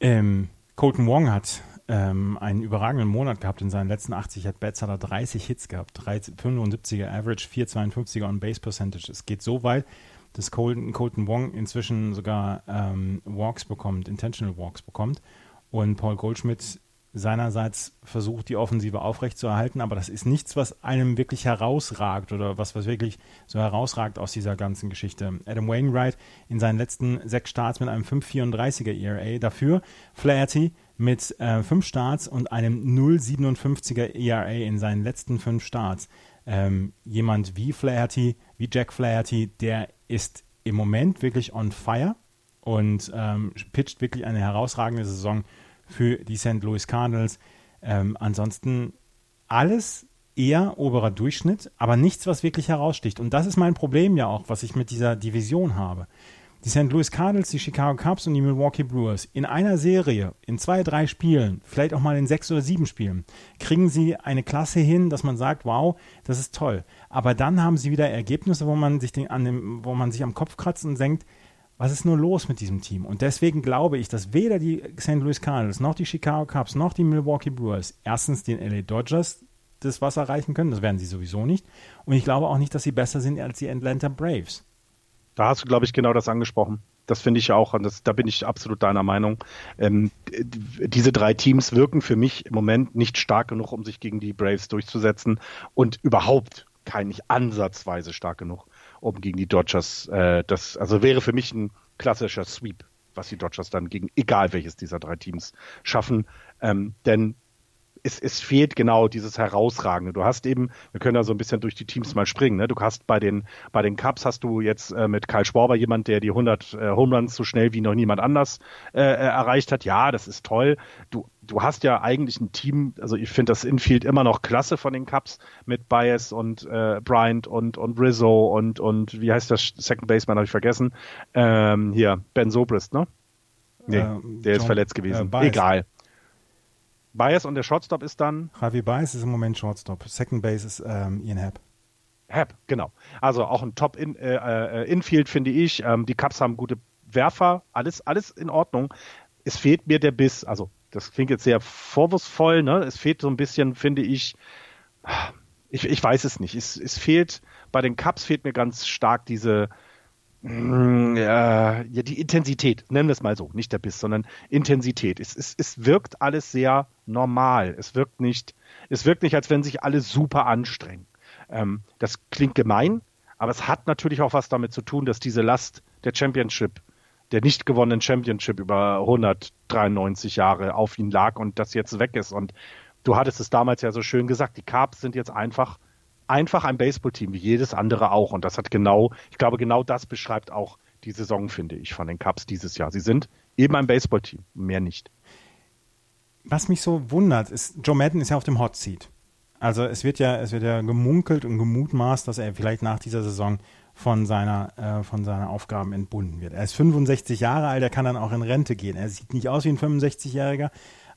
Ähm, Colton Wong hat ähm, einen überragenden Monat gehabt in seinen letzten 80 At-Bats, hat er 30 Hits gehabt, 75er Average, 452er On-Base Percentage. Es geht so weit, dass Colton, Colton Wong inzwischen sogar ähm, Walks bekommt, Intentional Walks bekommt und Paul Goldschmidt seinerseits versucht, die Offensive aufrechtzuerhalten, aber das ist nichts, was einem wirklich herausragt oder was, was wirklich so herausragt aus dieser ganzen Geschichte. Adam Wainwright in seinen letzten sechs Starts mit einem 5,34er ERA, dafür Flaherty mit äh, fünf Starts und einem 0,57er ERA in seinen letzten fünf Starts. Ähm, jemand wie Flaherty, wie Jack Flaherty, der ist im Moment wirklich on fire und ähm, pitcht wirklich eine herausragende Saison für die St. Louis Cardinals. Ähm, ansonsten alles eher oberer Durchschnitt, aber nichts, was wirklich heraussticht. Und das ist mein Problem ja auch, was ich mit dieser Division habe. Die St. Louis Cardinals, die Chicago Cubs und die Milwaukee Brewers in einer Serie, in zwei, drei Spielen, vielleicht auch mal in sechs oder sieben Spielen, kriegen sie eine Klasse hin, dass man sagt, wow, das ist toll. Aber dann haben sie wieder Ergebnisse, wo man sich, den, an dem, wo man sich am Kopf kratzt und denkt, was ist nur los mit diesem Team? Und deswegen glaube ich, dass weder die St. Louis Cardinals noch die Chicago Cubs noch die Milwaukee Brewers erstens den LA Dodgers das was erreichen können. Das werden sie sowieso nicht. Und ich glaube auch nicht, dass sie besser sind als die Atlanta Braves. Da hast du, glaube ich, genau das angesprochen. Das finde ich auch, und das, da bin ich absolut deiner Meinung. Ähm, diese drei Teams wirken für mich im Moment nicht stark genug, um sich gegen die Braves durchzusetzen und überhaupt kein nicht ansatzweise stark genug, um gegen die Dodgers. Äh, das also wäre für mich ein klassischer Sweep, was die Dodgers dann gegen egal welches dieser drei Teams schaffen. Ähm, denn es, es fehlt genau dieses Herausragende. Du hast eben, wir können da so ein bisschen durch die Teams mal springen. Ne? Du hast bei den bei den Cups hast du jetzt äh, mit Kyle Schwarber jemand, der die 100 äh, Home Runs so schnell wie noch niemand anders äh, äh, erreicht hat. Ja, das ist toll. Du du hast ja eigentlich ein Team. Also ich finde das Infield immer noch klasse von den Cups mit Bias und äh, Bryant und und Rizzo und und wie heißt das Second Baseman habe ich vergessen. Ähm, hier Ben Sobrist, ne? Nee, ähm, der John, ist verletzt gewesen. Äh, Egal. Bias und der Shortstop ist dann? Javi Bias ist im Moment Shortstop. Second Base ist ähm, Ian Happ. Happ, genau. Also auch ein Top-Infield, äh, äh, Infield, finde ich. Ähm, die Cubs haben gute Werfer, alles, alles in Ordnung. Es fehlt mir der Biss. Also, das klingt jetzt sehr vorwurfsvoll, ne? Es fehlt so ein bisschen, finde ich, ich, ich weiß es nicht. Es, es fehlt, bei den Cubs fehlt mir ganz stark diese, ja, ja, die Intensität, nennen wir es mal so, nicht der Biss, sondern Intensität. Es, es, es wirkt alles sehr normal. Es wirkt nicht, es wirkt nicht, als wenn sich alle super anstrengen. Ähm, das klingt gemein, aber es hat natürlich auch was damit zu tun, dass diese Last der Championship, der nicht gewonnenen Championship über 193 Jahre auf ihn lag und das jetzt weg ist. Und du hattest es damals ja so schön gesagt, die Carbs sind jetzt einfach einfach ein Baseballteam, wie jedes andere auch. Und das hat genau, ich glaube, genau das beschreibt auch die Saison, finde ich, von den Cubs dieses Jahr. Sie sind eben ein Baseballteam, mehr nicht. Was mich so wundert, ist, Joe Madden ist ja auf dem Hot Seat. Also es wird ja, es wird ja gemunkelt und gemutmaßt, dass er vielleicht nach dieser Saison von seiner, äh, von seiner Aufgaben entbunden wird. Er ist 65 Jahre alt, er kann dann auch in Rente gehen. Er sieht nicht aus wie ein 65-Jähriger.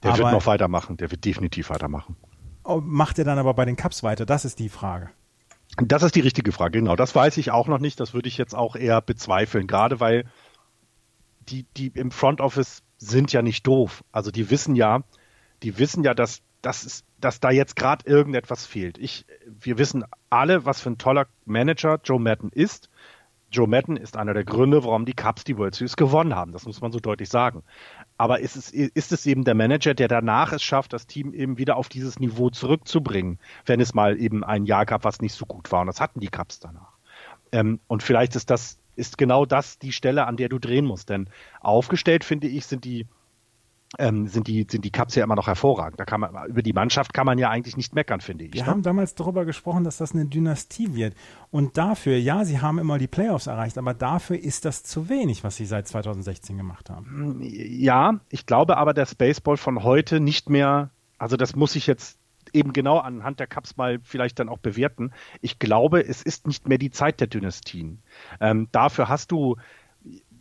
Der wird noch weitermachen, der wird definitiv weitermachen. Oh, macht er dann aber bei den Cups weiter? Das ist die Frage. Das ist die richtige Frage, genau. Das weiß ich auch noch nicht. Das würde ich jetzt auch eher bezweifeln, gerade weil die, die im Front Office sind ja nicht doof. Also die wissen ja, die wissen ja, dass, dass, dass da jetzt gerade irgendetwas fehlt. Ich, wir wissen alle, was für ein toller Manager Joe Madden ist. Joe Madden ist einer der Gründe, warum die Cubs die World Series gewonnen haben. Das muss man so deutlich sagen. Aber ist es, ist es eben der Manager, der danach es schafft, das Team eben wieder auf dieses Niveau zurückzubringen, wenn es mal eben ein Jahr gab, was nicht so gut war. Und das hatten die Cubs danach. Ähm, und vielleicht ist das, ist genau das die Stelle, an der du drehen musst. Denn aufgestellt, finde ich, sind die ähm, sind die sind die Cups ja immer noch hervorragend. Da kann man über die Mannschaft kann man ja eigentlich nicht meckern, finde ich. Wir ne? haben damals darüber gesprochen, dass das eine Dynastie wird und dafür, ja, sie haben immer die Playoffs erreicht, aber dafür ist das zu wenig, was sie seit 2016 gemacht haben. Ja, ich glaube aber, der Baseball von heute nicht mehr, also das muss ich jetzt eben genau anhand der Cups mal vielleicht dann auch bewerten. Ich glaube, es ist nicht mehr die Zeit der Dynastien. Ähm, dafür hast du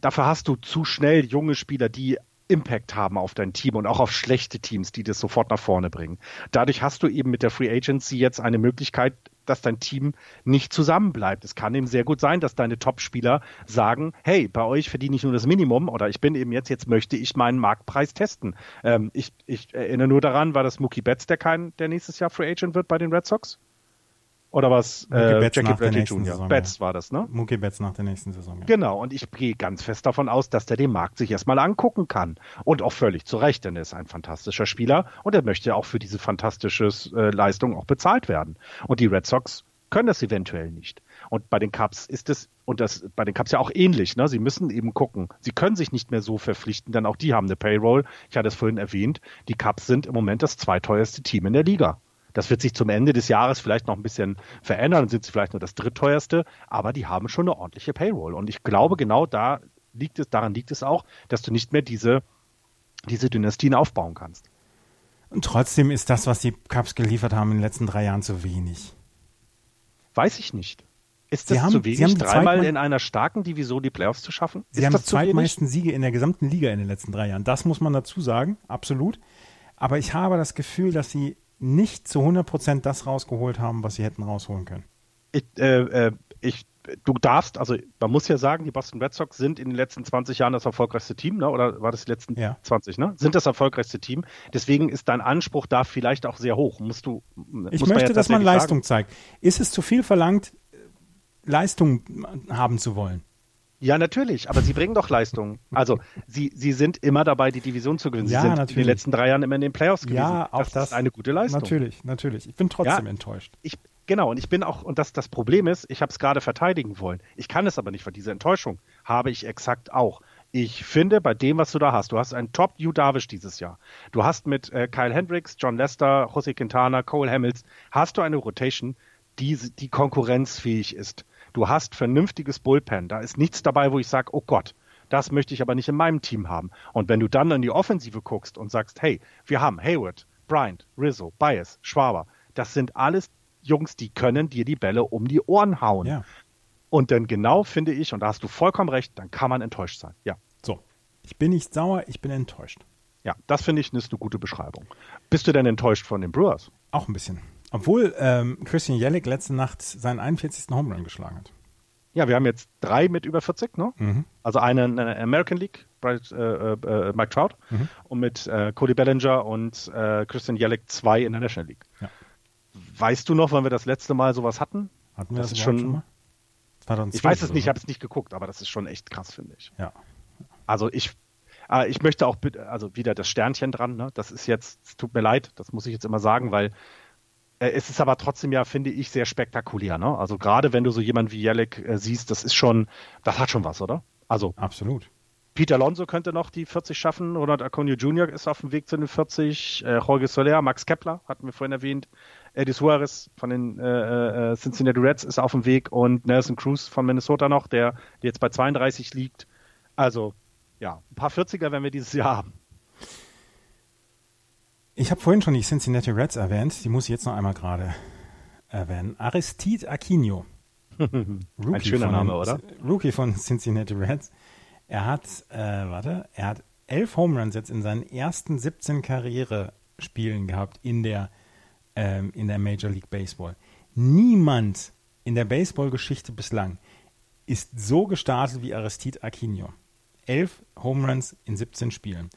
dafür hast du zu schnell junge Spieler, die Impact haben auf dein Team und auch auf schlechte Teams, die das sofort nach vorne bringen. Dadurch hast du eben mit der Free Agency jetzt eine Möglichkeit, dass dein Team nicht zusammenbleibt. Es kann eben sehr gut sein, dass deine Top-Spieler sagen, hey, bei euch verdiene ich nur das Minimum oder ich bin eben jetzt, jetzt möchte ich meinen Marktpreis testen. Ähm, ich, ich erinnere nur daran, war das Mookie Betts, der kein, der nächstes Jahr Free Agent wird bei den Red Sox? Oder was? Äh, Jackie Bradley Jr. Saison, Betts war das, ne? Mookie Betts nach der nächsten Saison. Ja. Genau, und ich gehe ganz fest davon aus, dass der den Markt sich erstmal angucken kann. Und auch völlig zu Recht, denn er ist ein fantastischer Spieler und er möchte auch für diese fantastische äh, Leistung auch bezahlt werden. Und die Red Sox können das eventuell nicht. Und bei den Cubs ist es, und das bei den Cubs ja auch ähnlich, ne? Sie müssen eben gucken. Sie können sich nicht mehr so verpflichten, denn auch die haben eine Payroll. Ich hatte es vorhin erwähnt, die Cubs sind im Moment das zweiteuerste Team in der Liga. Das wird sich zum Ende des Jahres vielleicht noch ein bisschen verändern, dann sind sie vielleicht nur das drittteuerste, aber die haben schon eine ordentliche Payroll. Und ich glaube, genau da liegt es, daran liegt es auch, dass du nicht mehr diese, diese Dynastien aufbauen kannst. Und trotzdem ist das, was die Cups geliefert haben in den letzten drei Jahren, zu wenig. Weiß ich nicht. Ist das haben, zu wenig, dreimal in einer starken Division die Playoffs zu schaffen? Sie ist haben die zweitmeisten Siege in der gesamten Liga in den letzten drei Jahren. Das muss man dazu sagen, absolut. Aber ich habe das Gefühl, dass sie nicht zu 100% das rausgeholt haben, was sie hätten rausholen können. Ich, äh, äh, ich du darfst, also man muss ja sagen, die Boston Red Sox sind in den letzten 20 Jahren das erfolgreichste Team, ne? oder war das die letzten ja. 20, ne? Sind das erfolgreichste Team. Deswegen ist dein Anspruch da vielleicht auch sehr hoch. Musst du. Ich muss möchte, dass man Leistung sagen. zeigt. Ist es zu viel verlangt, Leistung haben zu wollen? Ja, natürlich, aber sie bringen doch Leistung. Also, sie, sie sind immer dabei, die Division zu gewinnen. Sie ja, sind natürlich. in den letzten drei Jahren immer in den Playoffs gewesen. Ja, auch das, das ist eine gute Leistung. Natürlich, natürlich. Ich bin trotzdem ja, enttäuscht. Ich, genau, und ich bin auch, und das, das Problem ist, ich habe es gerade verteidigen wollen. Ich kann es aber nicht, weil diese Enttäuschung habe ich exakt auch. Ich finde, bei dem, was du da hast, du hast einen Top Hugh Darvish dieses Jahr. Du hast mit äh, Kyle Hendricks, John Lester, Jose Quintana, Cole Hamels, hast du eine Rotation, die, die konkurrenzfähig ist. Du hast vernünftiges Bullpen. Da ist nichts dabei, wo ich sage, oh Gott, das möchte ich aber nicht in meinem Team haben. Und wenn du dann in die Offensive guckst und sagst, hey, wir haben Hayward, Bryant, Rizzo, Bias, Schwaber, das sind alles Jungs, die können dir die Bälle um die Ohren hauen. Ja. Und dann genau finde ich, und da hast du vollkommen recht, dann kann man enttäuscht sein. Ja. So. Ich bin nicht sauer, ich bin enttäuscht. Ja, das finde ich ist eine gute Beschreibung. Bist du denn enttäuscht von den Brewers? Auch ein bisschen. Obwohl ähm, Christian Jellick letzte Nacht seinen 41. Home Run geschlagen hat. Ja, wir haben jetzt drei mit über 40, ne? Mhm. Also einen in der American League, Bright, äh, äh, Mike Trout, mhm. und mit äh, Cody Bellinger und äh, Christian Jellick zwei in der National League. Ja. Weißt du noch, wann wir das letzte Mal sowas hatten? Hatten wir das, das schon, schon mal? 2012 ich weiß es nicht, ich habe es nicht geguckt, aber das ist schon echt krass, finde ich. Ja. Also ich, äh, ich möchte auch, also wieder das Sternchen dran, ne? Das ist jetzt, es tut mir leid, das muss ich jetzt immer sagen, weil äh, es ist aber trotzdem ja, finde ich, sehr spektakulär. Ne? Also gerade wenn du so jemanden wie Jelek äh, siehst, das ist schon, das hat schon was, oder? Also absolut. Peter Alonso könnte noch die 40 schaffen, oder Aconio Jr. ist auf dem Weg zu den 40, äh, Jorge Soler, Max Kepler, hatten wir vorhin erwähnt, Eddie Suarez von den äh, äh, Cincinnati Reds ist auf dem Weg und Nelson Cruz von Minnesota noch, der, der jetzt bei 32 liegt. Also, ja, ein paar 40er werden wir dieses Jahr haben. Ich habe vorhin schon die Cincinnati Reds erwähnt, die muss ich jetzt noch einmal gerade erwähnen. Aristide Aquino. [LAUGHS] Ein schöner Name, oder? Rookie von Cincinnati Reds. Er hat, äh, warte, er hat elf Home Runs jetzt in seinen ersten 17 Karrierespielen gehabt in der, ähm, in der Major League Baseball. Niemand in der Baseball-Geschichte bislang ist so gestartet wie Aristide Aquino. Elf Home Runs in 17 Spielen.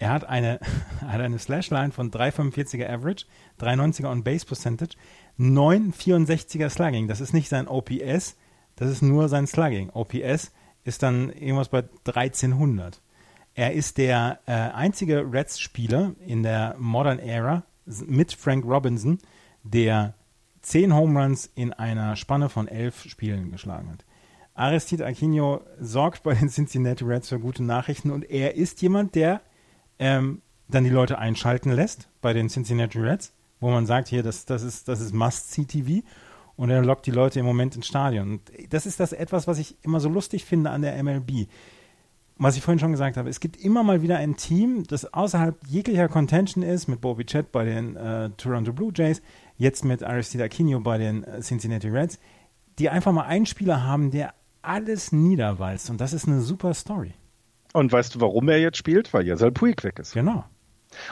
Er hat eine, [LAUGHS] hat eine Slashline von 3,45er Average, 3,90er on Base Percentage, 9,64er Slugging. Das ist nicht sein OPS, das ist nur sein Slugging. OPS ist dann irgendwas bei 1300. Er ist der äh, einzige Reds-Spieler in der Modern Era mit Frank Robinson, der 10 Home Runs in einer Spanne von 11 Spielen geschlagen hat. Aristide Aquino sorgt bei den Cincinnati Reds für gute Nachrichten und er ist jemand, der ähm, dann die Leute einschalten lässt bei den Cincinnati Reds, wo man sagt, hier, das, das ist, das ist Must-See-TV und er lockt die Leute im Moment ins Stadion. Und das ist das etwas, was ich immer so lustig finde an der MLB. Was ich vorhin schon gesagt habe, es gibt immer mal wieder ein Team, das außerhalb jeglicher Contention ist, mit Bobby Chet bei den äh, Toronto Blue Jays, jetzt mit Aristide Aquino bei den äh, Cincinnati Reds, die einfach mal einen Spieler haben, der alles niederwalzt. Und das ist eine super Story. Und weißt du, warum er jetzt spielt? Weil Yasel Puig weg ist. Genau.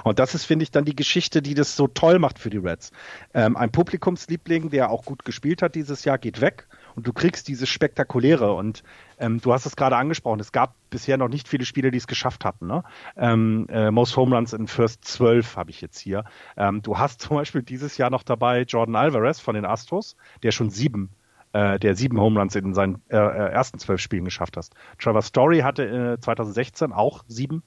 Und das ist, finde ich, dann die Geschichte, die das so toll macht für die Reds. Ähm, ein Publikumsliebling, der auch gut gespielt hat dieses Jahr, geht weg und du kriegst dieses Spektakuläre. Und ähm, du hast es gerade angesprochen, es gab bisher noch nicht viele Spiele, die es geschafft hatten. Ne? Ähm, äh, Most Home Runs in First 12 habe ich jetzt hier. Ähm, du hast [LAUGHS] zum Beispiel dieses Jahr noch dabei Jordan Alvarez von den Astros, der schon sieben äh, der sieben Home Runs in seinen äh, äh, ersten zwölf Spielen geschafft hast. Trevor Story hatte äh, 2016 auch sieben.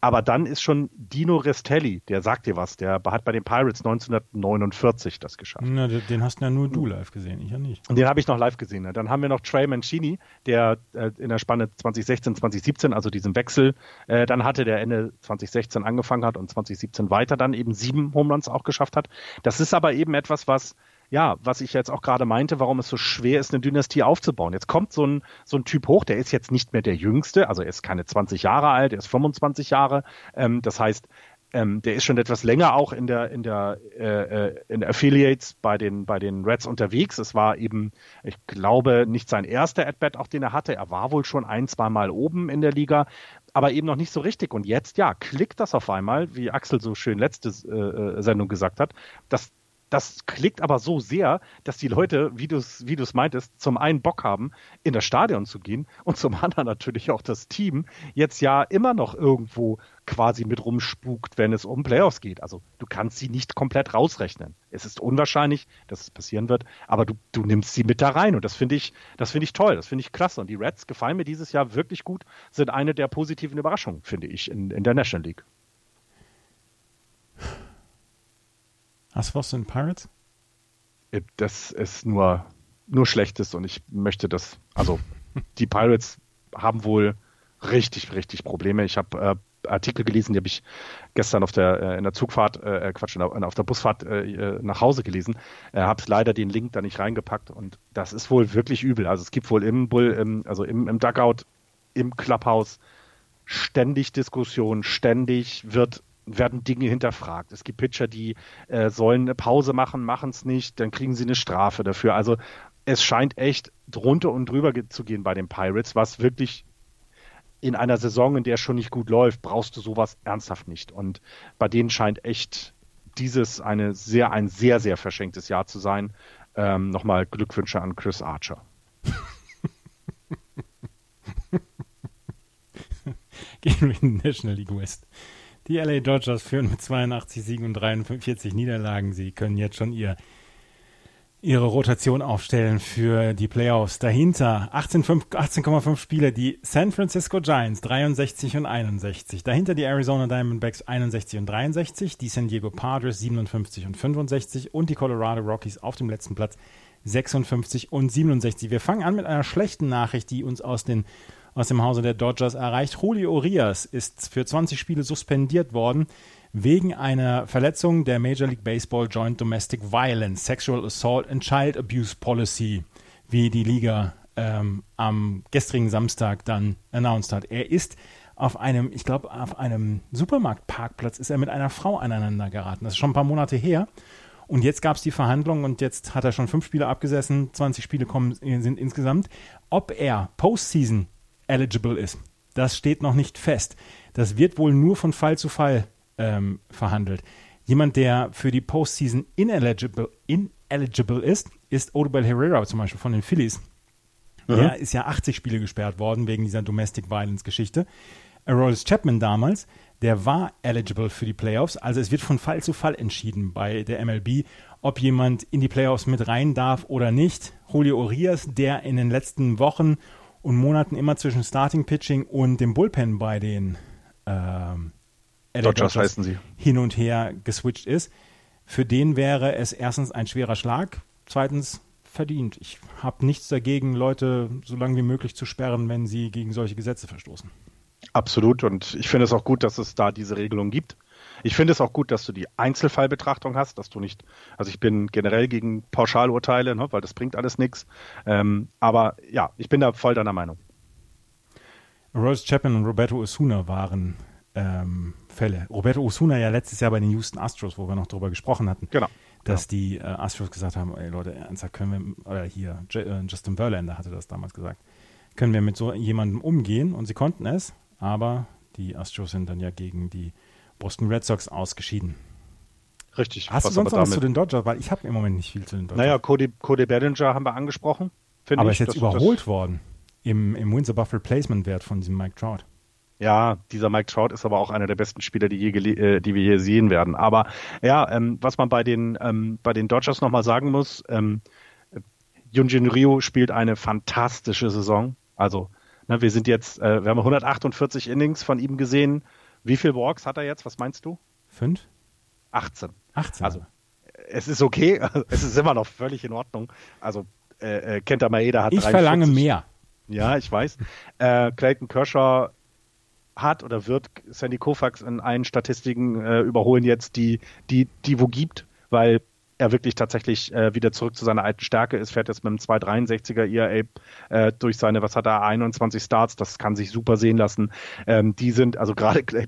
Aber dann ist schon Dino Restelli, der sagt dir was, der hat bei den Pirates 1949 das geschafft. Na, den hast ja nur du live gesehen, ich ja nicht. Und den habe ich noch live gesehen. Ne? Dann haben wir noch Trey Mancini, der äh, in der Spanne 2016, 2017, also diesem Wechsel, äh, dann hatte, der Ende 2016 angefangen hat und 2017 weiter dann eben sieben Home Runs auch geschafft hat. Das ist aber eben etwas, was ja, was ich jetzt auch gerade meinte, warum es so schwer ist, eine Dynastie aufzubauen. Jetzt kommt so ein, so ein Typ hoch, der ist jetzt nicht mehr der Jüngste, also er ist keine 20 Jahre alt, er ist 25 Jahre. Ähm, das heißt, ähm, der ist schon etwas länger auch in der in der äh, äh, in Affiliates bei den bei den Reds unterwegs. Es war eben, ich glaube, nicht sein erster At-Bat, auch den er hatte. Er war wohl schon ein, zwei Mal oben in der Liga, aber eben noch nicht so richtig. Und jetzt, ja, klickt das auf einmal, wie Axel so schön letzte äh, äh Sendung gesagt hat, dass das klickt aber so sehr, dass die Leute, wie du es wie du's meintest, zum einen Bock haben, in das Stadion zu gehen und zum [LAUGHS] anderen natürlich auch das Team jetzt ja immer noch irgendwo quasi mit rumspukt, wenn es um Playoffs geht. Also du kannst sie nicht komplett rausrechnen. Es ist unwahrscheinlich, dass es passieren wird, aber du, du nimmst sie mit da rein und das finde ich, das finde ich toll, das finde ich klasse. Und die Reds gefallen mir dieses Jahr wirklich gut, sind eine der positiven Überraschungen, finde ich, in, in der National League. Hast du was den Pirates? Äh, das ist nur, nur Schlechtes und ich möchte das, also [LAUGHS] die Pirates haben wohl richtig, richtig Probleme. Ich habe äh, Artikel gelesen, die habe ich gestern auf der äh, in der Zugfahrt, äh, äh Quatsch, auf der Busfahrt äh, nach Hause gelesen. Äh, habe leider den Link da nicht reingepackt und das ist wohl wirklich übel. Also es gibt wohl im Bull, im, also im, im Dugout, im Clubhouse ständig Diskussionen, ständig wird werden Dinge hinterfragt. Es gibt Pitcher, die äh, sollen eine Pause machen, machen es nicht, dann kriegen sie eine Strafe dafür. Also es scheint echt drunter und drüber zu gehen bei den Pirates, was wirklich in einer Saison, in der es schon nicht gut läuft, brauchst du sowas ernsthaft nicht. Und bei denen scheint echt dieses eine sehr, ein sehr, sehr verschenktes Jahr zu sein. Ähm, Nochmal Glückwünsche an Chris Archer. [LAUGHS] Gehen wir in die National League West. Die LA Dodgers führen mit 82 Siegen und 43 Niederlagen. Sie können jetzt schon ihr ihre Rotation aufstellen für die Playoffs. Dahinter 18,5 18, Spiele die San Francisco Giants 63 und 61. Dahinter die Arizona Diamondbacks 61 und 63, die San Diego Padres 57 und 65 und die Colorado Rockies auf dem letzten Platz 56 und 67. Wir fangen an mit einer schlechten Nachricht, die uns aus den aus dem Hause der Dodgers erreicht. Julio Urias ist für 20 Spiele suspendiert worden wegen einer Verletzung der Major League Baseball Joint Domestic Violence, Sexual Assault and Child Abuse Policy, wie die Liga ähm, am gestrigen Samstag dann announced hat. Er ist auf einem, ich glaube, auf einem Supermarktparkplatz ist er mit einer Frau aneinander geraten. Das ist schon ein paar Monate her. Und jetzt gab es die Verhandlung und jetzt hat er schon fünf Spiele abgesessen, 20 Spiele kommen, sind insgesamt. Ob er Postseason eligible ist. Das steht noch nicht fest. Das wird wohl nur von Fall zu Fall ähm, verhandelt. Jemand, der für die Postseason ineligible, ineligible ist, ist Odubel Herrera zum Beispiel von den Phillies. Mhm. Der ist ja 80 Spiele gesperrt worden wegen dieser Domestic Violence Geschichte. Aroldis Chapman damals, der war eligible für die Playoffs. Also es wird von Fall zu Fall entschieden bei der MLB, ob jemand in die Playoffs mit rein darf oder nicht. Julio Urias, der in den letzten Wochen und Monaten immer zwischen Starting Pitching und dem Bullpen bei den ähm, Dodgers, Dodgers heißen sie. hin und her geswitcht ist. Für den wäre es erstens ein schwerer Schlag, zweitens verdient. Ich habe nichts dagegen, Leute so lange wie möglich zu sperren, wenn sie gegen solche Gesetze verstoßen. Absolut und ich finde es auch gut, dass es da diese Regelung gibt. Ich finde es auch gut, dass du die Einzelfallbetrachtung hast, dass du nicht, also ich bin generell gegen Pauschalurteile, ne, weil das bringt alles nichts. Ähm, aber ja, ich bin da voll deiner Meinung. Rose Chapman und Roberto Osuna waren ähm, Fälle. Roberto Osuna ja letztes Jahr bei den Houston Astros, wo wir noch darüber gesprochen hatten. Genau. Dass genau. die äh, Astros gesagt haben, ey Leute, ernsthaft können wir, oder hier, J äh, Justin Verlander hatte das damals gesagt, können wir mit so jemandem umgehen und sie konnten es, aber die Astros sind dann ja gegen die Boston Red Sox ausgeschieden. Richtig. Hast du sonst noch was zu den Dodgers? Weil ich habe im Moment nicht viel zu den Dodgers. Naja, Cody, Cody Bellinger haben wir angesprochen. Aber ist jetzt überholt worden im, im Windsor Buffalo Placement Wert von diesem Mike Trout. Ja, dieser Mike Trout ist aber auch einer der besten Spieler, die, je, äh, die wir hier sehen werden. Aber ja, ähm, was man bei den, ähm, bei den Dodgers nochmal sagen muss, ähm, Junjin Ryu spielt eine fantastische Saison. Also, ne, wir sind jetzt, äh, wir haben 148 Innings von ihm gesehen, wie viele Walks hat er jetzt? Was meinst du? Fünf? 18. 18. Also, es ist okay. [LAUGHS] es ist immer noch völlig in Ordnung. Also, äh, äh Kenta Maeda hat Ich 43. verlange mehr. Ja, ich weiß. Äh, Clayton Kershaw hat oder wird Sandy Koufax in allen Statistiken äh, überholen jetzt, die, die, die wo gibt, weil er wirklich tatsächlich äh, wieder zurück zu seiner alten Stärke ist, fährt jetzt mit einem 263er ERA äh, durch seine, was hat er, 21 Starts, das kann sich super sehen lassen. Ähm, die sind, also gerade [LAUGHS]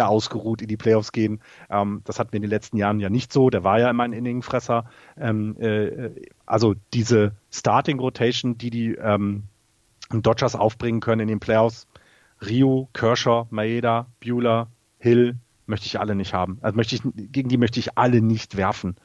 ausgeruht in die Playoffs gehen. Ähm, das hatten wir in den letzten Jahren ja nicht so. Der war ja immer ein Inningenfresser. Ähm, äh, also diese Starting Rotation, die die ähm, Dodgers aufbringen können in den Playoffs, Rio, Kershaw, Maeda, Bueller, Hill, möchte ich alle nicht haben. Also möchte ich, gegen die möchte ich alle nicht werfen.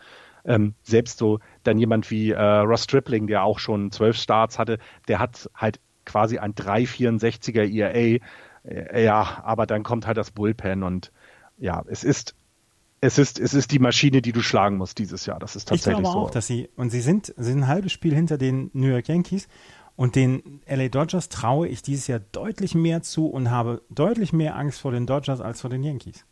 ähm, selbst so dann jemand wie äh, Ross Stripling, der auch schon zwölf Starts hatte, der hat halt quasi ein 3,64er ERA. Äh, ja, aber dann kommt halt das Bullpen und ja, es ist es ist, es ist die Maschine, die du schlagen musst dieses Jahr. Das ist tatsächlich ich glaube so. auch, dass sie, und sie sind, sie sind ein halbes Spiel hinter den New York Yankees und den LA Dodgers traue ich dieses Jahr deutlich mehr zu und habe deutlich mehr Angst vor den Dodgers als vor den Yankees.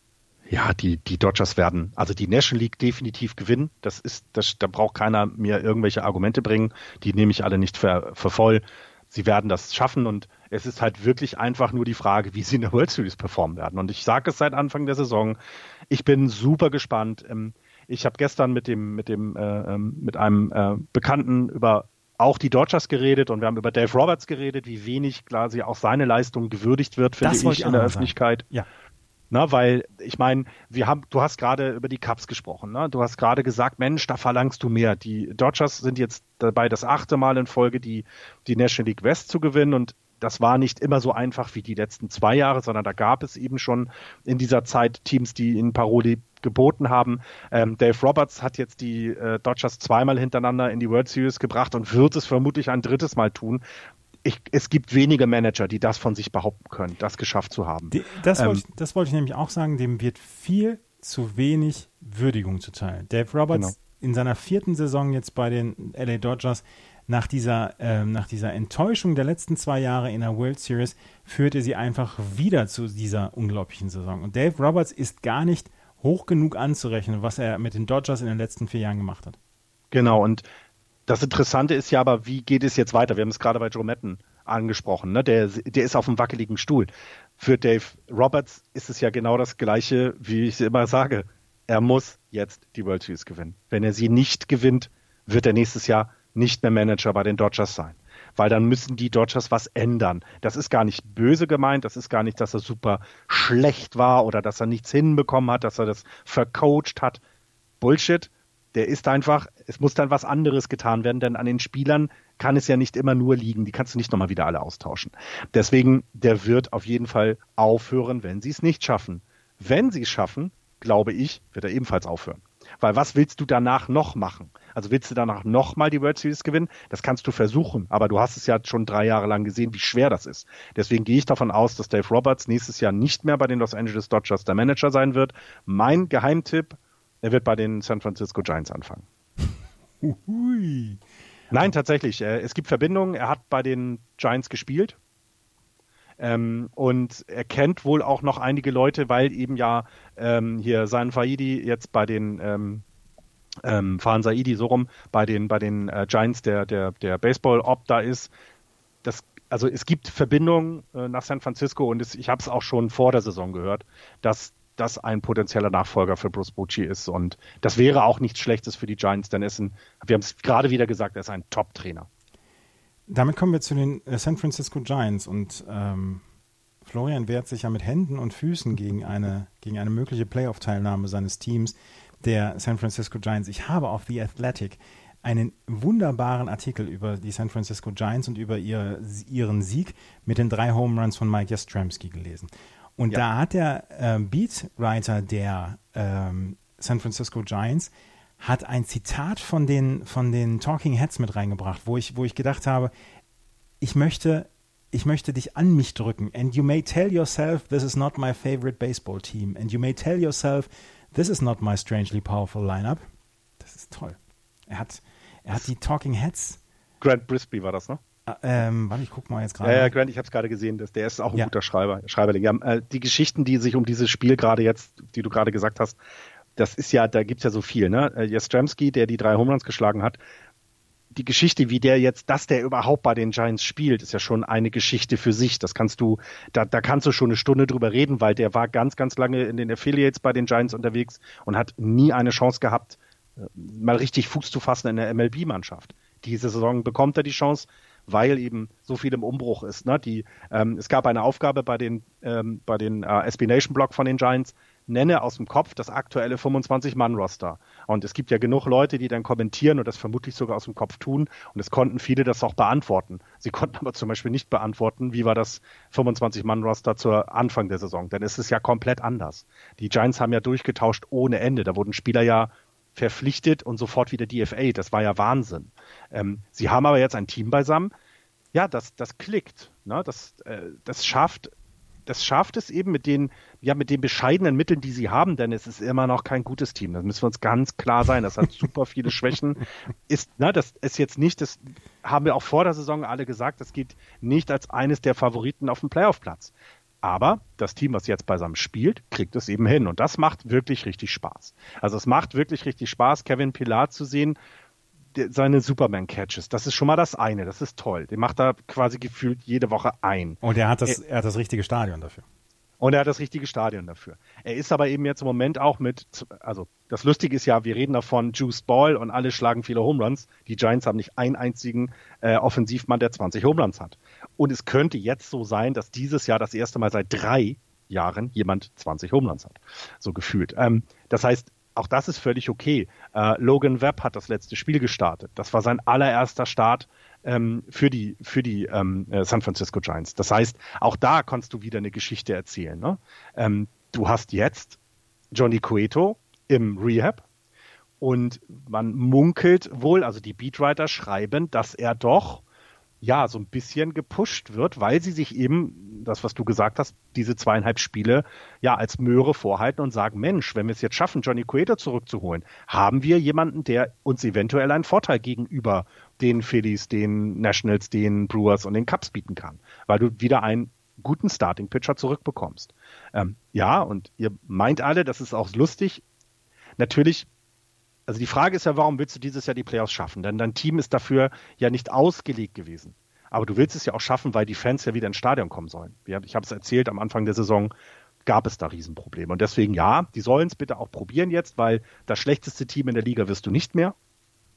Ja, die, die Dodgers werden, also die National League definitiv gewinnen. Das ist, das, da braucht keiner mir irgendwelche Argumente bringen. Die nehme ich alle nicht für, für voll. Sie werden das schaffen und es ist halt wirklich einfach nur die Frage, wie sie in der World Series performen werden. Und ich sage es seit Anfang der Saison. Ich bin super gespannt. Ähm, ich habe gestern mit dem, mit dem, äh, ähm, mit einem äh, Bekannten über auch die Dodgers geredet und wir haben über Dave Roberts geredet, wie wenig quasi auch seine Leistung gewürdigt wird, finde das ich, in der Öffentlichkeit. Ja. Na, weil ich meine, wir haben, du hast gerade über die Cups gesprochen, ne? Du hast gerade gesagt, Mensch, da verlangst du mehr. Die Dodgers sind jetzt dabei, das achte Mal in Folge die, die National League West zu gewinnen und das war nicht immer so einfach wie die letzten zwei Jahre, sondern da gab es eben schon in dieser Zeit Teams, die in Paroli geboten haben. Ähm, Dave Roberts hat jetzt die äh, Dodgers zweimal hintereinander in die World Series gebracht und wird es vermutlich ein drittes Mal tun. Ich, es gibt wenige Manager, die das von sich behaupten können, das geschafft zu haben. Die, das, ähm, wollte ich, das wollte ich nämlich auch sagen, dem wird viel zu wenig Würdigung zuteil. Dave Roberts genau. in seiner vierten Saison jetzt bei den LA Dodgers nach dieser, ähm, nach dieser Enttäuschung der letzten zwei Jahre in der World Series führte sie einfach wieder zu dieser unglaublichen Saison. Und Dave Roberts ist gar nicht hoch genug anzurechnen, was er mit den Dodgers in den letzten vier Jahren gemacht hat. Genau, und das Interessante ist ja aber, wie geht es jetzt weiter? Wir haben es gerade bei Joe Madden angesprochen, ne? der, der ist auf einem wackeligen Stuhl. Für Dave Roberts ist es ja genau das Gleiche, wie ich immer sage. Er muss jetzt die World Series gewinnen. Wenn er sie nicht gewinnt, wird er nächstes Jahr nicht mehr Manager bei den Dodgers sein. Weil dann müssen die Dodgers was ändern. Das ist gar nicht böse gemeint, das ist gar nicht, dass er super schlecht war oder dass er nichts hinbekommen hat, dass er das vercoacht hat. Bullshit. Der ist einfach, es muss dann was anderes getan werden, denn an den Spielern kann es ja nicht immer nur liegen. Die kannst du nicht nochmal wieder alle austauschen. Deswegen, der wird auf jeden Fall aufhören, wenn sie es nicht schaffen. Wenn sie es schaffen, glaube ich, wird er ebenfalls aufhören. Weil was willst du danach noch machen? Also willst du danach nochmal die World Series gewinnen? Das kannst du versuchen, aber du hast es ja schon drei Jahre lang gesehen, wie schwer das ist. Deswegen gehe ich davon aus, dass Dave Roberts nächstes Jahr nicht mehr bei den Los Angeles Dodgers der Manager sein wird. Mein Geheimtipp, er wird bei den San Francisco Giants anfangen. Hui. Nein, tatsächlich. Äh, es gibt Verbindungen. Er hat bei den Giants gespielt. Ähm, und er kennt wohl auch noch einige Leute, weil eben ja ähm, hier San Faidi jetzt bei den ähm, ähm, Fahan Saidi so rum bei den, bei den äh, Giants der, der, der Baseball-Op da ist. Das, also es gibt Verbindungen äh, nach San Francisco und es, ich habe es auch schon vor der Saison gehört, dass das ein potenzieller Nachfolger für Bruce Bucci ist. Und das wäre auch nichts Schlechtes für die Giants, denn er wir haben es gerade wieder gesagt, er ist ein Top-Trainer. Damit kommen wir zu den äh, San Francisco Giants und ähm, Florian wehrt sich ja mit Händen und Füßen gegen eine, gegen eine mögliche Playoff-Teilnahme seines Teams der San Francisco Giants. Ich habe auf The Athletic einen wunderbaren Artikel über die San Francisco Giants und über ihr, ihren Sieg mit den drei Home Runs von Mike Yastrzemski gelesen. Und ja. da hat der äh, Beatwriter der ähm, San Francisco Giants hat ein Zitat von den, von den Talking Heads mit reingebracht, wo ich, wo ich gedacht habe, ich möchte, ich möchte dich an mich drücken. And you may tell yourself, this is not my favorite baseball team. And you may tell yourself, This is not my strangely powerful lineup. Das ist toll. Er hat, er hat die Talking Heads. Grant Brisby war das, ne? Ah, ähm, warte, ich guck mal jetzt gerade. Ja, ja, Grant, ich habe es gerade gesehen. Das, der ist auch ein ja. guter Schreiber, Schreiberling. Ja, äh, die Geschichten, die sich um dieses Spiel gerade jetzt, die du gerade gesagt hast, das ist ja, da gibt's ja so viel, ne? Äh, Jastrzemski, der die drei Homeruns geschlagen hat, die Geschichte, wie der jetzt, dass der überhaupt bei den Giants spielt, ist ja schon eine Geschichte für sich. Das kannst du, da, da kannst du schon eine Stunde drüber reden, weil der war ganz, ganz lange in den Affiliates bei den Giants unterwegs und hat nie eine Chance gehabt, äh, mal richtig Fuß zu fassen in der MLB-Mannschaft. Diese Saison bekommt er die Chance, weil eben so viel im Umbruch ist. Ne? Die, ähm, es gab eine Aufgabe bei den, ähm, bei den äh, SB Nation Block von den Giants, nenne aus dem Kopf das aktuelle 25-Mann-Roster. Und es gibt ja genug Leute, die dann kommentieren und das vermutlich sogar aus dem Kopf tun. Und es konnten viele das auch beantworten. Sie konnten aber zum Beispiel nicht beantworten, wie war das 25-Mann-Roster zur Anfang der Saison. Denn es ist ja komplett anders. Die Giants haben ja durchgetauscht ohne Ende. Da wurden Spieler ja verpflichtet und sofort wieder DFA. Das war ja Wahnsinn. Ähm, sie haben aber jetzt ein Team beisammen. Ja, das, das klickt. Ne? Das, äh, das schafft das schafft es eben mit den, ja, mit den bescheidenen Mitteln, die sie haben, denn es ist immer noch kein gutes Team. Das müssen wir uns ganz klar sein. Das hat [LAUGHS] super viele Schwächen. Ist, ne, das ist jetzt nicht, das haben wir auch vor der Saison alle gesagt, das geht nicht als eines der Favoriten auf dem Playoff-Platz. Aber das Team, was jetzt beisammen spielt, kriegt es eben hin. Und das macht wirklich richtig Spaß. Also es macht wirklich richtig Spaß, Kevin Pilar zu sehen, seine Superman-Catches. Das ist schon mal das eine. Das ist toll. Den macht er quasi gefühlt jede Woche ein. Und er hat das, er, er hat das richtige Stadion dafür. Und er hat das richtige Stadion dafür. Er ist aber eben jetzt im Moment auch mit, also das Lustige ist ja, wir reden davon, Juice Ball und alle schlagen viele Home Runs. Die Giants haben nicht einen einzigen äh, Offensivmann, der 20 Home Runs hat. Und es könnte jetzt so sein, dass dieses Jahr das erste Mal seit drei Jahren jemand 20 Home Runs hat. So gefühlt. Ähm, das heißt, auch das ist völlig okay. Äh, Logan Webb hat das letzte Spiel gestartet. Das war sein allererster Start ähm, für die, für die ähm, äh, San Francisco Giants. Das heißt, auch da kannst du wieder eine Geschichte erzählen. Ne? Ähm, du hast jetzt Johnny Cueto im Rehab und man munkelt wohl, also die Beatwriter schreiben, dass er doch ja, so ein bisschen gepusht wird, weil sie sich eben, das, was du gesagt hast, diese zweieinhalb Spiele ja als Möhre vorhalten und sagen, Mensch, wenn wir es jetzt schaffen, Johnny Cueto zurückzuholen, haben wir jemanden, der uns eventuell einen Vorteil gegenüber den Phillies, den Nationals, den Brewers und den Cubs bieten kann, weil du wieder einen guten Starting-Pitcher zurückbekommst. Ähm, ja, und ihr meint alle, das ist auch lustig. Natürlich also die Frage ist ja, warum willst du dieses Jahr die Playoffs schaffen? Denn dein Team ist dafür ja nicht ausgelegt gewesen. Aber du willst es ja auch schaffen, weil die Fans ja wieder ins Stadion kommen sollen. Ich habe es erzählt, am Anfang der Saison gab es da Riesenprobleme. Und deswegen ja, die sollen es bitte auch probieren jetzt, weil das schlechteste Team in der Liga wirst du nicht mehr.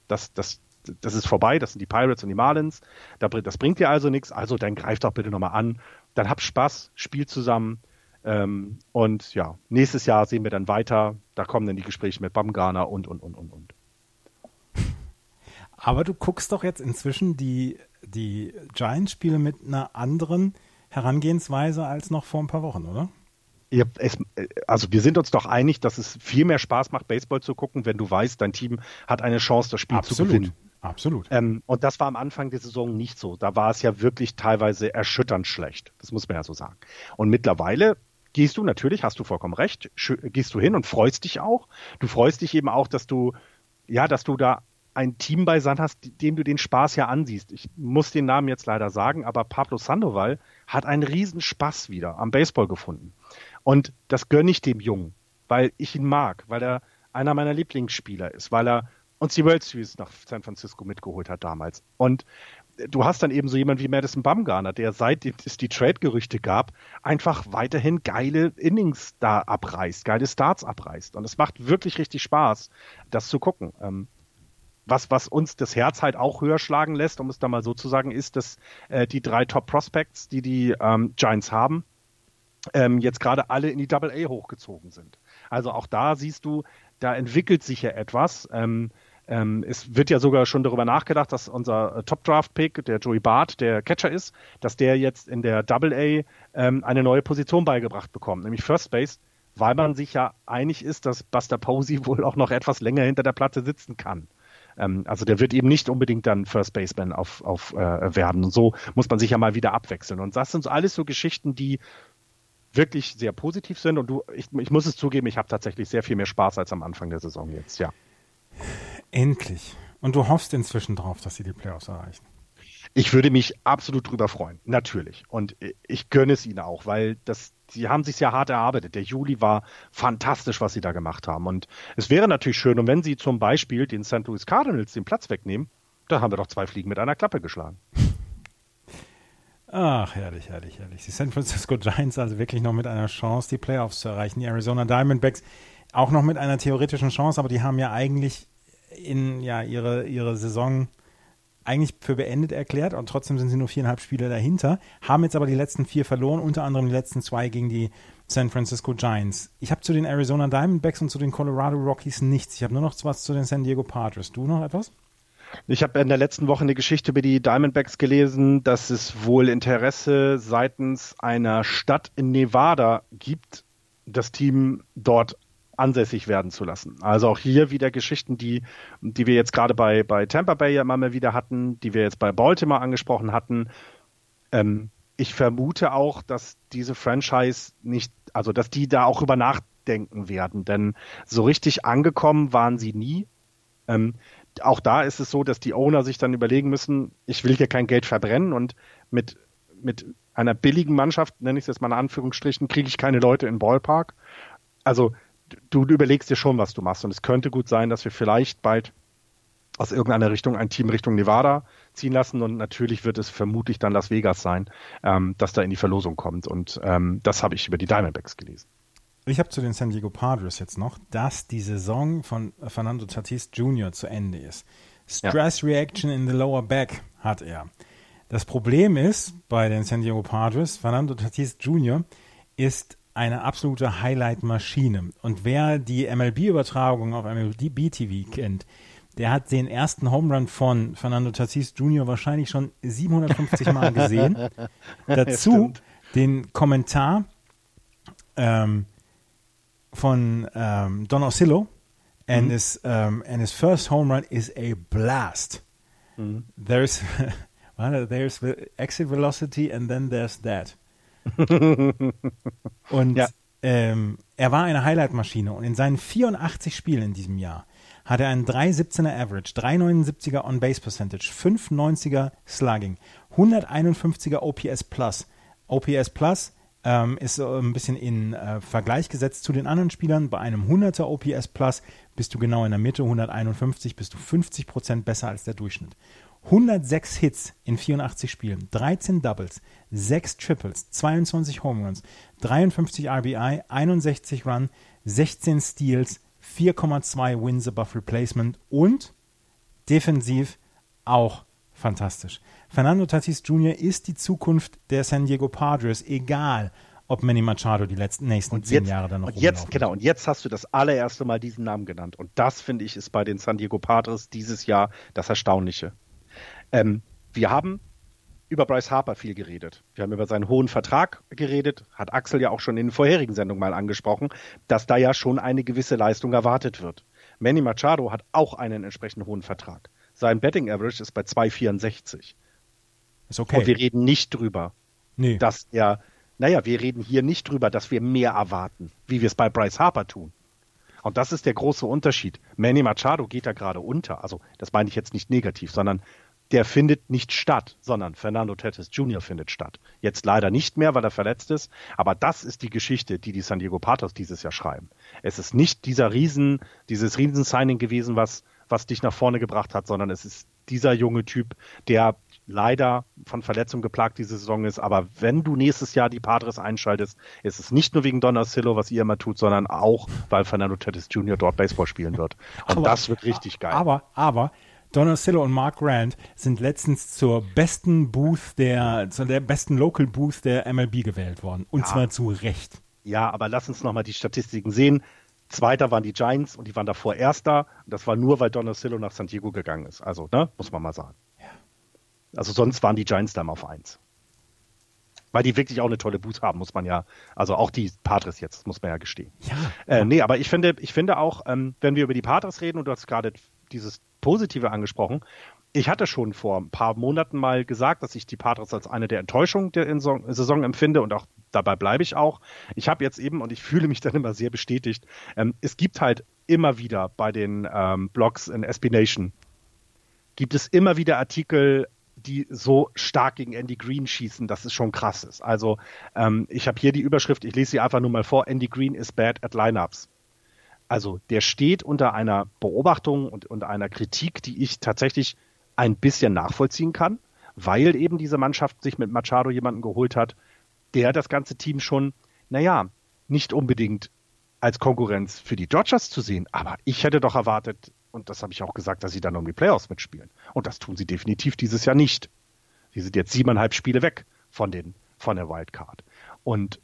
Das, das, das ist vorbei, das sind die Pirates und die Marlins. Das bringt dir also nichts. Also dann greif doch bitte nochmal an. Dann hab Spaß, spiel zusammen ähm, und ja, nächstes Jahr sehen wir dann weiter. Da kommen dann die Gespräche mit Bamgarner und, und, und, und, und. [LAUGHS] Aber du guckst doch jetzt inzwischen die, die Giants-Spiele mit einer anderen Herangehensweise als noch vor ein paar Wochen, oder? Ja, es, also wir sind uns doch einig, dass es viel mehr Spaß macht, Baseball zu gucken, wenn du weißt, dein Team hat eine Chance, das Spiel Absolut. zu gewinnen. Absolut. Ähm, und das war am Anfang der Saison nicht so. Da war es ja wirklich teilweise erschütternd schlecht. Das muss man ja so sagen. Und mittlerweile gehst du natürlich, hast du vollkommen recht, gehst du hin und freust dich auch. Du freust dich eben auch, dass du, ja, dass du da ein Team beisammen hast, dem du den Spaß ja ansiehst. Ich muss den Namen jetzt leider sagen, aber Pablo Sandoval hat einen riesen Spaß wieder am Baseball gefunden. Und das gönne ich dem Jungen, weil ich ihn mag, weil er einer meiner Lieblingsspieler ist, weil er uns die World Series nach San Francisco mitgeholt hat damals. Und du hast dann eben so jemand wie Madison Bumgarner, der seit es die Trade-Gerüchte gab, einfach weiterhin geile Innings da abreißt, geile Starts abreißt. Und es macht wirklich richtig Spaß, das zu gucken. Ähm, was, was uns das Herz halt auch höher schlagen lässt, um es da mal so zu sagen, ist, dass äh, die drei Top Prospects, die die ähm, Giants haben, ähm, jetzt gerade alle in die Double A hochgezogen sind. Also auch da siehst du, da entwickelt sich ja etwas. Ähm, ähm, es wird ja sogar schon darüber nachgedacht, dass unser äh, Top-Draft-Pick, der Joey Bart, der Catcher ist, dass der jetzt in der Double A ähm, eine neue Position beigebracht bekommt, nämlich First Base, weil man sich ja einig ist, dass Buster Posey [LAUGHS] wohl auch noch etwas länger hinter der Platte sitzen kann. Ähm, also der wird eben nicht unbedingt dann First Baseman auf, auf äh, werden. Und so muss man sich ja mal wieder abwechseln. Und das sind alles so Geschichten, die wirklich sehr positiv sind. Und du, ich, ich muss es zugeben, ich habe tatsächlich sehr viel mehr Spaß als am Anfang der Saison jetzt, ja. Endlich. Und du hoffst inzwischen drauf, dass sie die Playoffs erreichen. Ich würde mich absolut drüber freuen, natürlich. Und ich gönne es ihnen auch, weil das, sie haben sich sehr hart erarbeitet. Der Juli war fantastisch, was sie da gemacht haben. Und es wäre natürlich schön, und wenn sie zum Beispiel den St. Louis Cardinals den Platz wegnehmen, da haben wir doch zwei Fliegen mit einer Klappe geschlagen. Ach, herrlich, herrlich, herrlich. Die San Francisco Giants also wirklich noch mit einer Chance, die Playoffs zu erreichen. Die Arizona Diamondbacks auch noch mit einer theoretischen Chance, aber die haben ja eigentlich in ja ihre, ihre Saison eigentlich für beendet erklärt und trotzdem sind sie nur viereinhalb Spiele dahinter, haben jetzt aber die letzten vier verloren, unter anderem die letzten zwei gegen die San Francisco Giants. Ich habe zu den Arizona Diamondbacks und zu den Colorado Rockies nichts. Ich habe nur noch was zu den San Diego Padres. Du noch etwas? Ich habe in der letzten Woche eine Geschichte über die Diamondbacks gelesen, dass es wohl Interesse seitens einer Stadt in Nevada gibt, das Team dort ansässig werden zu lassen. Also auch hier wieder Geschichten, die, die wir jetzt gerade bei, bei Tampa Bay ja immer mal wieder hatten, die wir jetzt bei Baltimore angesprochen hatten. Ähm, ich vermute auch, dass diese Franchise nicht, also dass die da auch über nachdenken werden, denn so richtig angekommen waren sie nie. Ähm, auch da ist es so, dass die Owner sich dann überlegen müssen, ich will hier kein Geld verbrennen und mit, mit einer billigen Mannschaft, nenne ich es jetzt mal in Anführungsstrichen, kriege ich keine Leute in Ballpark. Also du, du überlegst dir schon, was du machst und es könnte gut sein, dass wir vielleicht bald aus irgendeiner Richtung ein Team Richtung Nevada ziehen lassen und natürlich wird es vermutlich dann Las Vegas sein, ähm, das da in die Verlosung kommt und ähm, das habe ich über die Diamondbacks gelesen. Ich habe zu den San Diego Padres jetzt noch, dass die Saison von Fernando Tatis Jr. zu Ende ist. Stress ja. Reaction in the lower back hat er. Das Problem ist bei den San Diego Padres, Fernando Tatis Jr. ist eine absolute Highlight-Maschine. Und wer die MLB-Übertragung auf MLB TV kennt, der hat den ersten Home Run von Fernando Tatis Jr. wahrscheinlich schon 750 Mal gesehen. [LAUGHS] Dazu den Kommentar ähm, von ähm, Don Orsillo and, mhm. his, um, and his first home run is a blast. Mhm. There's, [LAUGHS] well, there's exit velocity and then there's that. [LAUGHS] und ja. ähm, er war eine Highlight-Maschine und in seinen 84 Spielen in diesem Jahr hat er einen 3,17er Average, 3,79er On-Base-Percentage, 5,90er Slugging, 151er OPS Plus. OPS Plus ähm, ist so ein bisschen in äh, Vergleich gesetzt zu den anderen Spielern. Bei einem 100er OPS Plus bist du genau in der Mitte, 151 bist du 50 Prozent besser als der Durchschnitt. 106 Hits in 84 Spielen, 13 Doubles, 6 Triples, 22 Home Runs, 53 RBI, 61 Run, 16 Steals, 4,2 Wins above Replacement und defensiv auch fantastisch. Fernando Tatis Jr. ist die Zukunft der San Diego Padres, egal ob Manny Machado die letzten nächsten und zehn jetzt, Jahre dann noch und jetzt Genau, und jetzt hast du das allererste Mal diesen Namen genannt. Und das, finde ich, ist bei den San Diego Padres dieses Jahr das Erstaunliche. Ähm, wir haben über Bryce Harper viel geredet. Wir haben über seinen hohen Vertrag geredet, hat Axel ja auch schon in den vorherigen Sendungen mal angesprochen, dass da ja schon eine gewisse Leistung erwartet wird. Manny Machado hat auch einen entsprechend hohen Vertrag. Sein Betting Average ist bei 2,64. Ist okay. Und wir reden nicht drüber, nee. dass er, naja, wir reden hier nicht drüber, dass wir mehr erwarten, wie wir es bei Bryce Harper tun. Und das ist der große Unterschied. Manny Machado geht da gerade unter. Also, das meine ich jetzt nicht negativ, sondern der findet nicht statt, sondern Fernando Tatis Jr. findet statt. Jetzt leider nicht mehr, weil er verletzt ist. Aber das ist die Geschichte, die die San Diego Padres dieses Jahr schreiben. Es ist nicht dieser Riesen, dieses Riesen-Signing gewesen, was, was dich nach vorne gebracht hat, sondern es ist dieser junge Typ, der leider von Verletzung geplagt diese Saison ist. Aber wenn du nächstes Jahr die Padres einschaltest, ist es nicht nur wegen Don Asilo, was ihr immer tut, sondern auch, weil Fernando Tatis Jr. dort Baseball spielen wird. Und aber, das wird richtig geil. Aber, aber, Don Asilo und Mark Grant sind letztens zur besten Booth der, zu der besten Local Booth der MLB gewählt worden. Und ja. zwar zu Recht. Ja, aber lass uns nochmal die Statistiken sehen. Zweiter waren die Giants und die waren davor Erster. Das war nur, weil Don Asilo nach San Diego gegangen ist. Also, ne, muss man mal sagen. Also sonst waren die Giants da immer auf eins. Weil die wirklich auch eine tolle Booth haben, muss man ja, also auch die Padres jetzt, muss man ja gestehen. Ja. Äh, nee, aber ich finde, ich finde auch, ähm, wenn wir über die Padres reden, und du hast gerade dieses Positive angesprochen, ich hatte schon vor ein paar Monaten mal gesagt, dass ich die Padres als eine der Enttäuschungen der Saison empfinde und auch dabei bleibe ich auch. Ich habe jetzt eben, und ich fühle mich [LAUGHS] dann immer sehr bestätigt, ähm, es gibt halt immer wieder bei den ähm, Blogs in SB Nation, gibt es immer wieder Artikel, die so stark gegen Andy Green schießen, dass es schon krass ist. Also ähm, ich habe hier die Überschrift, ich lese sie einfach nur mal vor, Andy Green is bad at Lineups. Also der steht unter einer Beobachtung und unter einer Kritik, die ich tatsächlich ein bisschen nachvollziehen kann, weil eben diese Mannschaft sich mit Machado jemanden geholt hat, der das ganze Team schon, naja, nicht unbedingt als Konkurrenz für die Dodgers zu sehen, aber ich hätte doch erwartet, und das habe ich auch gesagt, dass sie dann um die Playoffs mitspielen. Und das tun sie definitiv dieses Jahr nicht. Sie sind jetzt siebeneinhalb Spiele weg von, den, von der Wildcard. Und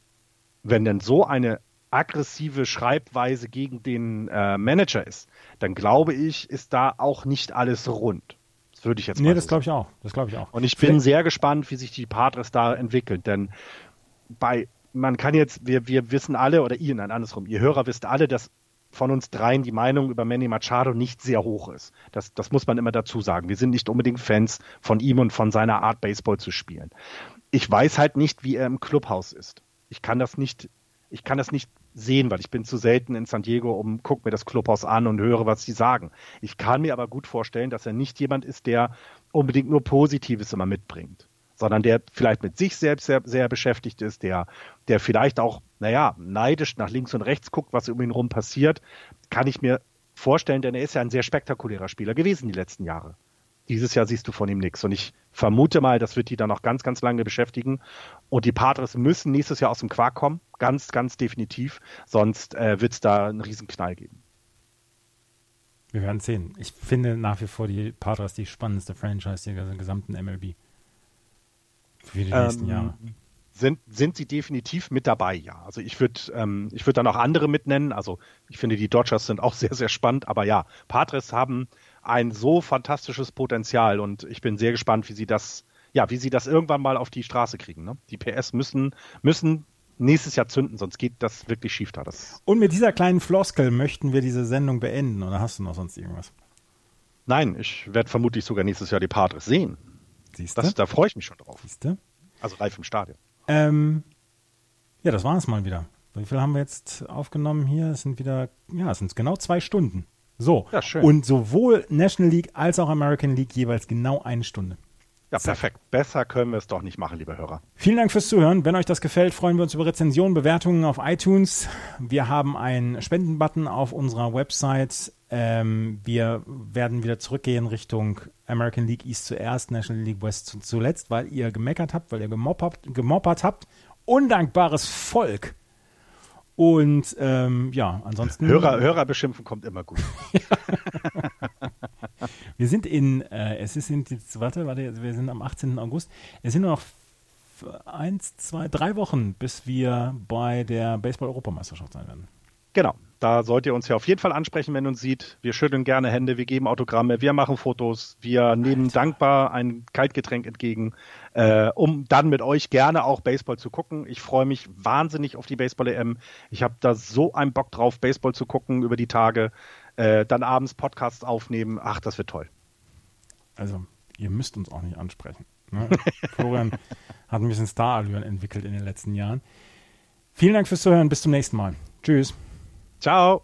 wenn denn so eine aggressive Schreibweise gegen den äh, Manager ist, dann glaube ich, ist da auch nicht alles rund. Das würde ich jetzt mal Nee, das glaube ich auch. Das glaube ich auch. Und ich bin sehr gespannt, wie sich die Padres da entwickeln, denn bei man kann jetzt, wir, wir wissen alle, oder ihr, nein, andersrum, ihr Hörer wisst alle, dass von uns dreien die Meinung über Manny Machado nicht sehr hoch ist. Das, das muss man immer dazu sagen. Wir sind nicht unbedingt Fans von ihm und von seiner Art, Baseball zu spielen. Ich weiß halt nicht, wie er im Clubhaus ist. Ich kann das nicht, ich kann das nicht sehen, weil ich bin zu selten in San Diego, um guck mir das Clubhaus an und höre, was sie sagen. Ich kann mir aber gut vorstellen, dass er nicht jemand ist, der unbedingt nur Positives immer mitbringt sondern der vielleicht mit sich selbst sehr, sehr beschäftigt ist, der, der vielleicht auch, naja, neidisch nach links und rechts guckt, was um ihn rum passiert, kann ich mir vorstellen, denn er ist ja ein sehr spektakulärer Spieler gewesen die letzten Jahre. Dieses Jahr siehst du von ihm nichts. Und ich vermute mal, das wird die dann noch ganz, ganz lange beschäftigen. Und die Padres müssen nächstes Jahr aus dem Quark kommen. Ganz, ganz definitiv. Sonst äh, wird es da einen Knall geben. Wir werden sehen. Ich finde nach wie vor die Padres die spannendste Franchise der gesamten MLB. Für die nächsten ähm, Jahre. Sind, sind sie definitiv mit dabei, ja. Also ich würde ähm, ich würde dann auch andere mitnennen. Also ich finde, die Dodgers sind auch [LAUGHS] sehr, sehr spannend. Aber ja, Padres haben ein so fantastisches Potenzial und ich bin sehr gespannt, wie sie das, ja, wie sie das irgendwann mal auf die Straße kriegen. Ne? Die PS müssen, müssen nächstes Jahr zünden, sonst geht das wirklich schief da. Das und mit dieser kleinen Floskel möchten wir diese Sendung beenden. Oder hast du noch sonst irgendwas? Nein, ich werde vermutlich sogar nächstes Jahr die Padres sehen. Siehst du? Da freue ich mich schon drauf. Siehste? Also live im Stadion. Ähm, ja, das war es mal wieder. Wie viel haben wir jetzt aufgenommen hier? Es sind wieder, ja, es sind genau zwei Stunden. So. Ja, schön. Und sowohl National League als auch American League jeweils genau eine Stunde. Ja, perfekt. Besser können wir es doch nicht machen, liebe Hörer. Vielen Dank fürs Zuhören. Wenn euch das gefällt, freuen wir uns über Rezensionen, Bewertungen auf iTunes. Wir haben einen Spendenbutton auf unserer Website. Ähm, wir werden wieder zurückgehen Richtung American League East zuerst, National League West zuletzt, weil ihr gemeckert habt, weil ihr gemoppert, gemoppert habt. Undankbares Volk. Und ähm, ja, ansonsten. Hörer, Hörer beschimpfen kommt immer gut. [LAUGHS] wir sind in, äh, es ist in, warte, warte, wir sind am 18. August. Es sind nur noch eins, zwei, drei Wochen, bis wir bei der Baseball-Europameisterschaft sein werden. Genau. Da sollt ihr uns ja auf jeden Fall ansprechen, wenn ihr uns sieht. Wir schütteln gerne Hände, wir geben Autogramme, wir machen Fotos, wir nehmen Alter. dankbar ein Kaltgetränk entgegen, äh, um dann mit euch gerne auch Baseball zu gucken. Ich freue mich wahnsinnig auf die Baseball-EM. Ich habe da so einen Bock drauf, Baseball zu gucken über die Tage, äh, dann abends Podcasts aufnehmen. Ach, das wird toll. Also, ihr müsst uns auch nicht ansprechen. Ne? [LAUGHS] Florian hat ein bisschen Star-Allüren entwickelt in den letzten Jahren. Vielen Dank fürs Zuhören. Bis zum nächsten Mal. Tschüss. Ciao.